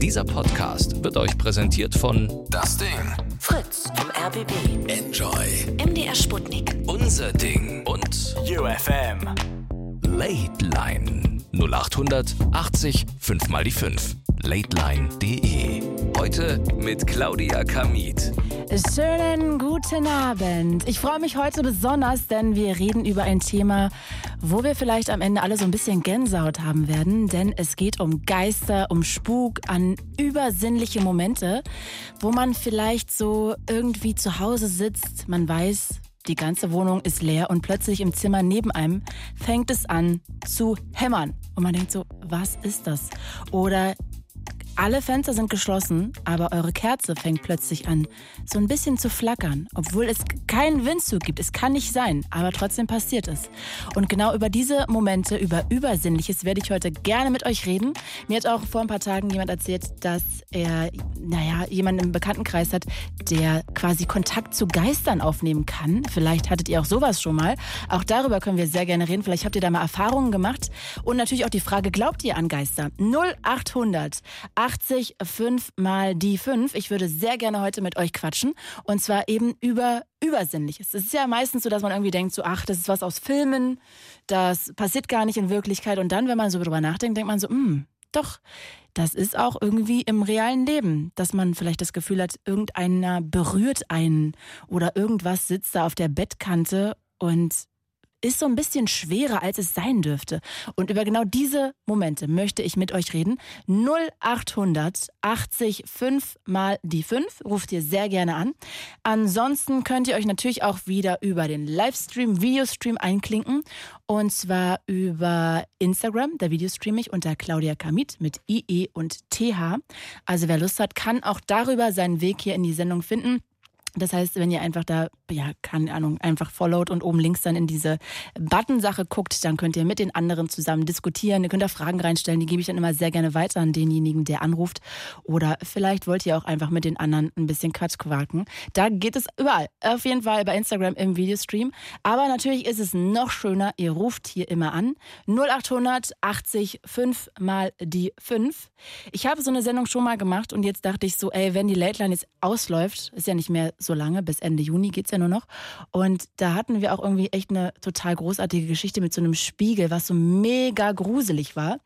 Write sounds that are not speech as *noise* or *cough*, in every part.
Dieser Podcast wird euch präsentiert von Das Ding. Fritz vom RBB. Enjoy. MDR Sputnik. Unser Ding und UFM. Late Line 0800 80 5 mal die 5. Lateline.de. Heute mit Claudia Kamit. Schönen guten Abend. Ich freue mich heute besonders, denn wir reden über ein Thema, wo wir vielleicht am Ende alle so ein bisschen Gänsehaut haben werden, denn es geht um Geister, um Spuk, an übersinnliche Momente, wo man vielleicht so irgendwie zu Hause sitzt, man weiß, die ganze Wohnung ist leer und plötzlich im Zimmer neben einem fängt es an zu hämmern. Und man denkt so, was ist das? Oder alle Fenster sind geschlossen, aber eure Kerze fängt plötzlich an, so ein bisschen zu flackern, obwohl es keinen Windzug gibt. Es kann nicht sein, aber trotzdem passiert es. Und genau über diese Momente, über Übersinnliches, werde ich heute gerne mit euch reden. Mir hat auch vor ein paar Tagen jemand erzählt, dass er, naja, jemanden im Bekanntenkreis hat, der quasi Kontakt zu Geistern aufnehmen kann. Vielleicht hattet ihr auch sowas schon mal. Auch darüber können wir sehr gerne reden. Vielleicht habt ihr da mal Erfahrungen gemacht. Und natürlich auch die Frage, glaubt ihr an Geister? 0800 80 5 mal die 5. Ich würde sehr gerne heute mit euch quatschen. Und zwar eben über Übersinnliches. Es ist ja meistens so, dass man irgendwie denkt, so, ach, das ist was aus Filmen, das passiert gar nicht in Wirklichkeit. Und dann, wenn man so drüber nachdenkt, denkt man so, hm, doch, das ist auch irgendwie im realen Leben, dass man vielleicht das Gefühl hat, irgendeiner berührt einen oder irgendwas sitzt da auf der Bettkante und ist so ein bisschen schwerer, als es sein dürfte. Und über genau diese Momente möchte ich mit euch reden. 0800 80 5 mal die 5. Ruft ihr sehr gerne an. Ansonsten könnt ihr euch natürlich auch wieder über den Livestream, Videostream einklinken. Und zwar über Instagram. Da Videostream ich unter Claudia Kamit mit IE und TH. Also wer Lust hat, kann auch darüber seinen Weg hier in die Sendung finden. Das heißt, wenn ihr einfach da, ja, keine Ahnung, einfach followt und oben links dann in diese Button-Sache guckt, dann könnt ihr mit den anderen zusammen diskutieren. Ihr könnt da Fragen reinstellen, die gebe ich dann immer sehr gerne weiter an denjenigen, der anruft. Oder vielleicht wollt ihr auch einfach mit den anderen ein bisschen Quatsch quaken. Da geht es überall. Auf jeden Fall bei Instagram im Videostream. Aber natürlich ist es noch schöner, ihr ruft hier immer an. 0800 80 5 mal die 5. Ich habe so eine Sendung schon mal gemacht und jetzt dachte ich so, ey, wenn die Late Line jetzt ausläuft, ist ja nicht mehr so lange, bis Ende Juni geht's ja nur noch. Und da hatten wir auch irgendwie echt eine total großartige Geschichte mit so einem Spiegel, was so mega gruselig war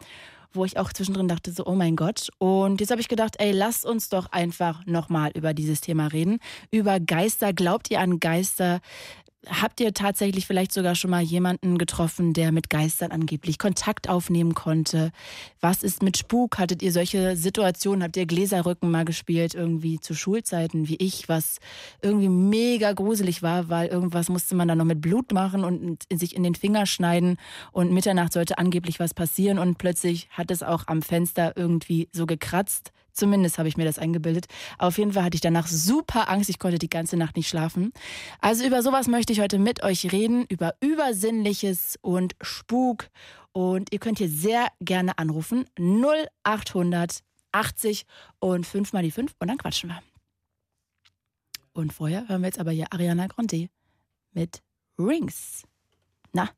wo ich auch zwischendrin dachte so, oh mein Gott. Und jetzt habe ich gedacht, ey, lasst uns doch einfach nochmal über dieses Thema reden. Über Geister. Glaubt ihr an Geister? Habt ihr tatsächlich vielleicht sogar schon mal jemanden getroffen, der mit Geistern angeblich Kontakt aufnehmen konnte? Was ist mit Spuk? Hattet ihr solche Situationen? Habt ihr Gläserrücken mal gespielt, irgendwie zu Schulzeiten wie ich, was irgendwie mega gruselig war, weil irgendwas musste man dann noch mit Blut machen und sich in den Finger schneiden und Mitternacht sollte angeblich was passieren und plötzlich hat es auch am Fenster irgendwie so gekratzt. Zumindest habe ich mir das eingebildet. Auf jeden Fall hatte ich danach super Angst. Ich konnte die ganze Nacht nicht schlafen. Also über sowas möchte ich heute mit euch reden. Über Übersinnliches und Spuk. Und ihr könnt hier sehr gerne anrufen. 0800 80 und 5 mal die 5 und dann quatschen wir. Und vorher hören wir jetzt aber hier Ariana Grande mit Rings. Na,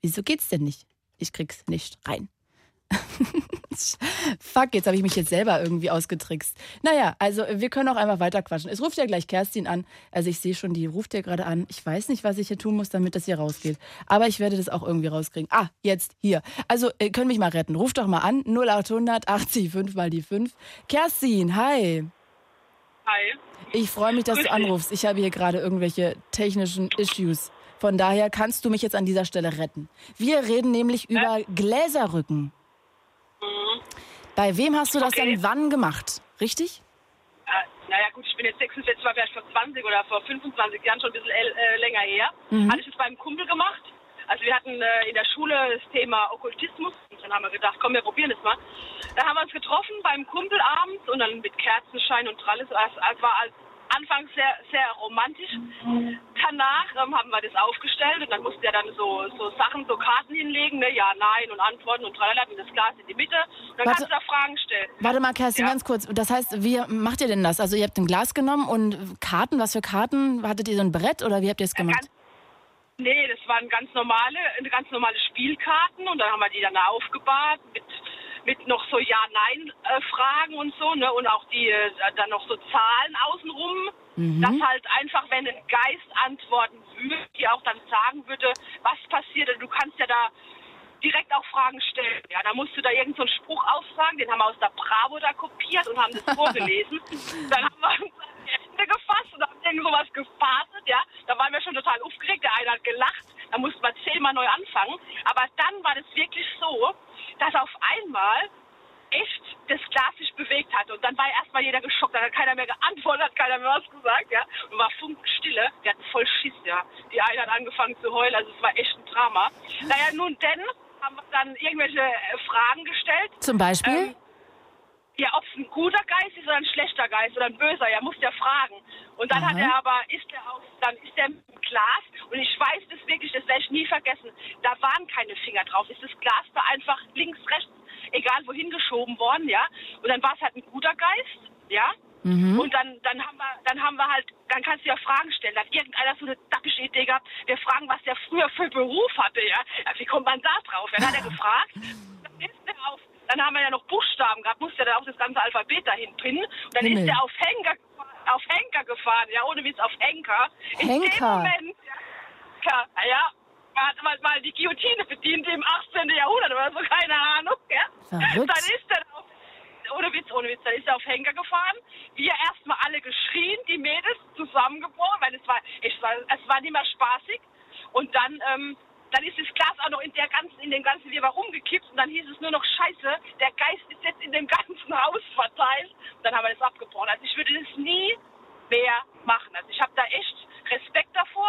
wieso geht's denn nicht? Ich krieg's nicht rein. *laughs* Fuck, jetzt habe ich mich jetzt selber irgendwie ausgetrickst. Naja, also wir können auch einfach weiter quatschen. Es ruft ja gleich Kerstin an. Also ich sehe schon, die ruft ja gerade an. Ich weiß nicht, was ich hier tun muss, damit das hier rausgeht. Aber ich werde das auch irgendwie rauskriegen. Ah, jetzt hier. Also ihr könnt mich mal retten. Ruft doch mal an. 0800 80 5 mal die 5. Kerstin, hi. Hi. Ich freue mich, dass du anrufst. Ich habe hier gerade irgendwelche technischen Issues. Von daher kannst du mich jetzt an dieser Stelle retten. Wir reden nämlich über Gläserrücken. Bei wem hast du das Okay. denn wann gemacht? Richtig? Äh, naja gut, ich bin jetzt 46, war vielleicht vor 20 oder vor 25 Jahren schon ein bisschen äh, länger her. Mhm. Hatte ich es beim Kumpel gemacht. Also wir hatten äh, in der Schule das Thema Okkultismus. Und dann haben wir gedacht, komm, wir probieren es mal. Dann haben wir uns getroffen beim Kumpel abends und dann mit Kerzenschein und alles. Es es war als anfangs sehr, sehr romantisch. Danach ähm, haben wir das aufgestellt und dann musste er dann so, so Sachen, so Karten hinlegen, ne? ja, nein und Antworten und tralala, und das Glas in die Mitte. Und dann Warte. kannst du da Fragen stellen. Warte mal, Kerstin, Ja. ganz kurz. Das heißt, wie macht ihr denn das? Also ihr habt ein Glas genommen und Karten, was für Karten? Hattet ihr so ein Brett oder wie habt ihr es gemacht? Ganz, nee, das waren ganz normale, ganz normale Spielkarten und dann haben wir die dann aufgebahrt mit mit noch so Ja-Nein-Fragen und so, ne? Und auch die äh, dann noch so Zahlen außenrum. Mhm. Dass halt einfach, wenn ein Geist antworten würde, die auch dann sagen würde, was passiert. Du kannst ja da direkt auch Fragen stellen. Ja, da musst du da irgendeinen so Spruch aufsagen, den haben wir aus der Bravo da kopiert und haben das *laughs* vorgelesen. dann haben wir Hände gefasst und haben irgend sowas gefaselt, ja. Da waren wir schon total aufgeregt, der eine hat gelacht, da mussten wir zehnmal neu anfangen. Aber dann war das wirklich so, dass auf einmal echt das Glas sich bewegt hat. Und dann war erstmal jeder geschockt, da hat keiner mehr geantwortet, hat keiner mehr was gesagt, ja. Und war Funkstille, der hat voll Schiss, ja. Die eine hat angefangen zu heulen, also es war echt ein Drama. Naja, nun denn haben wir dann irgendwelche äh, Fragen gestellt. Zum Beispiel? Ähm, ja, ob es ein guter Geist ist oder ein schlechter Geist oder ein böser, ja, muss der fragen. Und dann Aha. hat er aber, ist er auf, dann ist er dem Glas und ich weiß das wirklich, das werde ich nie vergessen. Da waren keine Finger drauf, ist das Glas da einfach links, rechts, egal wohin geschoben worden, ja. Und dann war es halt ein guter Geist, ja. Und dann, dann haben wir, dann haben wir halt, dann kannst du ja Fragen stellen. Da hat irgendeiner so eine dachische Idee gehabt, wir fragen, was der früher für Beruf hatte, ja. ja wie kommt man da drauf? Dann hat er gefragt, dann ist er auf, dann haben wir ja noch Buchstaben gehabt, musste er da auch das ganze Alphabet dahin pinnen. Und dann Himmel. ist er auf Henker, auf Henker gefahren, ja, ohne Witz, auf Henker. In dem Henker? Moment, ja, ja, er hat mal, mal die Guillotine bedient im 18. Jahrhundert oder so, keine Ahnung, ja. Verrückt. Dann ist er auf, ohne Witz, ohne Witz, dann ist er auf Henker gefahren. Wir erstmal alle geschrien, die Mädels zusammengebrochen, weil es war, war, es war nicht mehr spaßig. Und dann, ähm, dann ist das Glas auch noch in der ganzen, in dem ganzen Wirrwarr rumgekippt und dann hieß es nur noch Scheiße, der Geist ist jetzt in dem ganzen Haus verteilt. Und dann haben wir das abgebrochen. Also ich würde das nie mehr machen. Also ich habe da echt Respekt davor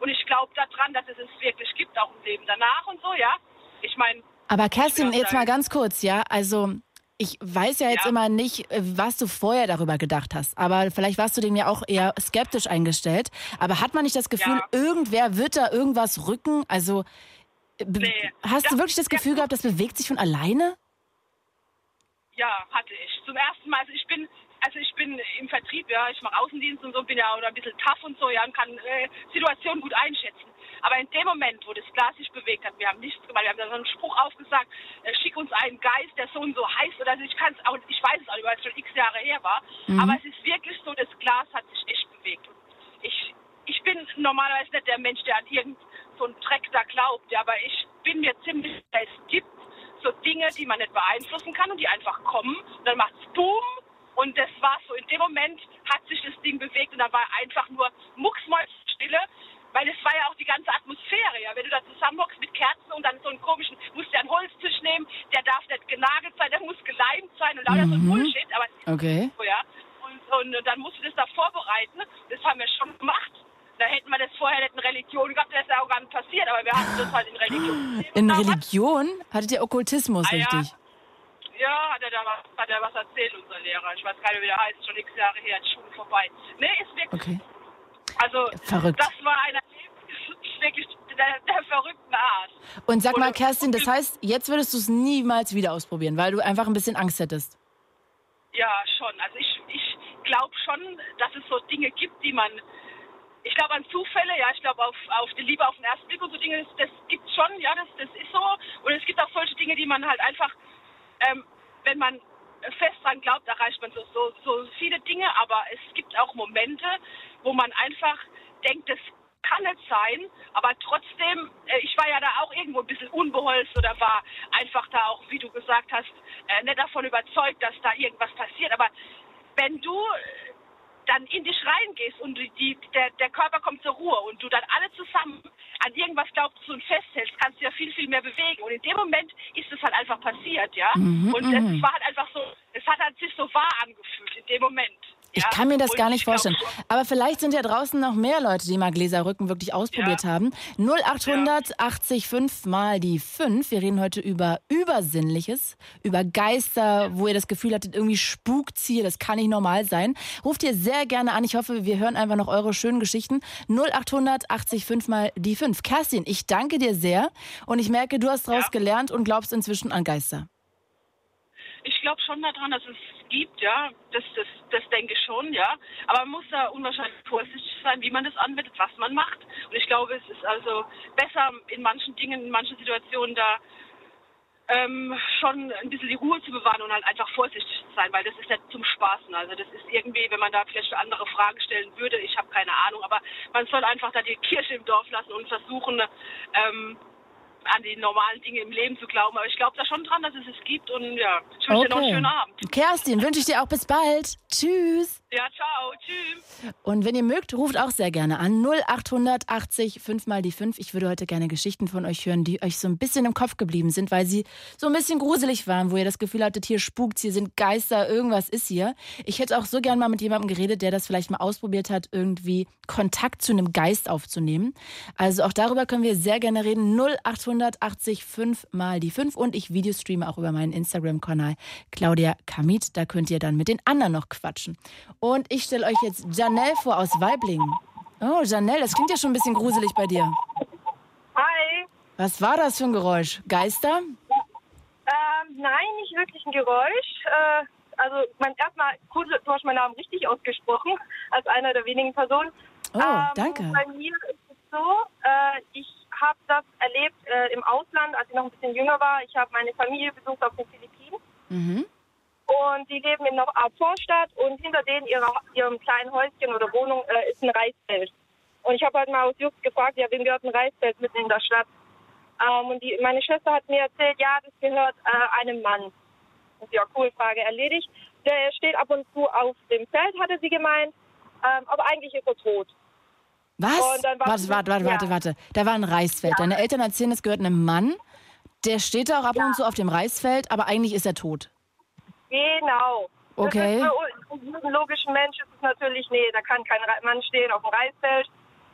und ich glaube daran, dass es es wirklich gibt, auch im Leben danach und so, ja. Ich meine, Aber Kerstin, jetzt mal ganz kurz, ja? Also, ich weiß ja jetzt Ja. immer nicht, äh, was du vorher darüber gedacht hast. Aber vielleicht warst du dem ja auch eher skeptisch eingestellt. Aber hat man nicht das Gefühl, Ja. irgendwer wird da irgendwas rücken? Also, äh, Nee. hast du Ja, wirklich das. Gefühl gehabt, das bewegt sich von alleine? Ja, hatte ich. Zum ersten Mal, also ich bin, also ich bin im Vertrieb, ja, ich mache Außendienst und so, bin ja oder ein bisschen tough und so, ja, und kann äh, Situationen gut einschätzen. Aber in dem Moment, wo das Glas sich bewegt hat, wir haben nichts gemacht, wir haben da so einen Spruch aufgesagt, äh, schick uns einen Geist, der so und so heißt, oder also ich kann es auch, ich weiß es auch nicht, weil es schon x Jahre her war, aber es ist wirklich so, das Glas hat sich echt bewegt. Ich, ich bin normalerweise nicht der Mensch, der an irgend so einen Dreck da glaubt, ja, aber ich bin mir ziemlich, sicher, es gibt so Dinge, die man nicht beeinflussen kann und die einfach kommen. Und dann macht's Boom und das war so. In dem Moment hat sich das Ding bewegt und da war einfach nur mucksmäusstille, weil es war ja auch die ganze Atmosphäre. Ja, wenn du da zusammenhockst mit Kerzen und dann so einen komischen, musst du ja einen Holztisch nehmen, der darf nicht genagelt sein, der muss geleimt sein und lauter so ein Bullshit. Aber Okay. so, ja. Und, und dann musst du das da vorbereiten. Das haben wir schon gemacht. Da hätten wir das vorher nicht in Religion gehabt, das ist ja auch gar nicht passiert, aber wir hatten das halt in Religion. In Religion hattet ihr Okkultismus, Ah, ja. richtig? Ja, hat er da was, hat er was erzählt, unser Lehrer. Ich weiß gar nicht, wie der heißt, schon x Jahre her, die Schule vorbei. Nee, ist wirklich, Okay. Also, Verrückt. das war ein Erlebnis, wirklich der, der verrückten Art. Und sag mal, Kerstin, das heißt, jetzt würdest du es niemals wieder ausprobieren, weil du einfach ein bisschen Angst hättest. Ja, schon. Also ich, ich glaube schon, dass es so Dinge gibt, die man. Ich glaube an Zufälle, ja, ich glaube auf, auf die Liebe auf den ersten Blick und so Dinge, das, das gibt schon, ja, das, das ist so. Und es gibt auch solche Dinge, die man halt einfach, ähm, wenn man fest dran glaubt, erreicht man so, so, so viele Dinge, aber es gibt auch Momente, wo man einfach denkt, das kann nicht sein, aber trotzdem, äh, ich war ja da auch irgendwo ein bisschen unbeholzt oder war einfach da auch, wie du gesagt hast, äh, nicht davon überzeugt, dass da irgendwas passiert. Aber wenn du dann in dich reingehst und die, der, der Körper kommt zur Ruhe und du dann alle zusammen an irgendwas glaubst und festhältst, kannst du ja viel, viel mehr bewegen. Und in dem Moment ist es halt einfach passiert, ja. Mhm, und es war halt einfach so, es hat halt sich so wahr angefühlt in dem Moment. Ich ja? kann mir das gar nicht vorstellen. Aber vielleicht sind ja draußen noch mehr Leute, die mal Gläserrücken wirklich ausprobiert Ja. haben. 0800 80 5 mal die 5. Wir reden heute über Übersinnliches, über Geister, wo ihr das Gefühl hattet, irgendwie spukt's hier, das kann nicht normal sein. Ruft ihr sehr gerne an. Ich hoffe, wir hören einfach noch eure schönen Geschichten. 0800 80 5 mal die 5. Kerstin, ich danke dir sehr und ich merke, du hast daraus Ja. gelernt und glaubst inzwischen an Geister. Ich glaube schon daran, dass es gibt, ja. Das, das, das denke ich schon, ja. Aber man muss da unwahrscheinlich vorsichtig sein, wie man das anwendet, was man macht. Und ich glaube, es ist also besser in manchen Dingen, in manchen Situationen da ähm, schon ein bisschen die Ruhe zu bewahren und halt einfach vorsichtig zu sein, weil das ist nicht zum Spaßen. Also das ist irgendwie, wenn man da vielleicht andere Fragen stellen würde, ich habe keine Ahnung, aber man soll einfach da die Kirche im Dorf lassen und versuchen, ähm, an die normalen Dinge im Leben zu glauben. Aber ich glaube da schon dran, dass es es gibt und ja, ich wünsche dir noch einen schönen Abend. Kerstin, wünsche ich dir auch bis bald. Tschüss. Ja, ciao, tschüss. Und wenn ihr mögt, ruft auch sehr gerne an 0880 5 mal die 5. Ich würde heute gerne Geschichten von euch hören, die euch so ein bisschen im Kopf geblieben sind, weil sie so ein bisschen gruselig waren, wo ihr das Gefühl hattet, hier spukt, hier sind Geister, irgendwas ist hier. Ich hätte auch so gern mal mit jemandem geredet, der das vielleicht mal ausprobiert hat, irgendwie Kontakt zu einem Geist aufzunehmen. Also auch darüber können wir sehr gerne reden. 0880 5 mal die 5 und ich Videostreame auch über meinen Instagram-Kanal Claudia Kamit. Da könnt ihr dann mit den anderen noch quatschen. Und ich stelle euch jetzt Janelle vor aus Weiblingen. Oh, Janelle, das klingt ja schon ein bisschen gruselig bei dir. Hi. Was war das für ein Geräusch? Geister? Ähm, nein, nicht wirklich ein Geräusch. Äh, also mein erstmal, cool, du hast meinen Namen richtig ausgesprochen, als einer der wenigen Personen. Oh, ähm, danke. Bei mir ist es so, äh, ich habe das erlebt äh, im Ausland, als ich noch ein bisschen jünger war. Ich habe meine Familie besucht auf den Philippinen. Mhm. Und die leben in einer Art Vorstadt und hinter denen ihrer, ihrem kleinen Häuschen oder Wohnung äh, ist ein Reisfeld. Und ich habe halt mal aus Just gefragt, ja, wem gehört ein Reisfeld mitten in der Stadt? Ähm, und die, meine Schwester hat mir erzählt, ja, das gehört äh, einem Mann. Und ja, cool, Frage erledigt. Der steht ab und zu auf dem Feld, hatte sie gemeint, ähm, aber eigentlich ist er tot. Was? War- Warte, warte, warte, ja. warte, warte. Da war ein Reisfeld. Deine Eltern erzählen, es gehört einem Mann. Der steht da auch ab und zu auf dem Reisfeld, aber eigentlich ist er tot. Genau. Okay. Für einen logischen Mensch ist es natürlich, nee, da kann kein Mann stehen auf dem Reisfeld.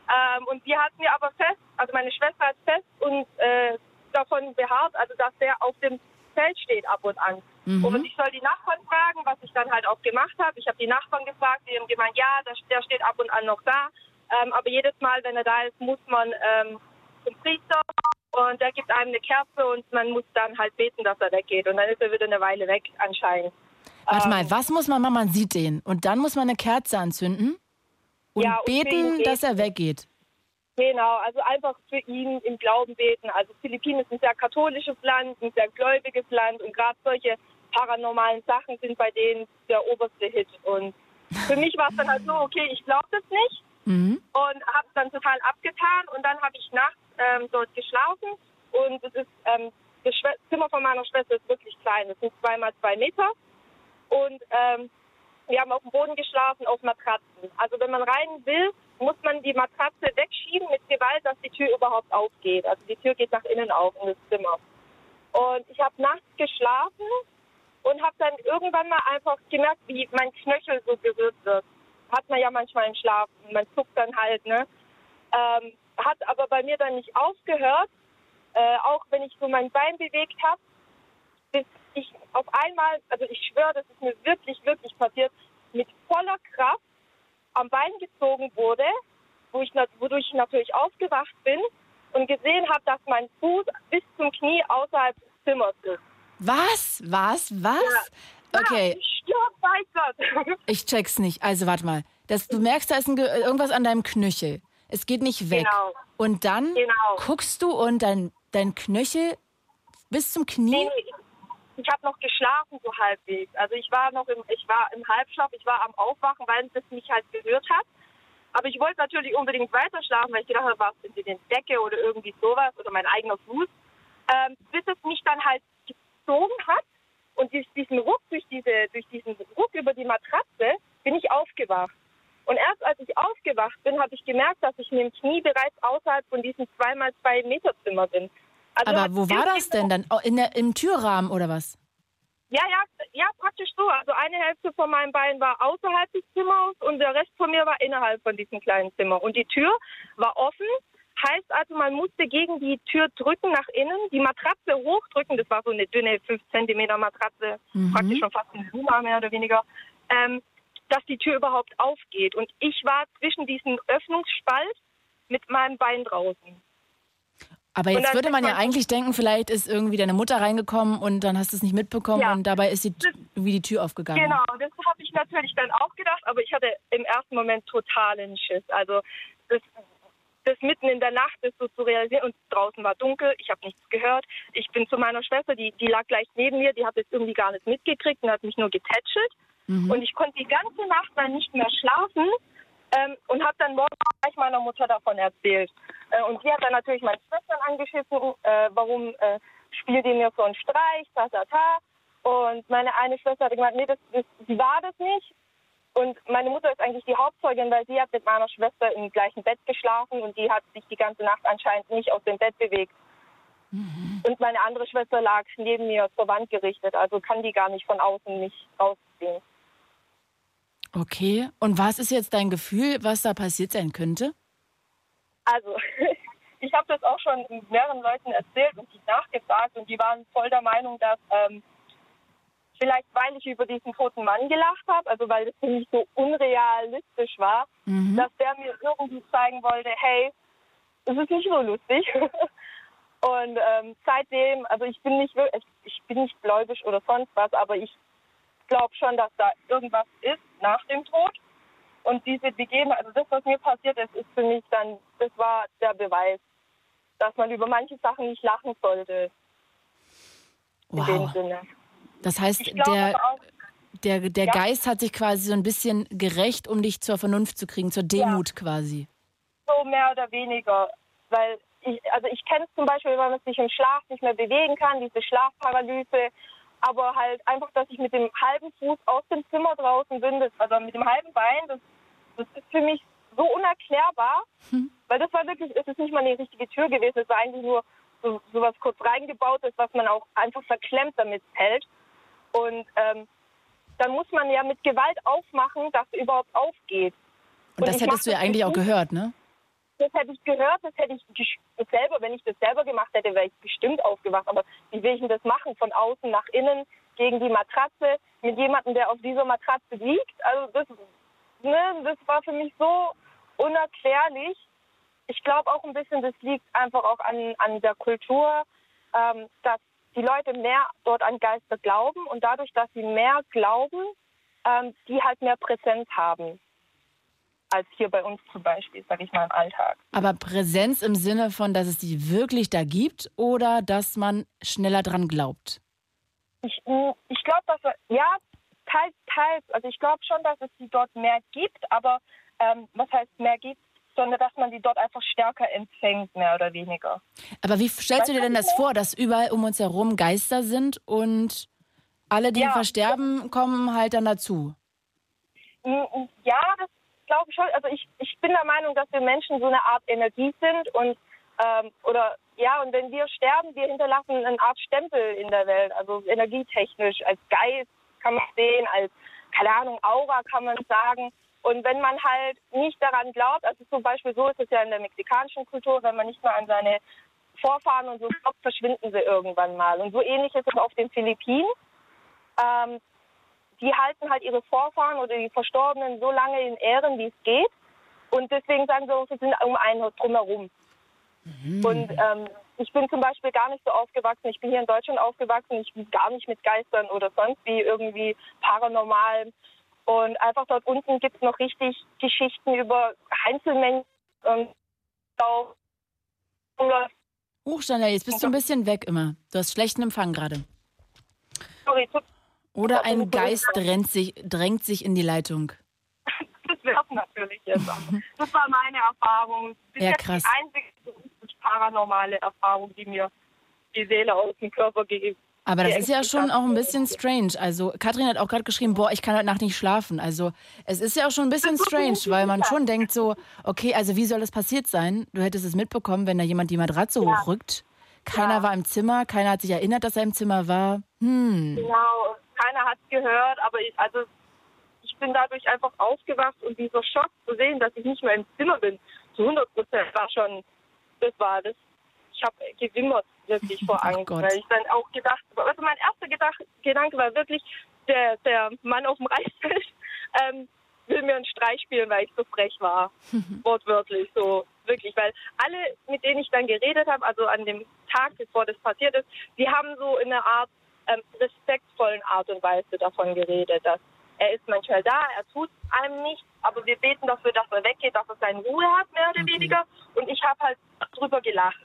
Ähm, und wir hatten ja aber fest, also meine Schwester hat fest und äh, davon beharrt, also dass der auf dem Feld steht ab und an. Mhm. Und ich soll die Nachbarn fragen, was ich dann halt auch gemacht habe. Ich habe die Nachbarn gefragt, die haben gemeint, ja, der, der steht ab und an noch da. Ähm, aber jedes Mal, wenn er da ist, muss man ähm, zum Priester und der gibt einem eine Kerze und man muss dann halt beten, dass er weggeht. Und dann ist er wieder eine Weile weg anscheinend. Warte Ähm, mal, was muss man machen? Man sieht den. Und dann muss man eine Kerze anzünden und Ja, und beten, dass er weggeht. Genau, also einfach für ihn im Glauben beten. Also Philippinen ist ein sehr katholisches Land, ein sehr gläubiges Land und gerade solche paranormalen Sachen sind bei denen der oberste Hit. Und für mich war es dann halt so, okay, ich glaube das nicht Mhm. und habe es dann total abgetan und dann habe ich nachts ähm, dort geschlafen und es ist ähm, das Schwe Zimmer von meiner Schwester ist wirklich klein, es sind zwei mal zwei Meter und ähm, wir haben auf dem Boden geschlafen auf Matratzen. Also wenn man rein will, muss man die Matratze wegschieben mit Gewalt, dass die Tür überhaupt aufgeht. Also die Tür geht nach innen auf in das Zimmer. Und ich habe nachts geschlafen und habe dann irgendwann mal einfach gemerkt, wie mein Knöchel so berührt wird. Hat man ja manchmal im Schlaf. Man zuckt dann halt, ne? Ähm, hat aber bei mir dann nicht aufgehört, äh, auch wenn ich so mein Bein bewegt habe, bis ich auf einmal, also ich schwöre, das ist mir wirklich, wirklich passiert, mit voller Kraft am Bein gezogen wurde, wo ich, wodurch ich natürlich aufgewacht bin und gesehen habe, dass mein Fuß bis zum Knie außerhalb des Zimmers ist. Was? Was? Was? Okay, Ja, ich ich check's nicht. Also warte mal. Das, du merkst, da ist ein, Ge- irgendwas an deinem Knöchel. Es geht nicht weg. Genau. Und dann Genau. guckst du und dein, dein Knöchel bis zum Knie. Nee, ich, ich habe noch geschlafen so halbwegs. Also ich war noch im, ich war im Halbschlaf, ich war am Aufwachen, weil es mich halt berührt hat. Aber ich wollte natürlich unbedingt weiter schlafen, weil ich gedacht habe, was sind die denn Decke oder irgendwie sowas oder mein eigener Fuß. Ähm, bis es mich dann halt gezogen hat und durch diesen Ruck, durch, diese, durch diesen Ruck über die Matratze bin ich aufgewacht. Und erst als ich aufgewacht bin, habe ich gemerkt, dass ich mit dem Knie bereits außerhalb von diesem 2 mal 2 Meter Zimmer bin. Also Aber wo war das denn dann? Oh, In der, Im Türrahmen oder was? Ja, ja, ja, praktisch so. Also eine Hälfte von meinem Bein war außerhalb des Zimmers und der Rest von mir war innerhalb von diesem kleinen Zimmer. Und die Tür war offen. Heißt also, man musste gegen die Tür drücken nach innen, die Matratze hochdrücken. Das war so eine dünne 5 cm Matratze, praktisch schon fast ein Luma mehr oder weniger. Ähm, dass die Tür überhaupt aufgeht. Und ich war zwischen diesem Öffnungsspalt mit meinem Bein draußen. Aber jetzt würde man ja eigentlich denken, vielleicht ist irgendwie deine Mutter reingekommen und dann hast du es nicht mitbekommen Ja. und dabei ist die, wie die Tür aufgegangen. Genau, das habe ich natürlich dann auch gedacht, aber ich hatte im ersten Moment totalen Schiss. Also das, das mitten in der Nacht ist so zu realisieren und draußen war dunkel, ich habe nichts gehört. Ich bin zu meiner Schwester, die, die lag gleich neben mir, die hat es irgendwie gar nicht mitgekriegt und hat mich nur getätschelt. Mhm. Und ich konnte die ganze Nacht dann nicht mehr schlafen ähm, und habe dann morgen gleich meiner Mutter davon erzählt. Äh, und sie hat dann natürlich meine Schwestern angeschissen, äh, warum äh, spielt ihr mir so einen Streich, ta, ta, ta. Und meine eine Schwester hat gesagt, nee, das, das, sie war das nicht. Und meine Mutter ist eigentlich die Hauptzeugin, weil sie hat mit meiner Schwester im gleichen Bett geschlafen und die hat sich die ganze Nacht anscheinend nicht aus dem Bett bewegt. Mhm. Und meine andere Schwester lag neben mir zur Wand gerichtet, also kann die gar nicht von außen nicht rausziehen. Okay, und was ist jetzt dein Gefühl, was da passiert sein könnte? Also, *laughs* ich habe das auch schon mehreren Leuten erzählt und die nachgefragt und die waren voll der Meinung, dass ähm, vielleicht weil ich über diesen toten Mann gelacht habe, also weil das für mich so unrealistisch war, mhm. dass der mir irgendwie zeigen wollte, hey, es ist nicht so lustig. *laughs* und ähm, seitdem, also ich bin nicht wirklich, ich bin nicht gläubig oder sonst was, aber ich glaube schon, dass da irgendwas ist nach dem Tod. Und diese Begebenheit, also das, was mir passiert ist, ist für mich dann, das war der Beweis, dass man über manche Sachen nicht lachen sollte. Wow. In dem Sinne. Das heißt, der, der, der ja. Geist hat sich quasi so ein bisschen gerecht, um dich zur Vernunft zu kriegen, zur Demut ja. quasi. So mehr oder weniger. Weil ich, also ich kenne es zum Beispiel, wenn man sich im Schlaf nicht mehr bewegen kann, diese Schlafparalyse, aber halt einfach, dass ich mit dem halben Fuß aus dem Zimmer draußen bin, das, also mit dem halben Bein, das, das ist für mich so unerklärbar, hm. weil das war wirklich, es ist nicht mal eine richtige Tür gewesen, es war eigentlich nur so, was kurz reingebautes, was man auch einfach verklemmt damit hält. Und ähm, dann muss man ja mit Gewalt aufmachen, dass es überhaupt aufgeht. Und, und das hättest du ja eigentlich auch gehört, ne? Das hätte ich gehört, das hätte ich selber, wenn ich das selber gemacht hätte, wäre ich bestimmt aufgewacht. Aber wie will ich denn das machen? Von außen nach innen, gegen die Matratze, mit jemandem, der auf dieser Matratze liegt. Also das, ne, das war für mich so unerklärlich. Ich glaube auch ein bisschen, das liegt einfach auch an, an der Kultur, ähm, dass die Leute mehr dort an Geister glauben und dadurch, dass sie mehr glauben, ähm, die halt mehr Präsenz haben als hier bei uns zum Beispiel, sage ich mal, im Alltag. Aber Präsenz im Sinne von, dass es die wirklich da gibt oder dass man schneller dran glaubt? Ich, ich glaube, dass ja, teils, teils. Also ich glaube schon, dass es die dort mehr gibt, aber ähm, was heißt mehr gibt? sondern dass man die dort einfach stärker empfängt, mehr oder weniger. Aber wie stellst du dir denn das vor, dass überall um uns herum Geister sind und alle, die ja. versterben, kommen halt dann dazu? Ja, das glaube schon. Also ich, ich bin der Meinung, dass wir Menschen so eine Art Energie sind und ähm, oder ja, und wenn wir sterben, wir hinterlassen eine Art Stempel in der Welt, also energietechnisch, als Geist kann man sehen, als, keine Ahnung, Aura kann man sagen. Und wenn man halt nicht daran glaubt, also zum Beispiel so ist es ja in der mexikanischen Kultur, wenn man nicht mehr an seine Vorfahren und so glaubt, verschwinden sie irgendwann mal. Und so ähnlich ist es auf den Philippinen. Ähm, die halten halt ihre Vorfahren oder die Verstorbenen so lange in Ehren, wie es geht. Und deswegen sagen sie, sie sind um einen drumherum. Mhm. Und ähm, ich bin zum Beispiel gar nicht so aufgewachsen. Ich bin hier in Deutschland aufgewachsen. Ich bin gar nicht mit Geistern oder sonst wie irgendwie paranormal und einfach dort unten gibt es noch richtig Geschichten über Einzelmenschen. Ähm, Huch, Chanel, jetzt bist du ein bisschen weg immer. Du hast schlechten Empfang gerade. Sorry, Oder ein Geist drängt sich, drängt sich in die Leitung. Das wäre natürlich jetzt. *laughs* Das war meine Erfahrung. Das ja, krass. die einzige paranormale Erfahrung, die mir die Seele aus dem Körper gegeben aber das ist ja schon auch ein bisschen strange. Also Katrin hat auch gerade geschrieben, boah, ich kann heute Nacht nicht schlafen. Also es ist ja auch schon ein bisschen strange, weil man schon denkt so, okay, also wie soll das passiert sein? Du hättest es mitbekommen, wenn da jemand die Matratze ja. hochrückt. Keiner ja. war im Zimmer, keiner hat sich erinnert, dass er im Zimmer war. Hm. Genau, keiner hat es gehört, aber ich, also ich bin dadurch einfach aufgewacht und dieser Schock zu sehen, dass ich nicht mehr im Zimmer bin, zu 100 Prozent war schon, das war das. Ich habe gewimmert wirklich vor Angst, oh weil ich dann auch gedacht, also mein erster Gedacht, Gedanke war wirklich, der, der Mann auf dem Reisfeld *laughs* ähm, will mir einen Streich spielen, weil ich so frech war, *laughs* wortwörtlich so wirklich, weil alle, mit denen ich dann geredet habe, also an dem Tag, bevor das passiert ist, die haben so in einer Art ähm, respektvollen Art und Weise davon geredet, dass er ist manchmal da, er tut einem nichts, aber wir beten dafür, dass er weggeht, dass er seine Ruhe hat, mehr oder Okay. weniger. Und ich habe halt drüber gelacht,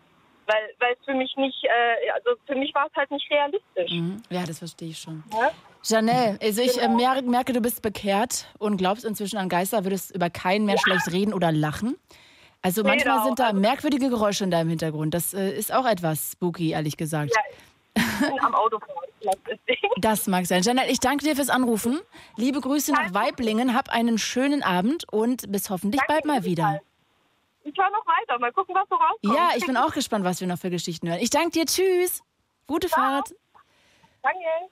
weil weil es für mich nicht, äh, also für mich war es halt nicht realistisch. Mhm. Ja, das verstehe ich schon. Ja? Janelle, also ich äh, mer merke, du bist bekehrt und glaubst inzwischen an Geister, würdest über keinen mehr schlecht reden oder lachen. Also manchmal Genau, sind da also- merkwürdige Geräusche in deinem Hintergrund. Das äh, ist auch etwas spooky, ehrlich gesagt. Ja, *laughs* am Autofahren. Das mag sein. Janelle, ich danke dir fürs Anrufen. Liebe Grüße nach Weiblingen. Hab einen schönen Abend und bis hoffentlich bald mal wieder. Ich höre noch weiter, mal gucken, was so rauskommt. Ja, ich bin auch gespannt, was wir noch für Geschichten hören. Ich danke dir. Tschüss. Gute Fahrt. Danke.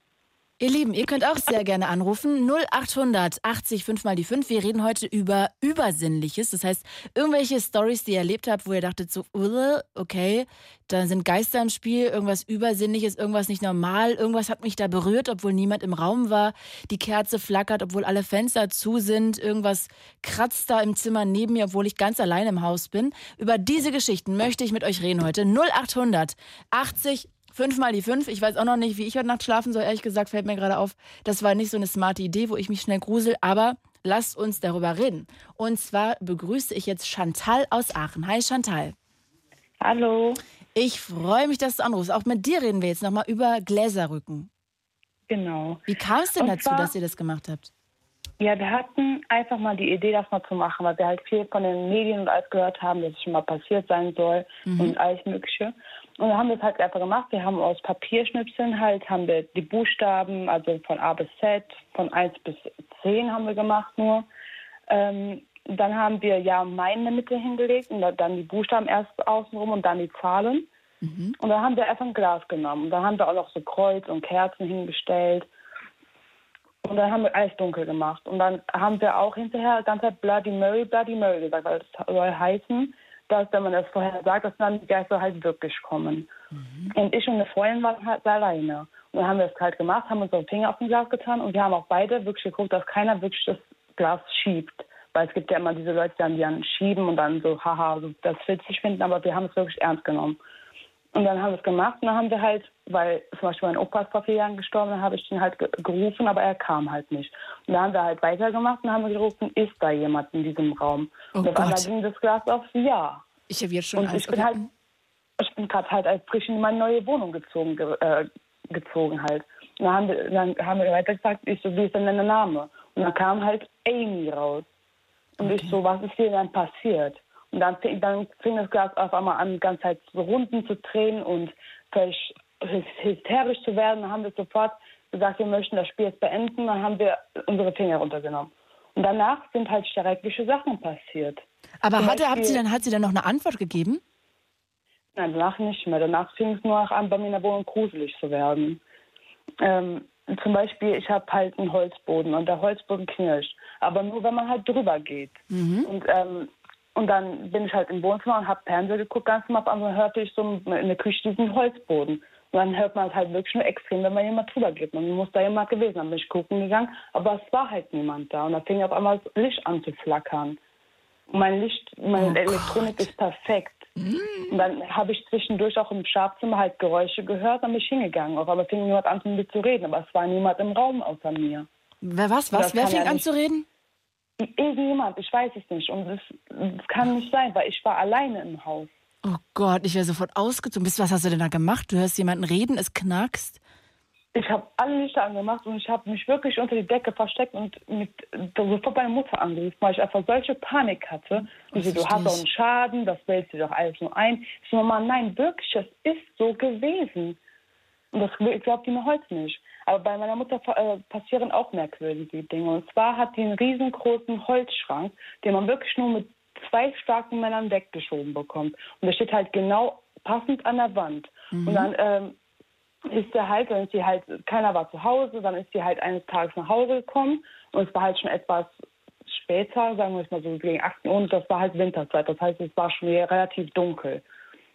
Ihr Lieben, ihr könnt auch sehr gerne anrufen. 0800 80 5 mal die 5. Wir reden heute über Übersinnliches. Das heißt, irgendwelche Stories, die ihr erlebt habt, wo ihr dachtet so, "Ugh, okay, da sind Geister im Spiel, irgendwas Übersinnliches, irgendwas nicht normal, irgendwas hat mich da berührt, obwohl niemand im Raum war. Die Kerze flackert, obwohl alle Fenster zu sind. Irgendwas kratzt da im Zimmer neben mir, obwohl ich ganz allein im Haus bin. Über diese Geschichten möchte ich mit euch reden heute. 0800 80 Fünf mal die fünf. Ich weiß auch noch nicht, wie ich heute Nacht schlafen soll. Ehrlich gesagt fällt mir gerade auf, das war nicht so eine smarte Idee, wo ich mich schnell grusel. Aber lasst uns darüber reden. Und zwar begrüße ich jetzt Chantal aus Aachen. Hi Chantal. Hallo, Ich freue mich, dass du anrufst. Auch mit dir reden wir jetzt nochmal über Gläserrücken. genau. Wie kam es denn Und dazu, dass ihr das gemacht habt? Ja, wir hatten einfach mal die Idee, das mal zu machen, weil wir halt viel von den Medien und alles gehört haben, dass es schon mal passiert sein soll und alles Mögliche. Und dann haben wir es halt einfach gemacht. Wir haben aus Papierschnipseln halt, haben wir die Buchstaben, also von A bis Z, von 1 bis 10 haben wir gemacht nur. Ähm, dann haben wir ja Mai in der Mitte hingelegt und dann die Buchstaben erst außenrum und dann die Zahlen. Und dann haben wir einfach ein Glas genommen. Und dann haben wir auch noch so Kreuz und Kerzen hingestellt. Und dann haben wir alles dunkel gemacht. Und dann haben wir auch hinterher ganze Zeit Bloody Mary, Bloody Mary gesagt, weil das soll heißen, dass, wenn man das vorher sagt, dass dann die Geister halt wirklich kommen. Und ich und eine Freundin waren halt alleine. Und dann haben wir das halt gemacht, haben unsere Finger auf dem Glas getan und wir haben auch beide wirklich geguckt, dass keiner wirklich das Glas schiebt. Weil es gibt ja immer diese Leute, die dann, die dann schieben und dann so, haha, so das witzig finden, aber wir haben es wirklich ernst genommen. Und dann haben wir es gemacht und dann haben wir halt, weil zum Beispiel mein Opa ist vor vier Jahren gestorben, dann habe ich ihn halt ge- gerufen, aber er kam halt nicht. Und dann haben wir halt weitergemacht und haben gerufen, ist da jemand in diesem Raum? Oh und auf einmal Gott. ging das Glas auf Ja. Ich habe jetzt schon Und ich bin halt, ich bin gerade halt als frisch in meine neue Wohnung gezogen, ge äh, gezogen halt. Und dann haben wir, dann haben wir weiter gesagt, ich so, wie ist denn dein Name? Und dann kam halt Amy raus. Und ich so, was ist hier denn passiert? Und dann fing, dann fing das Glas auf einmal an, die ganze Zeit so Runden zu drehen und völlig hys- hysterisch zu werden. Dann haben wir sofort gesagt, wir möchten das Spiel jetzt beenden. Dann haben wir unsere Finger runtergenommen. Und danach sind halt schreckliche Sachen passiert. Aber zum hat, habt sie Beispiel- dann, hat sie dann noch eine Antwort gegeben? Nein, danach nicht mehr. Danach fing es nur noch an, bei mir in der Wohnung gruselig zu werden. Ähm, zum Beispiel, ich habe halt einen Holzboden und der Holzboden knirscht. Aber nur, wenn man halt drüber geht. Und, ähm, und dann bin ich halt im Wohnzimmer und habe Fernseher geguckt, ganz normal. Auf einmal hörte ich so in der Küche diesen Holzboden. Und dann hört man es halt wirklich nur extrem, wenn man jemand drüber geht. Man muss da jemand gewesen. Dann bin ich gucken gegangen, aber es war halt niemand da. Und da fing auf einmal das Licht an zu flackern. Und mein Licht, meine Oh Elektronik ist perfekt. Und dann habe ich zwischendurch auch im Schlafzimmer halt Geräusche gehört, dann bin ich hingegangen. Auf einmal fing jemand an, mit mir zu reden, aber es war niemand im Raum außer mir. Wer was? Was? Wer fing ja an zu reden? Irgendjemand, ich weiß es nicht. Und das, das kann nicht sein, weil ich war alleine im Haus. Oh Gott, ich wäre sofort ausgezogen. Bist, was hast du denn da gemacht? Du hörst jemanden reden, es knackst. Ich habe alle Lichter angemacht und ich habe mich wirklich unter die Decke versteckt und mit, sofort meine Mutter angerufen, weil ich einfach solche Panik hatte. Und sie, du hast doch einen Schaden, das wählst du doch alles nur ein. Ich so, Mama, nein, wirklich, das ist so gewesen. Und das glaubt die mir heute nicht. Aber bei meiner Mutter äh, passieren auch merkwürdige Dinge. Und zwar hat die einen riesengroßen Holzschrank, den man wirklich nur mit zwei starken Männern weggeschoben bekommt. Und der steht halt genau passend an der Wand. Und dann ähm, ist der halt, dann ist sie halt, keiner war zu Hause, dann ist sie halt eines Tages nach Hause gekommen und es war halt schon etwas später, sagen wir es mal so gegen 18 Uhr und das war halt Winterzeit, das heißt, es war schon relativ dunkel.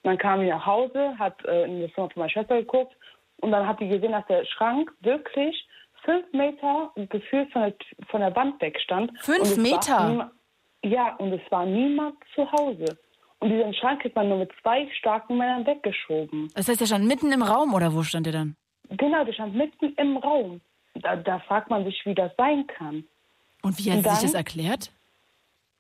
Und dann kam sie nach Hause, hat äh, in das Zimmer von meiner Schwester geguckt und dann hat die gesehen, dass der Schrank wirklich fünf Meter gefühlt von der, von der Wand weg stand. Fünf Meter? ja, und es war niemand zu Hause. Und diesen Schrank hat man nur mit zwei starken Männern weggeschoben. Das heißt, er stand mitten im Raum oder wo stand er dann? Genau, der stand mitten im Raum. da, da fragt man sich, wie das sein kann. Und wie hat Und sie sich dann? das erklärt?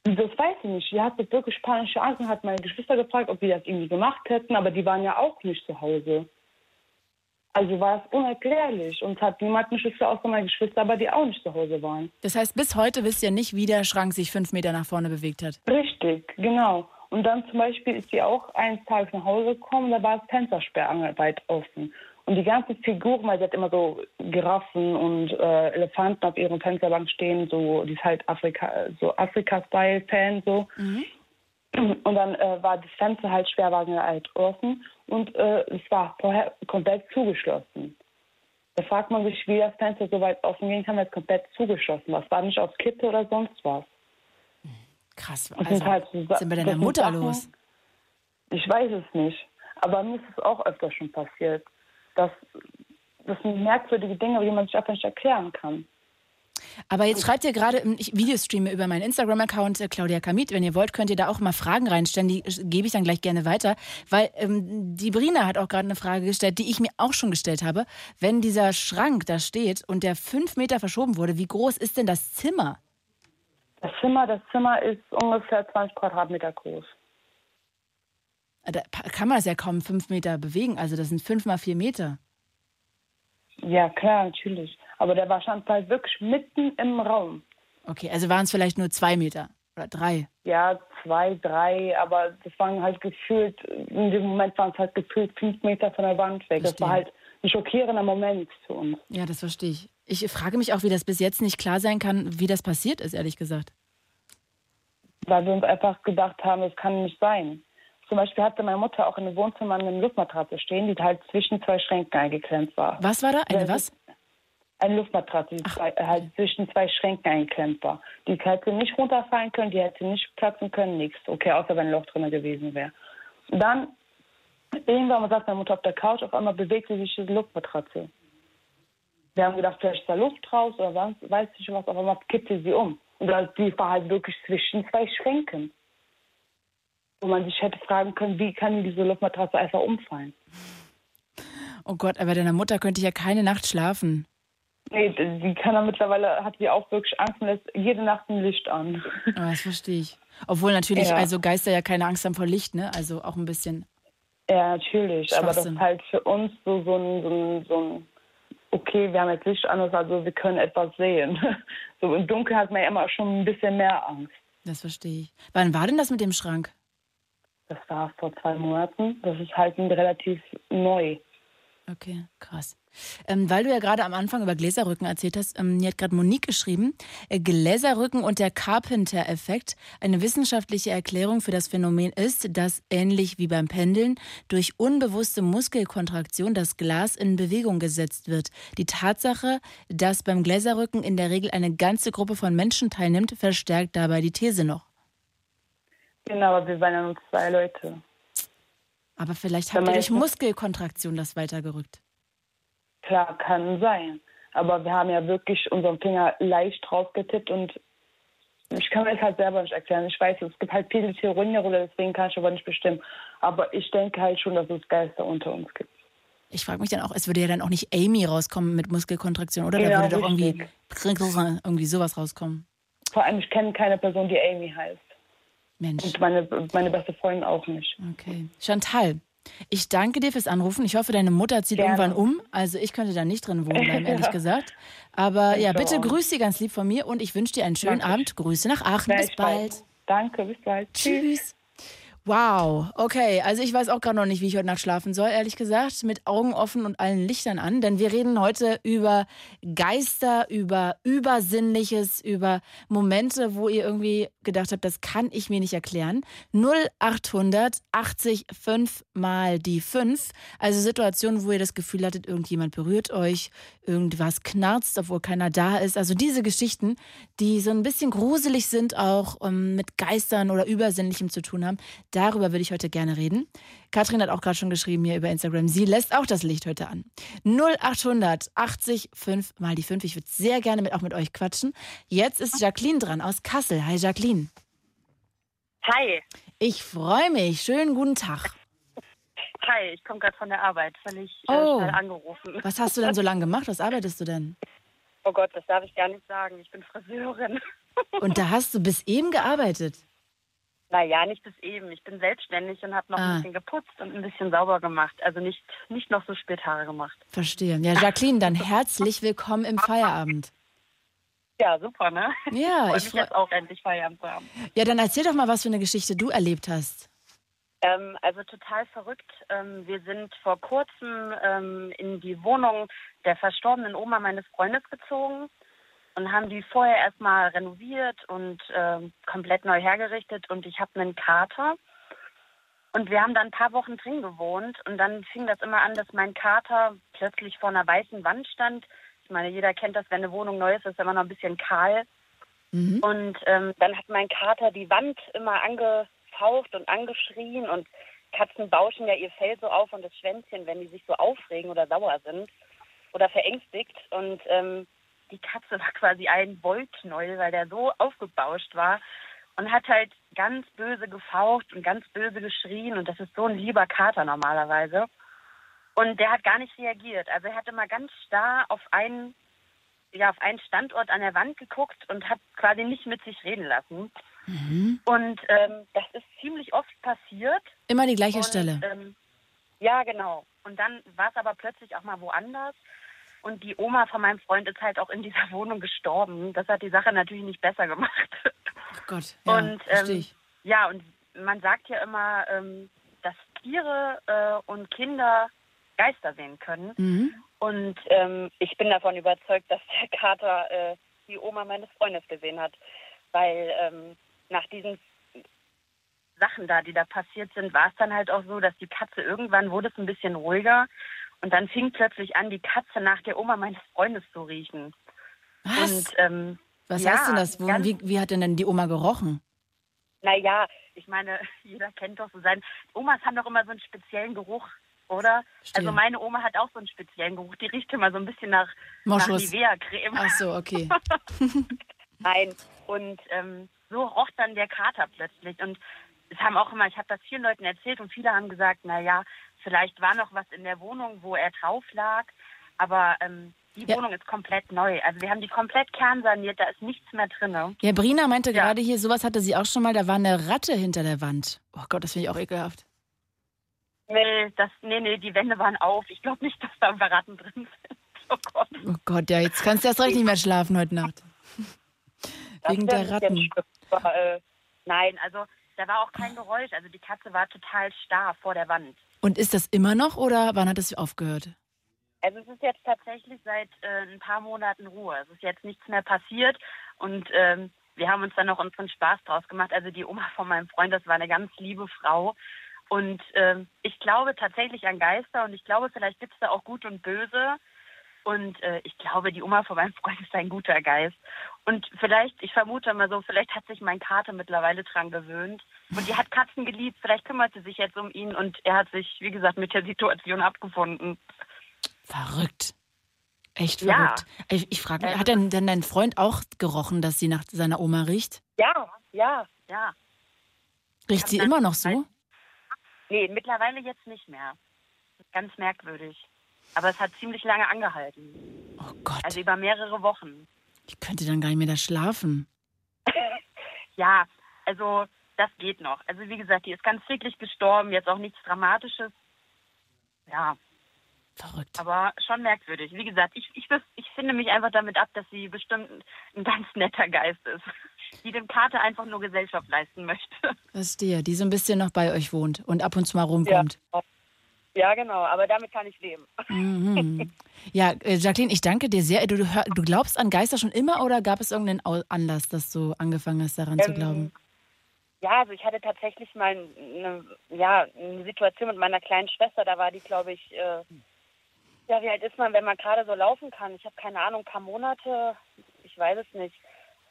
Das weiß ich nicht. Die hatte wirklich panische Angst und hat meine Geschwister gefragt, ob die das irgendwie gemacht hätten, aber die waren ja auch nicht zu Hause. Also war es unerklärlich und hat niemand eine Geschwister außer meine Geschwister, aber die auch nicht zu Hause waren. Das heißt, bis heute wisst ihr nicht, wie der Schrank sich fünf Meter nach vorne bewegt hat. Richtig, genau. Und dann zum Beispiel ist sie auch eines Tages nach Hause gekommen, da war das Fenstersperr weit offen. Und die ganzen Figuren, weil sie hat immer so Giraffen und äh, Elefanten auf ihrem Fensterbank stehen, so, die ist halt Afrika, so Afrika-Style-Fan, so. Und dann äh, war das Fenster halt schwerwagen halt offen und äh, es war vorher komplett zugeschlossen. Da fragt man sich, wie das Fenster so weit offen gehen kann, weil es komplett zugeschlossen war. Es war nicht aus Kippe oder sonst was. Krass. Also, sind halt so was ist denn sind Mutter Sachen- los? Ich weiß es nicht. Aber mir ist es auch öfter schon passiert. Das, das sind merkwürdige Dinge, die man sich einfach nicht erklären kann. Aber jetzt schreibt ihr gerade, ich Videostreame über meinen Instagram-Account, äh, Claudia Kamit. Wenn ihr wollt, könnt ihr da auch mal Fragen reinstellen. Die äh, gebe ich dann gleich gerne weiter. Weil ähm, die Brina hat auch gerade eine Frage gestellt, die ich mir auch schon gestellt habe. Wenn dieser Schrank da steht und der fünf Meter verschoben wurde, wie groß ist denn das Zimmer? Das Zimmer, das Zimmer ist ungefähr 20 Quadratmeter groß. Äh, Da kann man es ja kaum fünf Meter bewegen. Also das sind fünf mal vier Meter. Ja, klar, natürlich. Aber der war stand halt wirklich mitten im Raum. Okay, also waren es vielleicht nur zwei Meter oder drei. Ja, zwei, drei, aber das waren halt gefühlt, in dem Moment waren es halt gefühlt fünf Meter von der Wand weg. Das war Verstehe. halt ein schockierender Moment für uns. Ja, das verstehe ich. Ich frage mich auch, wie das bis jetzt nicht klar sein kann, wie das passiert ist, ehrlich gesagt. weil wir uns einfach gedacht haben, das kann nicht sein. Zum Beispiel hatte meine Mutter auch in dem Wohnzimmer eine Luftmatratze stehen, die halt zwischen zwei Schränken eingeklemmt war. Was war da? Eine was? Eine Luftmatratze, die zwei, äh, halt zwischen zwei Schränken eingeklemmt war. Die hätte nicht runterfallen können, die hätte nicht platzen können, nichts. Okay, außer wenn ein Loch drin gewesen wäre. Dann, irgendwann saß meine Mutter auf der Couch, auf einmal bewegte sich diese Luftmatratze. Wir haben gedacht, vielleicht ist da Luft raus oder sonst, weiß ich was, auf einmal kippte sie um. Und die war halt wirklich zwischen zwei Schränken. Wo man sich hätte fragen können, wie kann diese Luftmatratze einfach umfallen? Oh Gott, aber deiner Mutter könnte ja keine Nacht schlafen. Nee, die kann dann mittlerweile, hat sie auch wirklich Angst und lässt jede Nacht ein Licht an. Aber das verstehe ich. Obwohl natürlich, Ja. also Geister ja keine Angst haben vor Licht, ne? Also auch ein bisschen. Ja, natürlich. Aber das ist halt für uns so, so, ein, so, ein, so ein, okay, wir haben jetzt Licht an, also wir können etwas sehen. *laughs* So im Dunkeln hat man ja immer schon ein bisschen mehr Angst. Das verstehe ich. Wann war denn das mit dem Schrank? Das war vor zwei Monaten. Das ist halt ein relativ neu. Okay, krass. Ähm, weil du ja gerade am Anfang über Gläserrücken erzählt hast, ähm, hier hat gerade Monique geschrieben, äh, Gläserrücken und der Carpenter-Effekt. Eine wissenschaftliche Erklärung für das Phänomen ist, dass ähnlich wie beim Pendeln durch unbewusste Muskelkontraktion das Glas in Bewegung gesetzt wird. Die Tatsache, dass beim Gläserrücken in der Regel eine ganze Gruppe von Menschen teilnimmt, verstärkt dabei die These noch. Genau, aber wir waren ja nur zwei Leute. Aber vielleicht habt ihr durch Muskelkontraktion das weitergerückt. Klar, kann sein. Aber wir haben ja wirklich unseren Finger leicht draufgetippt und ich kann mir das halt selber nicht erklären. Ich weiß, es gibt halt viele Theorien darüber, deswegen kann ich aber nicht bestimmen. Aber ich denke halt schon, dass es Geister unter uns gibt. Ich frage mich dann auch, es würde ja dann auch nicht Amy rauskommen mit Muskelkontraktion, oder? da würde doch irgendwie, irgendwie sowas rauskommen. Vor allem, ich kenne keine Person, die Amy heißt. Mensch. Und meine, meine beste Freundin auch nicht. Okay. Chantal, ich danke dir fürs Anrufen. Ich hoffe, deine Mutter zieht Gerne. irgendwann um. Also ich könnte da nicht drin wohnen *laughs* bleiben, ehrlich gesagt. Aber ja, Ich bitte auch. grüß sie ganz lieb von mir und ich wünsche dir einen schönen Danke. Abend. Grüße nach Aachen. Bis bald. Gleichfalls. Danke, bis bald. Tschüss. Wow, okay. Also ich weiß auch gerade noch nicht, wie ich heute Nacht schlafen soll, ehrlich gesagt. Mit Augen offen und allen Lichtern an. Denn wir reden heute über Geister, über Übersinnliches, über Momente, wo ihr irgendwie gedacht habt, das kann ich mir nicht erklären. 0800 80 5 mal die 5. Also Situationen, wo ihr das Gefühl hattet, irgendjemand berührt euch, irgendwas knarzt, obwohl keiner da ist. Also diese Geschichten, die so ein bisschen gruselig sind, auch ähm, mit Geistern oder Übersinnlichem zu tun haben. Darüber würde ich heute gerne reden. Katrin hat auch gerade schon geschrieben hier über Instagram. Sie lässt auch das Licht heute an. 0800 80 5 mal die 5. Ich würde sehr gerne mit, auch mit euch quatschen. Jetzt ist Jacqueline dran aus Kassel. Hi Jacqueline. Hi. Ich freue mich. Schönen guten Tag. Hi, ich komme gerade von der Arbeit, weil ich Oh. äh, schnell angerufen. Was hast du denn so lange gemacht? Was arbeitest du denn? Oh Gott, das darf ich gar nicht sagen. Ich bin Friseurin. Und da hast du bis eben gearbeitet. Naja, nicht bis eben. Ich bin selbstständig und habe noch Ah. ein bisschen geputzt und ein bisschen sauber gemacht. Also nicht, nicht noch so spät Haare gemacht. Verstehe. Ja, Jacqueline, dann herzlich willkommen im Feierabend. Ja, super, ne? Ja, *laughs* Freue ich mich freu- jetzt auch endlich Feierabend zu haben. Ja, dann erzähl doch mal, was für eine Geschichte du erlebt hast. Ähm, also total verrückt. Ähm, wir sind vor kurzem ähm, in die Wohnung der verstorbenen Oma meines Freundes gezogen und haben die vorher erstmal renoviert und ähm, komplett neu hergerichtet. Und ich habe einen Kater. Und wir haben dann ein paar Wochen drin gewohnt. Und dann fing das immer an, dass mein Kater plötzlich vor einer weißen Wand stand. Ich meine, jeder kennt das, wenn eine Wohnung neu ist, ist immer noch ein bisschen kahl. Und ähm, dann hat mein Kater die Wand immer angefaucht und angeschrien und Katzen bauschen ja ihr Fell so auf und das Schwänzchen, wenn die sich so aufregen oder sauer sind oder verängstigt. Und ähm, die Katze war quasi ein Wollknäuel, weil der so aufgebauscht war und hat halt ganz böse gefaucht und ganz böse geschrien. Und das ist so ein lieber Kater normalerweise. Und der hat gar nicht reagiert. Also er hat immer ganz starr auf einen ja, auf einen Standort an der Wand geguckt und hat quasi nicht mit sich reden lassen. Und ähm, das ist ziemlich oft passiert. Immer die gleiche und, Stelle. Ähm, ja, genau. Und dann war es aber plötzlich auch mal woanders. Und die Oma von meinem Freund ist halt auch in dieser *laughs* Wohnung gestorben. Das hat die Sache natürlich nicht besser gemacht. Ach Gott, ja, und ähm, ich. ja, und man sagt ja immer, ähm, dass Tiere äh, und Kinder Geister sehen können. Mhm. Und ähm, ich bin davon überzeugt, dass der Kater äh, die Oma meines Freundes gesehen hat. Weil ähm, nach diesen Sachen da, die da passiert sind, war es dann halt auch so, dass die Katze irgendwann wurde es ein bisschen ruhiger. Und dann fing plötzlich an, die Katze nach der Oma meines Freundes zu riechen. Was? Und ähm, was ja, heißt denn das? Wo, wie, wie hat denn die Oma gerochen? Naja, ich meine, *laughs* jeder kennt doch so sein. Omas haben doch immer so einen speziellen Geruch, oder? Verstehe. Also meine Oma hat auch so einen speziellen Geruch. Die riecht immer so ein bisschen nach, nach Moschus. Nivea-Creme. Ach so, okay. *laughs* Nein. Und ähm, so roch dann der Kater plötzlich. Und es haben auch immer, ich habe das vielen Leuten erzählt und viele haben gesagt, na ja, vielleicht war noch was in der Wohnung, wo er drauf lag. Aber ähm, die Ja. Wohnung ist komplett neu. Also wir haben die komplett kernsaniert, da ist nichts mehr drin. Ja, Brina meinte Ja. gerade hier, sowas hatte sie auch schon mal, da war eine Ratte hinter der Wand. Oh Gott, das finde ich auch ekelhaft. Nee, das, nee, nee, die Wände waren auf. Ich glaube nicht, dass da Ratten drin sind. *laughs* Oh Gott. Oh Gott, ja, jetzt kannst du erst recht nicht mehr schlafen heute Nacht. Wegen der Ratten. Aber, äh, nein, also da war auch kein Geräusch. Also die Katze war total starr vor der Wand. Und ist das immer noch oder wann hat es aufgehört? Also es ist jetzt tatsächlich seit äh, ein paar Monaten Ruhe. Es ist jetzt nichts mehr passiert und ähm, wir haben uns dann noch unseren Spaß draus gemacht. Also die Oma von meinem Freund, das war eine ganz liebe Frau. Und ähm, ich glaube tatsächlich an Geister und ich glaube, vielleicht gibt es da auch Gut und Böse. Und äh, ich glaube, die Oma von meinem Freund ist ein guter Geist. Und vielleicht, ich vermute mal so, vielleicht hat sich mein Kater mittlerweile dran gewöhnt. Und die hat Katzen geliebt. Vielleicht kümmert sie sich jetzt um ihn und er hat sich, wie gesagt, mit der Situation abgefunden. Verrückt. Echt Ja. verrückt. Ich, ich frage mich, hat denn, denn dein Freund auch gerochen, dass sie nach seiner Oma riecht? Ja, ja, ja. Riecht sie immer noch so? Nee, mittlerweile jetzt nicht mehr. Ganz merkwürdig. Aber es hat ziemlich lange angehalten. Oh Gott, Also über mehrere Wochen. ich könnte dann gar nicht mehr da schlafen. *laughs* Ja, also das geht noch. Also wie gesagt, die ist ganz friedlich gestorben, jetzt auch nichts Dramatisches. Ja, Verrückt. aber schon merkwürdig. Wie gesagt, ich, ich, ich finde mich einfach damit ab, dass sie bestimmt ein, ein ganz netter Geist ist, die dem Kater einfach nur Gesellschaft leisten möchte. Verstehe, die so ein bisschen noch bei euch wohnt und ab und zu mal rumkommt. Ja, genau, aber damit kann ich leben. Mhm. Ja, äh, Jacqueline, ich danke dir sehr. Du, du, glaubst an Geister schon immer oder gab es irgendeinen Anlass, dass du angefangen hast, daran zu Ähm, glauben? Ja, also ich hatte tatsächlich mal eine, ja, eine Situation mit meiner kleinen Schwester. Da war die, glaube ich, äh, ja, wie alt ist man, wenn man gerade so laufen kann? Ich habe keine Ahnung, ein paar Monate, ich weiß es nicht.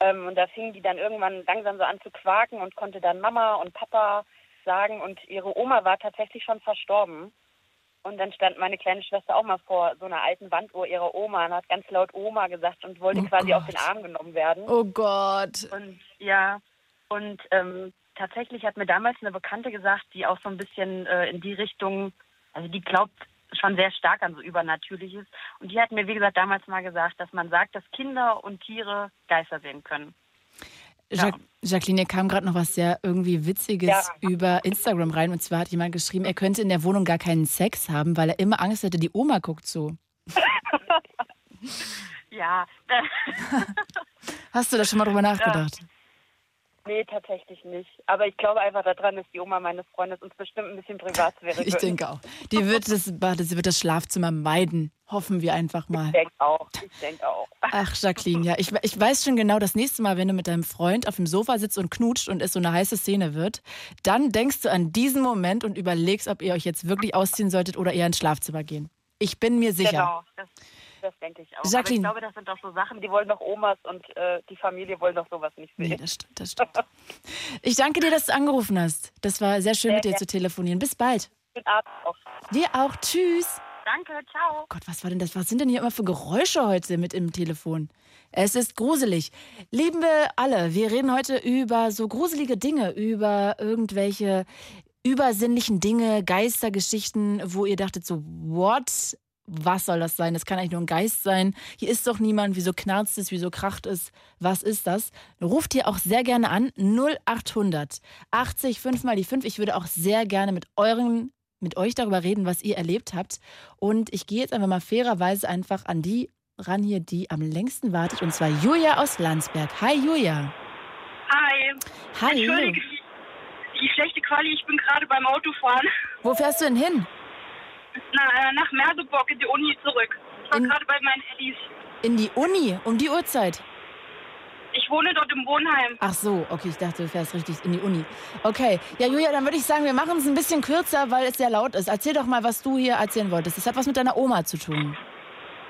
Ähm, und da fing die dann irgendwann langsam so an zu quaken und konnte dann Mama und Papa sagen. Und ihre Oma war tatsächlich schon verstorben. Und dann stand meine kleine Schwester auch mal vor so einer alten Wanduhr ihrer Oma und hat ganz laut Oma gesagt und wollte Oh quasi auf Gott. den Arm genommen werden. Oh Gott. Und ja, und ähm, tatsächlich hat mir damals eine Bekannte gesagt, die auch so ein bisschen äh, in die Richtung, also die glaubt schon sehr stark an so Übernatürliches. Und die hat mir, wie gesagt, damals mal gesagt, dass man sagt, dass Kinder und Tiere Geister sehen können. Ja. Jacqueline, kam gerade noch was sehr irgendwie Witziges ja. über Instagram rein. Und zwar hat jemand geschrieben, er könnte in der Wohnung gar keinen Sex haben, weil er immer Angst hätte, die Oma guckt so. *laughs* ja. *laughs* Hast du da schon mal drüber nachgedacht? Nee, tatsächlich nicht. Aber ich glaube einfach daran, dass die Oma meines Freundes uns bestimmt ein bisschen Privatsphäre Ich denke auch. Die wird das, sie wird das Schlafzimmer meiden. Hoffen wir einfach mal. Ich denke auch. Ich denke auch. Ach, Jacqueline, ja. Ich, ich weiß schon genau, das nächste Mal, wenn du mit deinem Freund auf dem Sofa sitzt und knutscht und es so eine heiße Szene wird, dann denkst du an diesen Moment und überlegst, ob ihr euch jetzt wirklich ausziehen solltet oder eher ins Schlafzimmer gehen. Ich bin mir sicher. Genau. Das das denke ich auch. Jacqueline. Aber ich glaube, das sind doch so Sachen, die wollen doch Omas und äh, die Familie wollen doch sowas nicht sehen. Nee, das stimmt, das stimmt. ich danke dir, dass du angerufen hast. Das war sehr schön, sehr, mit dir ja. zu telefonieren. Bis bald. Guten Abend auch. Dir auch. Tschüss. Danke, ciao. Gott, was war denn das? Was sind denn hier immer für Geräusche heute mit im Telefon? Es ist gruselig. Lieben wir alle, wir reden heute über so gruselige Dinge, über irgendwelche übersinnlichen Dinge, Geistergeschichten, wo ihr dachtet so, what? Was soll das sein? Das kann eigentlich nur ein Geist sein. Hier ist doch niemand. Wieso knarzt es? Wieso kracht es? Was ist das? Ruft hier auch sehr gerne an. 0800 80 5 mal die 5. Ich würde auch sehr gerne mit euren mit euch darüber reden, was ihr erlebt habt. Und ich gehe jetzt einfach mal fairerweise einfach an die ran hier, die am längsten wartet. Und zwar Julia aus Landsberg. Hi, Julia. Hi. Hi. Entschuldige die schlechte Quali. Ich bin gerade beim Autofahren. Wo fährst du denn hin? Na, äh, nach Merseburg in die Uni zurück. Ich war gerade bei meinen Eddies. In die Uni? Um die Uhrzeit? Ich wohne dort im Wohnheim. Ach so, okay, ich dachte, du fährst richtig in die Uni. Okay, ja, Julia, dann würde ich sagen, wir machen es ein bisschen kürzer, weil es sehr laut ist. Erzähl doch mal, was du hier erzählen wolltest. Das hat was mit deiner Oma zu tun.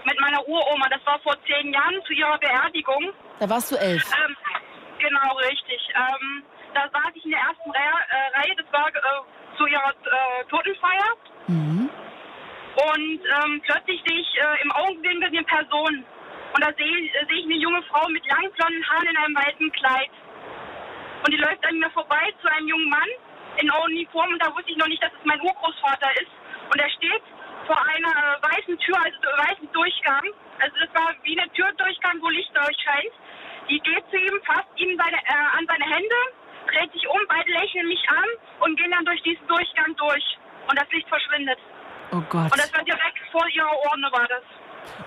Mit meiner Uroma, das war vor zehn Jahren zu ihrer Beerdigung. Da warst du elf. Ähm, genau, richtig. Ähm, da saß ich in der ersten Reihe, äh, Reihe das war äh, zu ihrer äh, Totenfeier. Mhm. Und ähm, plötzlich sehe ich äh, im Augenwinkel eine Person. Und da sehe äh, seh ich eine junge Frau mit langen blonden Haaren in einem weißen Kleid. Und die läuft an mir vorbei zu einem jungen Mann in Uniform. Und da wusste ich noch nicht, dass es mein Urgroßvater ist. Und er steht vor einer äh, weißen Tür, also weißen Durchgang. Also das war wie eine Türdurchgang, wo Licht durchscheint. Die geht zu ihm, fasst ihm seine, äh, an seine Hände, dreht sich um, beide lächeln mich an und gehen dann durch diesen Durchgang durch. Und das Licht verschwindet. Oh Gott. Und das war direkt vor ihrer Urne war das.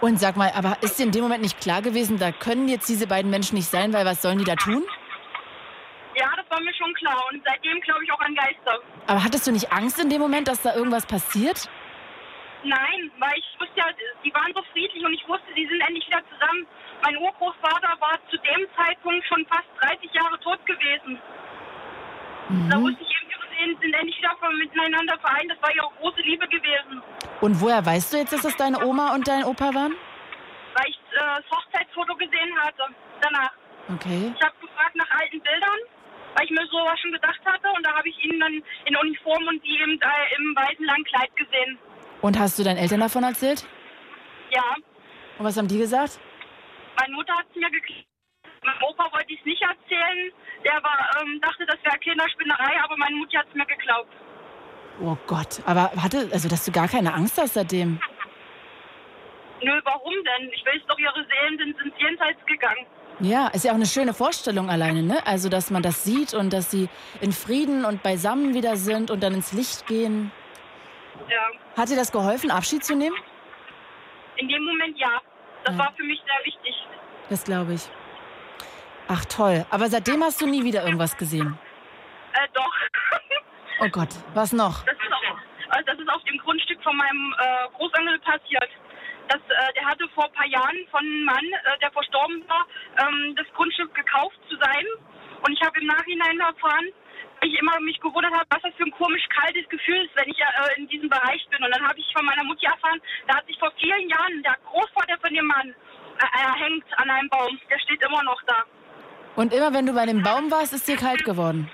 Und sag mal, aber ist dir in dem Moment nicht klar gewesen, da können jetzt diese beiden Menschen nicht sein, weil was sollen die da tun? Ja, das war mir schon klar. Und seitdem glaube ich auch an Geister. Aber hattest du nicht Angst in dem Moment, dass da irgendwas passiert? Nein, weil ich wusste ja, die waren so friedlich und ich wusste, die sind endlich wieder zusammen. Mein Urgroßvater war zu dem Zeitpunkt schon fast 30 Jahre tot gewesen. Mhm. Da wusste ich eben, sind, sind endlich wieder miteinander vereint. Das war ihre große Liebe gewesen. Und woher weißt du jetzt, dass das deine Oma und dein Opa waren? Weil ich äh, das Hochzeitsfoto gesehen hatte, danach. Okay. Ich habe gefragt nach alten Bildern, weil ich mir sowas schon gedacht hatte. Und da habe ich ihn dann in Uniform und die im, äh, im weißen langen Kleid gesehen. Und hast du deinen Eltern davon erzählt? Ja. Und was haben die gesagt? Meine Mutter hat es mir geklärt. Opa wollte ich es nicht erzählen. Der war, ähm, dachte, das wäre Kinderspinnerei, aber meine Mutter hat es mir geglaubt. Oh Gott, aber hatte, also dass du gar keine Angst hast seitdem? Nö, warum denn? Ich weiß doch, ihre Seelen sind ins Jenseits gegangen. Ja, ist ja auch eine schöne Vorstellung alleine, ne? Also, dass man das sieht und dass sie in Frieden und beisammen wieder sind und dann ins Licht gehen. Ja. Hat dir das geholfen, Abschied zu nehmen? In dem Moment ja. Das ja. war für mich sehr wichtig. Das glaube ich. Ach toll. Aber seitdem hast du nie wieder irgendwas gesehen? Äh, doch. *laughs* oh Gott, was noch? Das ist, auf, also das ist auf dem Grundstück von meinem äh, Großonkel passiert. Das, äh, der hatte vor ein paar Jahren von einem Mann, äh, der verstorben war, ähm, das Grundstück gekauft zu sein. Und ich habe im Nachhinein erfahren, weil ich immer mich gewundert habe, was das für ein komisch kaltes Gefühl ist, wenn ich äh, in diesem Bereich bin. Und dann habe ich von meiner Mutter erfahren, da hat sich vor vielen Jahren der Großvater von dem Mann äh, er hängt an einem Baum. Der steht immer noch da. Und immer wenn du bei dem Baum warst, ist dir kalt geworden?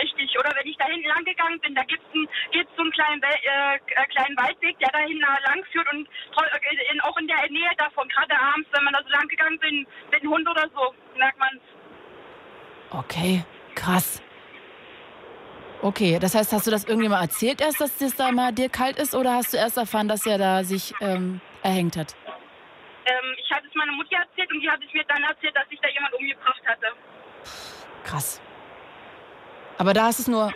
Richtig. Oder wenn ich da hinten lang gegangen bin, da gibt es so einen kleinen, äh, äh, kleinen Waldweg, der da hinten lang führt und äh, in, auch in der Nähe davon, gerade abends, wenn man da so lang gegangen bin, mit einem Hund oder so, merkt man es. Okay, krass. Okay, das heißt, hast du das irgendjemand erzählt erst, dass es da mal dir kalt ist oder hast du erst erfahren, dass er da sich ähm, erhängt hat? Ähm, ich hatte es meiner Mutter erzählt und die hat es mir dann erzählt, dass sich da jemand umgebracht hatte. Krass. Aber da hast du es nur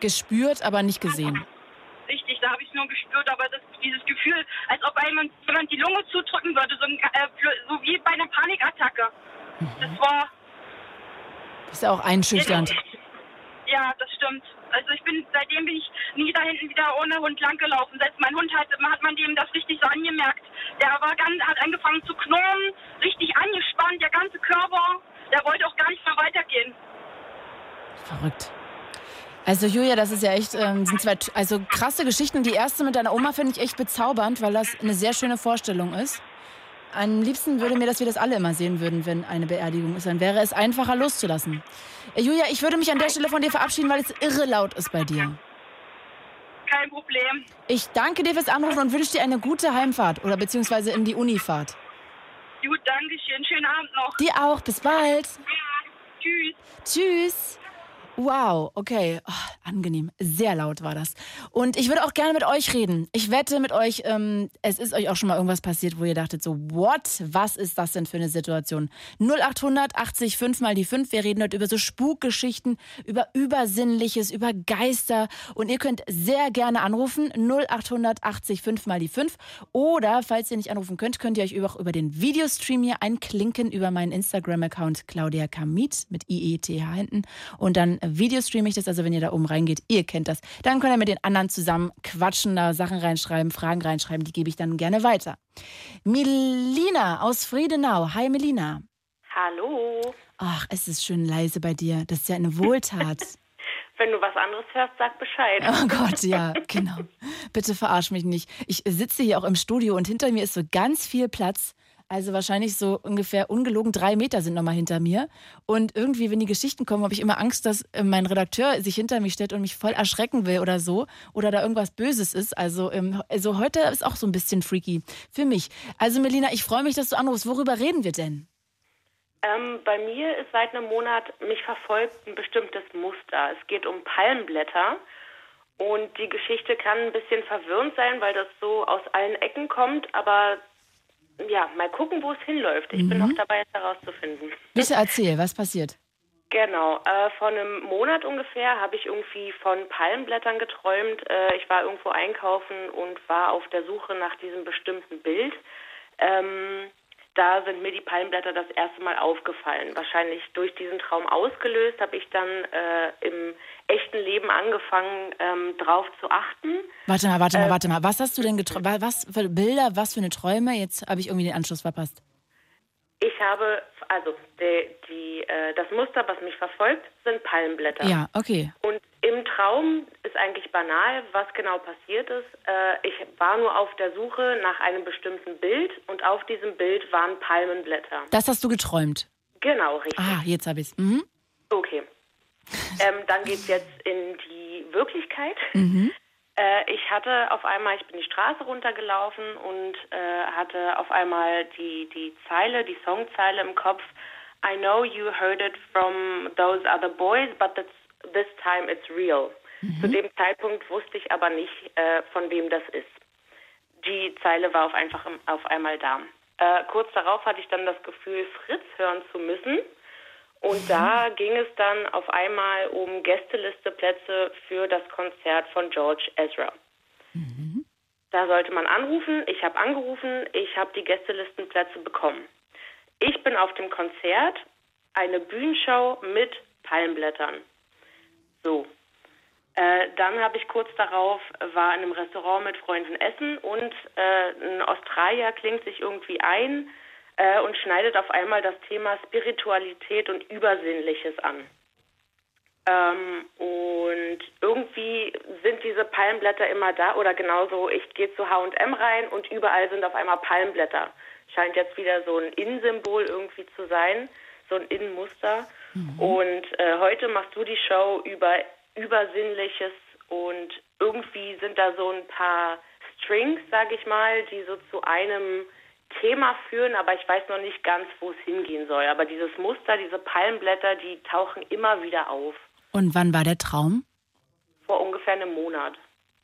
gespürt, aber nicht gesehen. Richtig, da habe ich es nur gespürt, aber das, dieses Gefühl, als ob einem jemand die Lunge zudrücken würde, so, äh, so wie bei einer Panikattacke. Das war. Ist ja auch einschüchternd. Ja, das stimmt. Also ich bin, seitdem bin ich nie da hinten wieder ohne Hund langgelaufen. Selbst mein Hund hat, hat man dem das richtig so angemerkt. Der war ganz, hat angefangen zu knurren, richtig angespannt, der ganze Körper. Der wollte auch gar nicht mehr weitergehen. Verrückt. Also Julia, das ist ja echt, ähm, sind zwei, also krasse Geschichten. Die erste mit deiner Oma finde ich echt bezaubernd, weil das eine sehr schöne Vorstellung ist. Am liebsten würde mir, dass wir das alle immer sehen würden, wenn eine Beerdigung ist. Dann wäre es einfacher loszulassen. Julia, ich würde mich an der Stelle von dir verabschieden, weil es irre laut ist bei dir. Kein Problem. Ich danke dir fürs Anrufen und wünsche dir eine gute Heimfahrt oder beziehungsweise in die Unifahrt. Gut, danke schön. Schönen Abend noch. Dir auch. Bis bald. Tschüss. Tschüss. Wow, okay. Oh, angenehm. Sehr laut war das. Und ich würde auch gerne mit euch reden. Ich wette mit euch, ähm, es ist euch auch schon mal irgendwas passiert, wo ihr dachtet so, what? Was ist das denn für eine Situation? 0800 80 5 mal die 5. Wir reden heute über so Spukgeschichten, über Übersinnliches, über Geister. Und ihr könnt sehr gerne anrufen. 0800 80 5 mal die 5. Oder, falls ihr nicht anrufen könnt, könnt ihr euch auch über den Videostream hier einklinken über meinen Instagram-Account Claudia Kamit mit IETH hinten. Und dann Video streame ich das, also wenn ihr da oben reingeht, ihr kennt das. Dann könnt ihr mit den anderen zusammen quatschen, da Sachen reinschreiben, Fragen reinschreiben, die gebe ich dann gerne weiter. Melina aus Friedenau. Hi Melina. Hallo. Ach, es ist schön leise bei dir. Das ist ja eine Wohltat. *laughs* Wenn du was anderes hörst, sag Bescheid. Oh Gott, ja, genau. Bitte verarsch mich nicht. Ich sitze hier auch im Studio und hinter mir ist so ganz viel Platz. Also wahrscheinlich so ungefähr ungelogen drei Meter sind nochmal hinter mir. Und irgendwie, wenn die Geschichten kommen, habe ich immer Angst, dass äh, mein Redakteur sich hinter mich stellt und mich voll erschrecken will oder so. Oder da irgendwas Böses ist. Also, ähm, also heute ist auch so ein bisschen freaky für mich. Also Melina, ich freue mich, dass du anrufst. Worüber reden wir denn? Ähm, bei mir ist seit einem Monat mich verfolgt ein bestimmtes Muster. Es geht um Palmblätter. Und die Geschichte kann ein bisschen verwirrend sein, weil das so aus allen Ecken kommt, aber ja, mal gucken, wo es hinläuft. Ich mhm. bin noch dabei, es herauszufinden. Bitte erzähl, was passiert? Genau, äh, vor einem Monat ungefähr habe ich irgendwie von Palmblättern geträumt. Äh, ich war irgendwo einkaufen und war auf der Suche nach diesem bestimmten Bild. Ähm, da sind mir die Palmblätter das erste Mal aufgefallen. Wahrscheinlich durch diesen Traum ausgelöst habe ich dann äh, im echten Leben angefangen, ähm, drauf zu achten. Warte mal, warte mal, äh, warte mal. Was hast du denn geträumt? Was für Bilder, was für eine Träume? Jetzt habe ich irgendwie den Anschluss verpasst. Ich habe, also die, die, äh, das Muster, was mich verfolgt, sind Palmblätter. Ja, okay. Und im Traum ist eigentlich banal, was genau passiert ist. Äh, ich war nur auf der Suche nach einem bestimmten Bild und auf diesem Bild waren Palmenblätter. Das hast du geträumt? Genau, richtig. Ah, jetzt habe ich es. Mhm. Okay. *laughs* ähm, dann geht es jetzt in die Wirklichkeit. Mhm. Äh, ich hatte auf einmal, ich bin die Straße runtergelaufen und äh, hatte auf einmal die, die Zeile, die Songzeile im Kopf. I know you heard it from those other boys, but this time it's real. Mhm. Zu dem Zeitpunkt wusste ich aber nicht, äh, von wem das ist. Die Zeile war auf, einfach auf einmal da. Äh, kurz darauf hatte ich dann das Gefühl, Fritz hören zu müssen. Und da ging es dann auf einmal um Gästelisteplätze für das Konzert von George Ezra. Mhm. Da sollte man anrufen. Ich habe angerufen. Ich habe die Gästelistenplätze bekommen. Ich bin auf dem Konzert, eine Bühnenshow mit Palmblättern. So. Äh, dann habe ich kurz darauf, war in einem Restaurant mit Freunden essen und äh, ein Australier klingt sich irgendwie ein äh, und schneidet auf einmal das Thema Spiritualität und Übersinnliches an. Ähm, und irgendwie sind diese Palmblätter immer da oder genauso, ich gehe zu HM rein und überall sind auf einmal Palmblätter. Scheint jetzt wieder so ein Innensymbol irgendwie zu sein, so ein Innenmuster. Mhm. Und äh, heute machst du die Show über Übersinnliches und irgendwie sind da so ein paar Strings, sage ich mal, die so zu einem Thema führen, aber ich weiß noch nicht ganz, wo es hingehen soll. Aber dieses Muster, diese Palmblätter, die tauchen immer wieder auf. Und wann war der Traum? vor ungefähr einem Monat.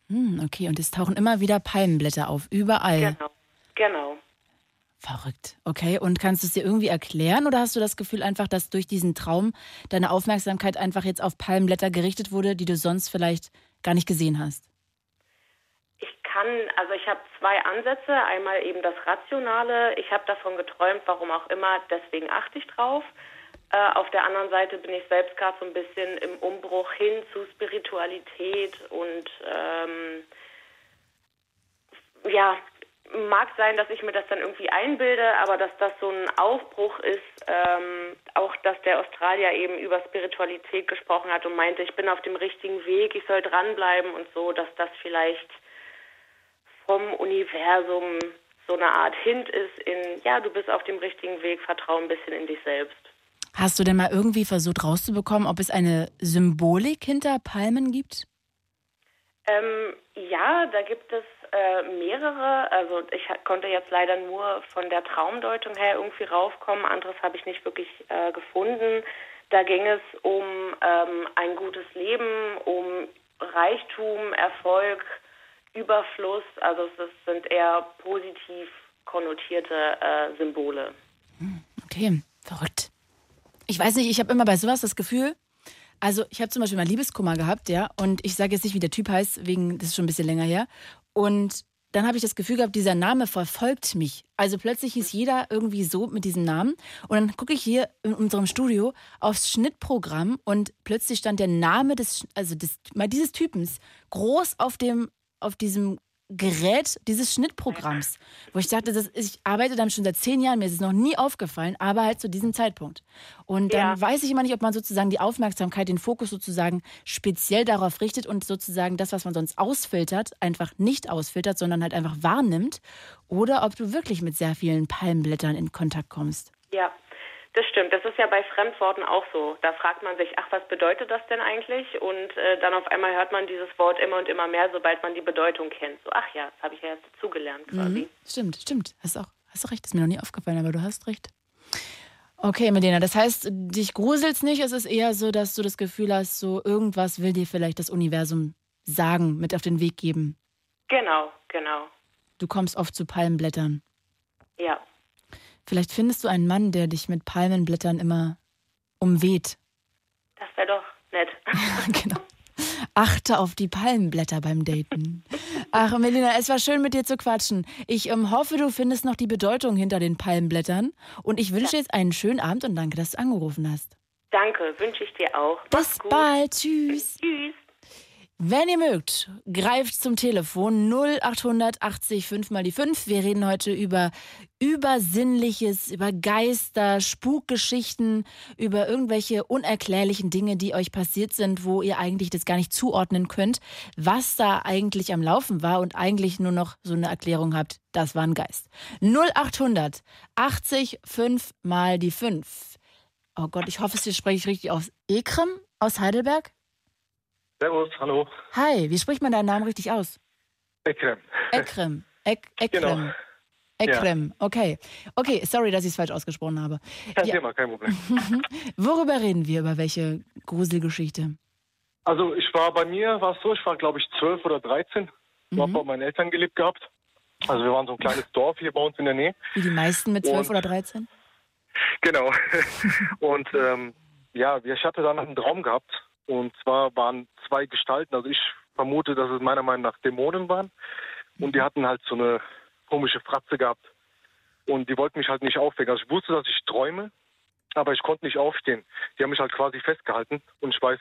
Hm, okay, und es tauchen immer wieder Palmenblätter auf, überall. Genau, genau. Verrückt. Okay, und kannst du es dir irgendwie erklären oder hast du das Gefühl einfach, dass durch diesen Traum deine Aufmerksamkeit einfach jetzt auf Palmenblätter gerichtet wurde, die du sonst vielleicht gar nicht gesehen hast? Kann, also ich habe zwei Ansätze. Einmal eben das Rationale. Ich habe davon geträumt, warum auch immer, deswegen achte ich drauf. Äh, auf der anderen Seite bin ich selbst gerade so ein bisschen im Umbruch hin zu Spiritualität und ähm, ja, mag sein, dass ich mir das dann irgendwie einbilde, aber dass das so ein Aufbruch ist, ähm, auch dass der Australier eben über Spiritualität gesprochen hat und meinte, ich bin auf dem richtigen Weg, ich soll dranbleiben und so, dass das vielleicht vom Universum so eine Art Hint ist in, ja, du bist auf dem richtigen Weg, vertrau ein bisschen in dich selbst. Hast du denn mal irgendwie versucht rauszubekommen, ob es eine Symbolik hinter Palmen gibt? Ähm, ja, da gibt es äh, mehrere. Also ich konnte jetzt leider nur von der Traumdeutung her irgendwie raufkommen. Anderes habe ich nicht wirklich äh, gefunden. Da ging es um ähm, ein gutes Leben, um Reichtum, Erfolg, Überfluss. Also es sind eher positiv konnotierte äh, Symbole. Hm, okay, verrückt. Ich weiß nicht, ich habe immer bei sowas das Gefühl, also ich habe zum Beispiel mal Liebeskummer gehabt, ja, und ich sage jetzt nicht, wie der Typ heißt, wegen, das ist schon ein bisschen länger her. Und dann habe ich das Gefühl gehabt, dieser Name verfolgt mich. Also plötzlich hieß jeder irgendwie so mit diesem Namen. Und dann gucke ich hier in unserem Studio aufs Schnittprogramm und plötzlich stand der Name des, also des, mal dieses Typens groß auf dem, auf diesem Gerät dieses Schnittprogramms, wo ich dachte, das, ich arbeite dann schon seit zehn Jahren, mir ist es noch nie aufgefallen, aber halt zu diesem Zeitpunkt. Und dann ja. weiß ich immer nicht, ob man sozusagen die Aufmerksamkeit, den Fokus sozusagen speziell darauf richtet und sozusagen das, was man sonst ausfiltert, einfach nicht ausfiltert, sondern halt einfach wahrnimmt, oder ob du wirklich mit sehr vielen Palmblättern in Kontakt kommst. Ja, das stimmt. Das ist ja bei Fremdworten auch so. Da fragt man sich, ach, was bedeutet das denn eigentlich? Und äh, dann auf einmal hört man dieses Wort immer und immer mehr, sobald man die Bedeutung kennt. So, ach ja, das habe ich ja erst dazugelernt quasi. Mhm. Stimmt, stimmt. Hast auch, hast auch recht. Das ist mir noch nie aufgefallen, aber du hast recht. Okay, Medina, das heißt, dich gruselt's nicht. Es ist eher so, dass du das Gefühl hast, so irgendwas will dir vielleicht das Universum sagen, mit auf den Weg geben. Genau, genau. Du kommst oft zu Palmenblättern. Ja. Vielleicht findest du einen Mann, der dich mit Palmenblättern immer umweht. Das wäre doch nett. *laughs* genau. Achte auf die Palmenblätter beim Daten. Ach, Melina, es war schön mit dir zu quatschen. Ich ähm, hoffe, du findest noch die Bedeutung hinter den Palmenblättern. Und ich wünsche dir jetzt einen schönen Abend und danke, dass du angerufen hast. Danke, wünsche ich dir auch. Bis bald. Tschüss. Tschüss. Wenn ihr mögt, greift zum Telefon 0880 5 mal die 5. Wir reden heute über Übersinnliches, über Geister, Spukgeschichten, über irgendwelche unerklärlichen Dinge, die euch passiert sind, wo ihr eigentlich das gar nicht zuordnen könnt, was da eigentlich am Laufen war und eigentlich nur noch so eine Erklärung habt, das war ein Geist. 0800 80 5 mal die 5. Oh Gott, ich hoffe, es spreche ich richtig aus. Ekrem aus Heidelberg? Servus, hallo. Hi, wie spricht man deinen Namen richtig aus? Ekrem. Ekrem. Ek Ekrem. *laughs* Genau. Ekrem, ja. okay. Okay, sorry, dass ich es falsch ausgesprochen habe. Kein ja. Thema, kein Problem. *laughs* Worüber reden wir? Über welche Gruselgeschichte? Also ich war bei mir, war es so, ich war glaube ich zwölf oder dreizehn. Ich mhm. habe bei meinen Eltern gelebt gehabt. Also wir waren so ein kleines Dorf hier bei uns in der Nähe. Wie die meisten mit zwölf oder dreizehn? *laughs* Genau. Und ähm, ja, ich hatte dann einen Traum gehabt und zwar waren zwei Gestalten, also ich vermute, dass es meiner Meinung nach Dämonen waren. Und die hatten halt so eine komische Fratze gehabt. Und die wollten mich halt nicht aufwecken. Also ich wusste, dass ich träume, aber ich konnte nicht aufstehen. Die haben mich halt quasi festgehalten. Und ich weiß,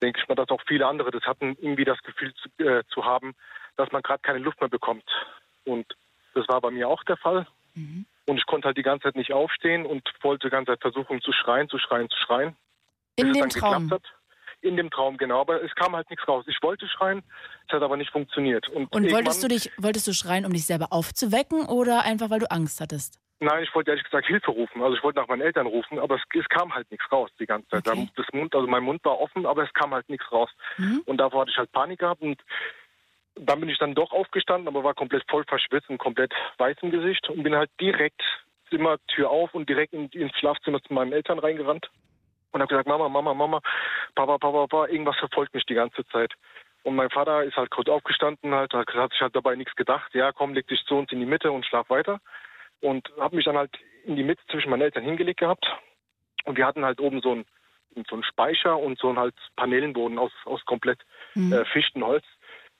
denke ich mal, dass auch viele andere das hatten, irgendwie das Gefühl zu, äh, zu haben, dass man gerade keine Luft mehr bekommt. Und das war bei mir auch der Fall. Mhm. Und ich konnte halt die ganze Zeit nicht aufstehen und wollte die ganze Zeit versuchen zu schreien, zu schreien, zu schreien. In dem Traum? Hat in dem Traum, genau. Aber es kam halt nichts raus. Ich wollte schreien, es hat aber nicht funktioniert. Und, und wolltest du dich, wolltest du schreien, um dich selber aufzuwecken oder einfach, weil du Angst hattest? Nein, ich wollte ehrlich gesagt Hilfe rufen. Also ich wollte nach meinen Eltern rufen, aber es, es kam halt nichts raus die ganze Zeit. Okay. Das Mund, also mein Mund war offen, aber es kam halt nichts raus. Mhm. Und davor hatte ich halt Panik gehabt und dann bin ich dann doch aufgestanden, aber war komplett voll verschwitzt und komplett weiß im Gesicht und bin halt direkt immer Tür auf und direkt in, ins Schlafzimmer zu meinen Eltern reingerannt und habe gesagt, Mama, Mama, Mama, Papa, Papa, Papa, irgendwas verfolgt mich die ganze Zeit. Und mein Vater ist halt kurz aufgestanden, halt, hat sich halt dabei nichts gedacht. Ja, komm, leg dich zu uns in die Mitte und schlaf weiter. Und habe mich dann halt in die Mitte zwischen meinen Eltern hingelegt gehabt. Und wir hatten halt oben so einen, so einen Speicher und so einen halt Panelenboden aus, aus komplett mhm. äh, Fichtenholz.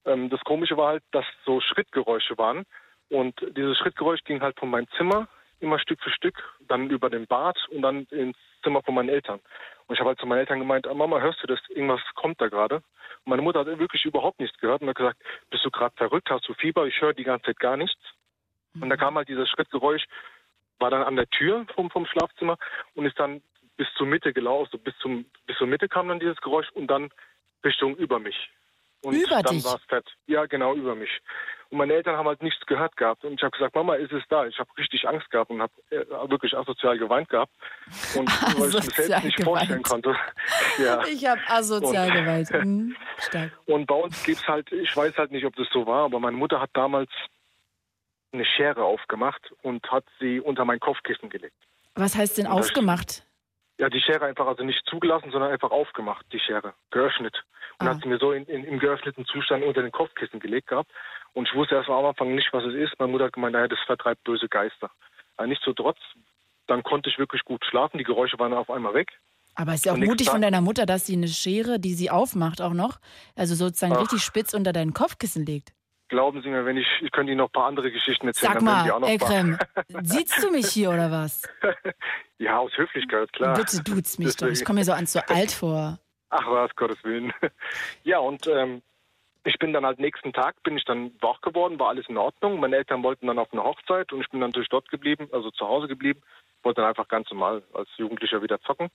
Ähm, das Komische war halt, dass so Schrittgeräusche waren. Und dieses Schrittgeräusch ging halt von meinem Zimmer immer Stück für Stück, dann über den Bad und dann ins Zimmer von meinen Eltern. Und ich habe halt zu meinen Eltern gemeint, ah, Mama, hörst du das? Irgendwas kommt da gerade. Und meine Mutter hat wirklich überhaupt nichts gehört und hat gesagt, bist du gerade verrückt, hast du Fieber? Ich höre die ganze Zeit gar nichts. Und da kam halt dieses Schrittgeräusch, war dann an der Tür vom, vom Schlafzimmer und ist dann bis zur Mitte gelaufen, also bis, zum, bis zur Mitte kam dann dieses Geräusch und dann Richtung über mich. Und über dann dich? war es fett. Ja, genau, über mich. Und meine Eltern haben halt nichts gehört gehabt. Und ich habe gesagt, Mama, ist es da? Ich habe richtig Angst gehabt und habe äh, wirklich asozial geweint gehabt. Und *laughs* weil ich mir selbst nicht geweint. vorstellen konnte. *laughs* ja. Ich habe asozial Und- geweint. *laughs* Mhm. Und bei uns gibt's halt, ich weiß halt nicht, ob das so war, aber meine Mutter hat damals eine Schere aufgemacht und hat sie unter mein Kopfkissen gelegt. Was heißt denn Und aufgemacht? Ja, die Schere einfach also nicht zugelassen, sondern einfach aufgemacht, die Schere, geöffnet. Und Ah. hat sie mir so in, in, im geöffneten Zustand unter den Kopfkissen gelegt gehabt. Und ich wusste erst am Anfang nicht, was es ist. Meine Mutter hat gemeint, naja, das vertreibt böse Geister. Aber nicht so trotz, dann konnte ich wirklich gut schlafen. Die Geräusche waren auf einmal weg. Aber es ist ja auch mutig von deiner Mutter, dass sie eine Schere, die sie aufmacht, auch noch, also sozusagen Ach. richtig spitz unter dein Kopfkissen legt. Glauben Sie mir, wenn ich, ich könnte Ihnen noch ein paar andere Geschichten erzählen. Sag mal, auch noch Ekrem, *laughs* siehst du mich hier oder was? *laughs* ja, aus Höflichkeit, klar. Bitte duzt mich doch. Ich Deswegen- komme mir so an so *laughs* alt vor. Ach was, Gottes Willen. Ja, und ähm, ich bin dann halt nächsten Tag, bin ich dann wach geworden, war alles in Ordnung. Meine Eltern wollten dann auf eine Hochzeit und ich bin dann natürlich dort geblieben, also zu Hause geblieben. Wollte dann einfach ganz normal als Jugendlicher wieder zocken.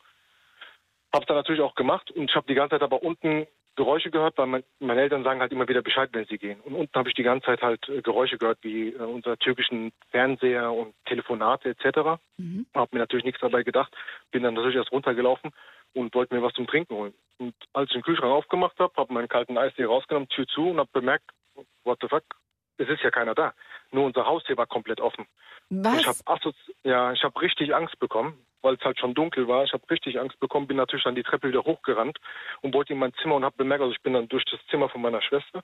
Hab's dann natürlich auch gemacht und ich habe die ganze Zeit aber unten Geräusche gehört, weil mein, meine Eltern sagen halt immer wieder Bescheid, wenn sie gehen. Und unten habe ich die ganze Zeit halt äh, Geräusche gehört, wie äh, unser türkischen Fernseher und Telefonate etc. Mhm. Habe mir natürlich nichts dabei gedacht. Bin dann natürlich erst runtergelaufen und wollte mir was zum Trinken holen. Und als ich den Kühlschrank aufgemacht habe, habe meinen kalten Eistee rausgenommen, Tür zu und habe bemerkt, what the fuck, es ist ja keiner da. Nur unser Haustür war komplett offen. Und Ich habe Was? ja, ich habe richtig Angst bekommen, weil es halt schon dunkel war. Ich habe richtig Angst bekommen, bin natürlich dann die Treppe wieder hochgerannt und wollte in mein Zimmer und habe bemerkt, also ich bin dann durch das Zimmer von meiner Schwester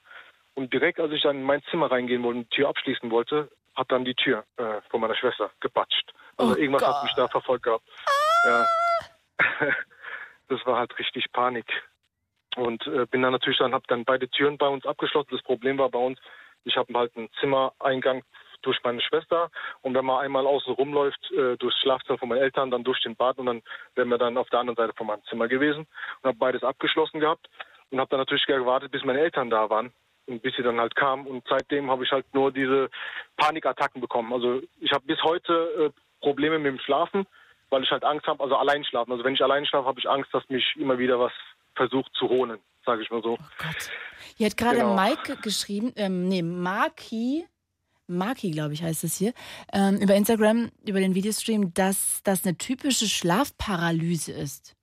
und direkt als ich dann in mein Zimmer reingehen wollte und die Tür abschließen wollte, hat dann die Tür äh, von meiner Schwester gepatscht. Also Oh irgendwas Gott. hat mich da verfolgt gehabt. Ja. *laughs* das war halt richtig Panik. Und äh, bin dann natürlich dann, habe dann beide Türen bei uns abgeschlossen. Das Problem war bei uns, ich habe halt einen Zimmereingang durch meine Schwester und wenn man einmal außen rumläuft, äh, durchs Schlafzimmer von meinen Eltern, dann durch den Bad und dann wären wir dann auf der anderen Seite von meinem Zimmer gewesen und habe beides abgeschlossen gehabt und habe dann natürlich gewartet, bis meine Eltern da waren und bis sie dann halt kamen und seitdem habe ich halt nur diese Panikattacken bekommen. Also ich habe bis heute äh, Probleme mit dem Schlafen, weil ich halt Angst habe, also allein schlafen. Also wenn ich allein schlafe, habe ich Angst, dass mich immer wieder was versucht zu holen, sage ich mal so. Hier hat gerade Genau. Mike geschrieben, ähm, nee, Maki, Maki, glaube ich, heißt es hier, ähm, über Instagram, über den Videostream, dass das eine typische Schlafparalyse ist.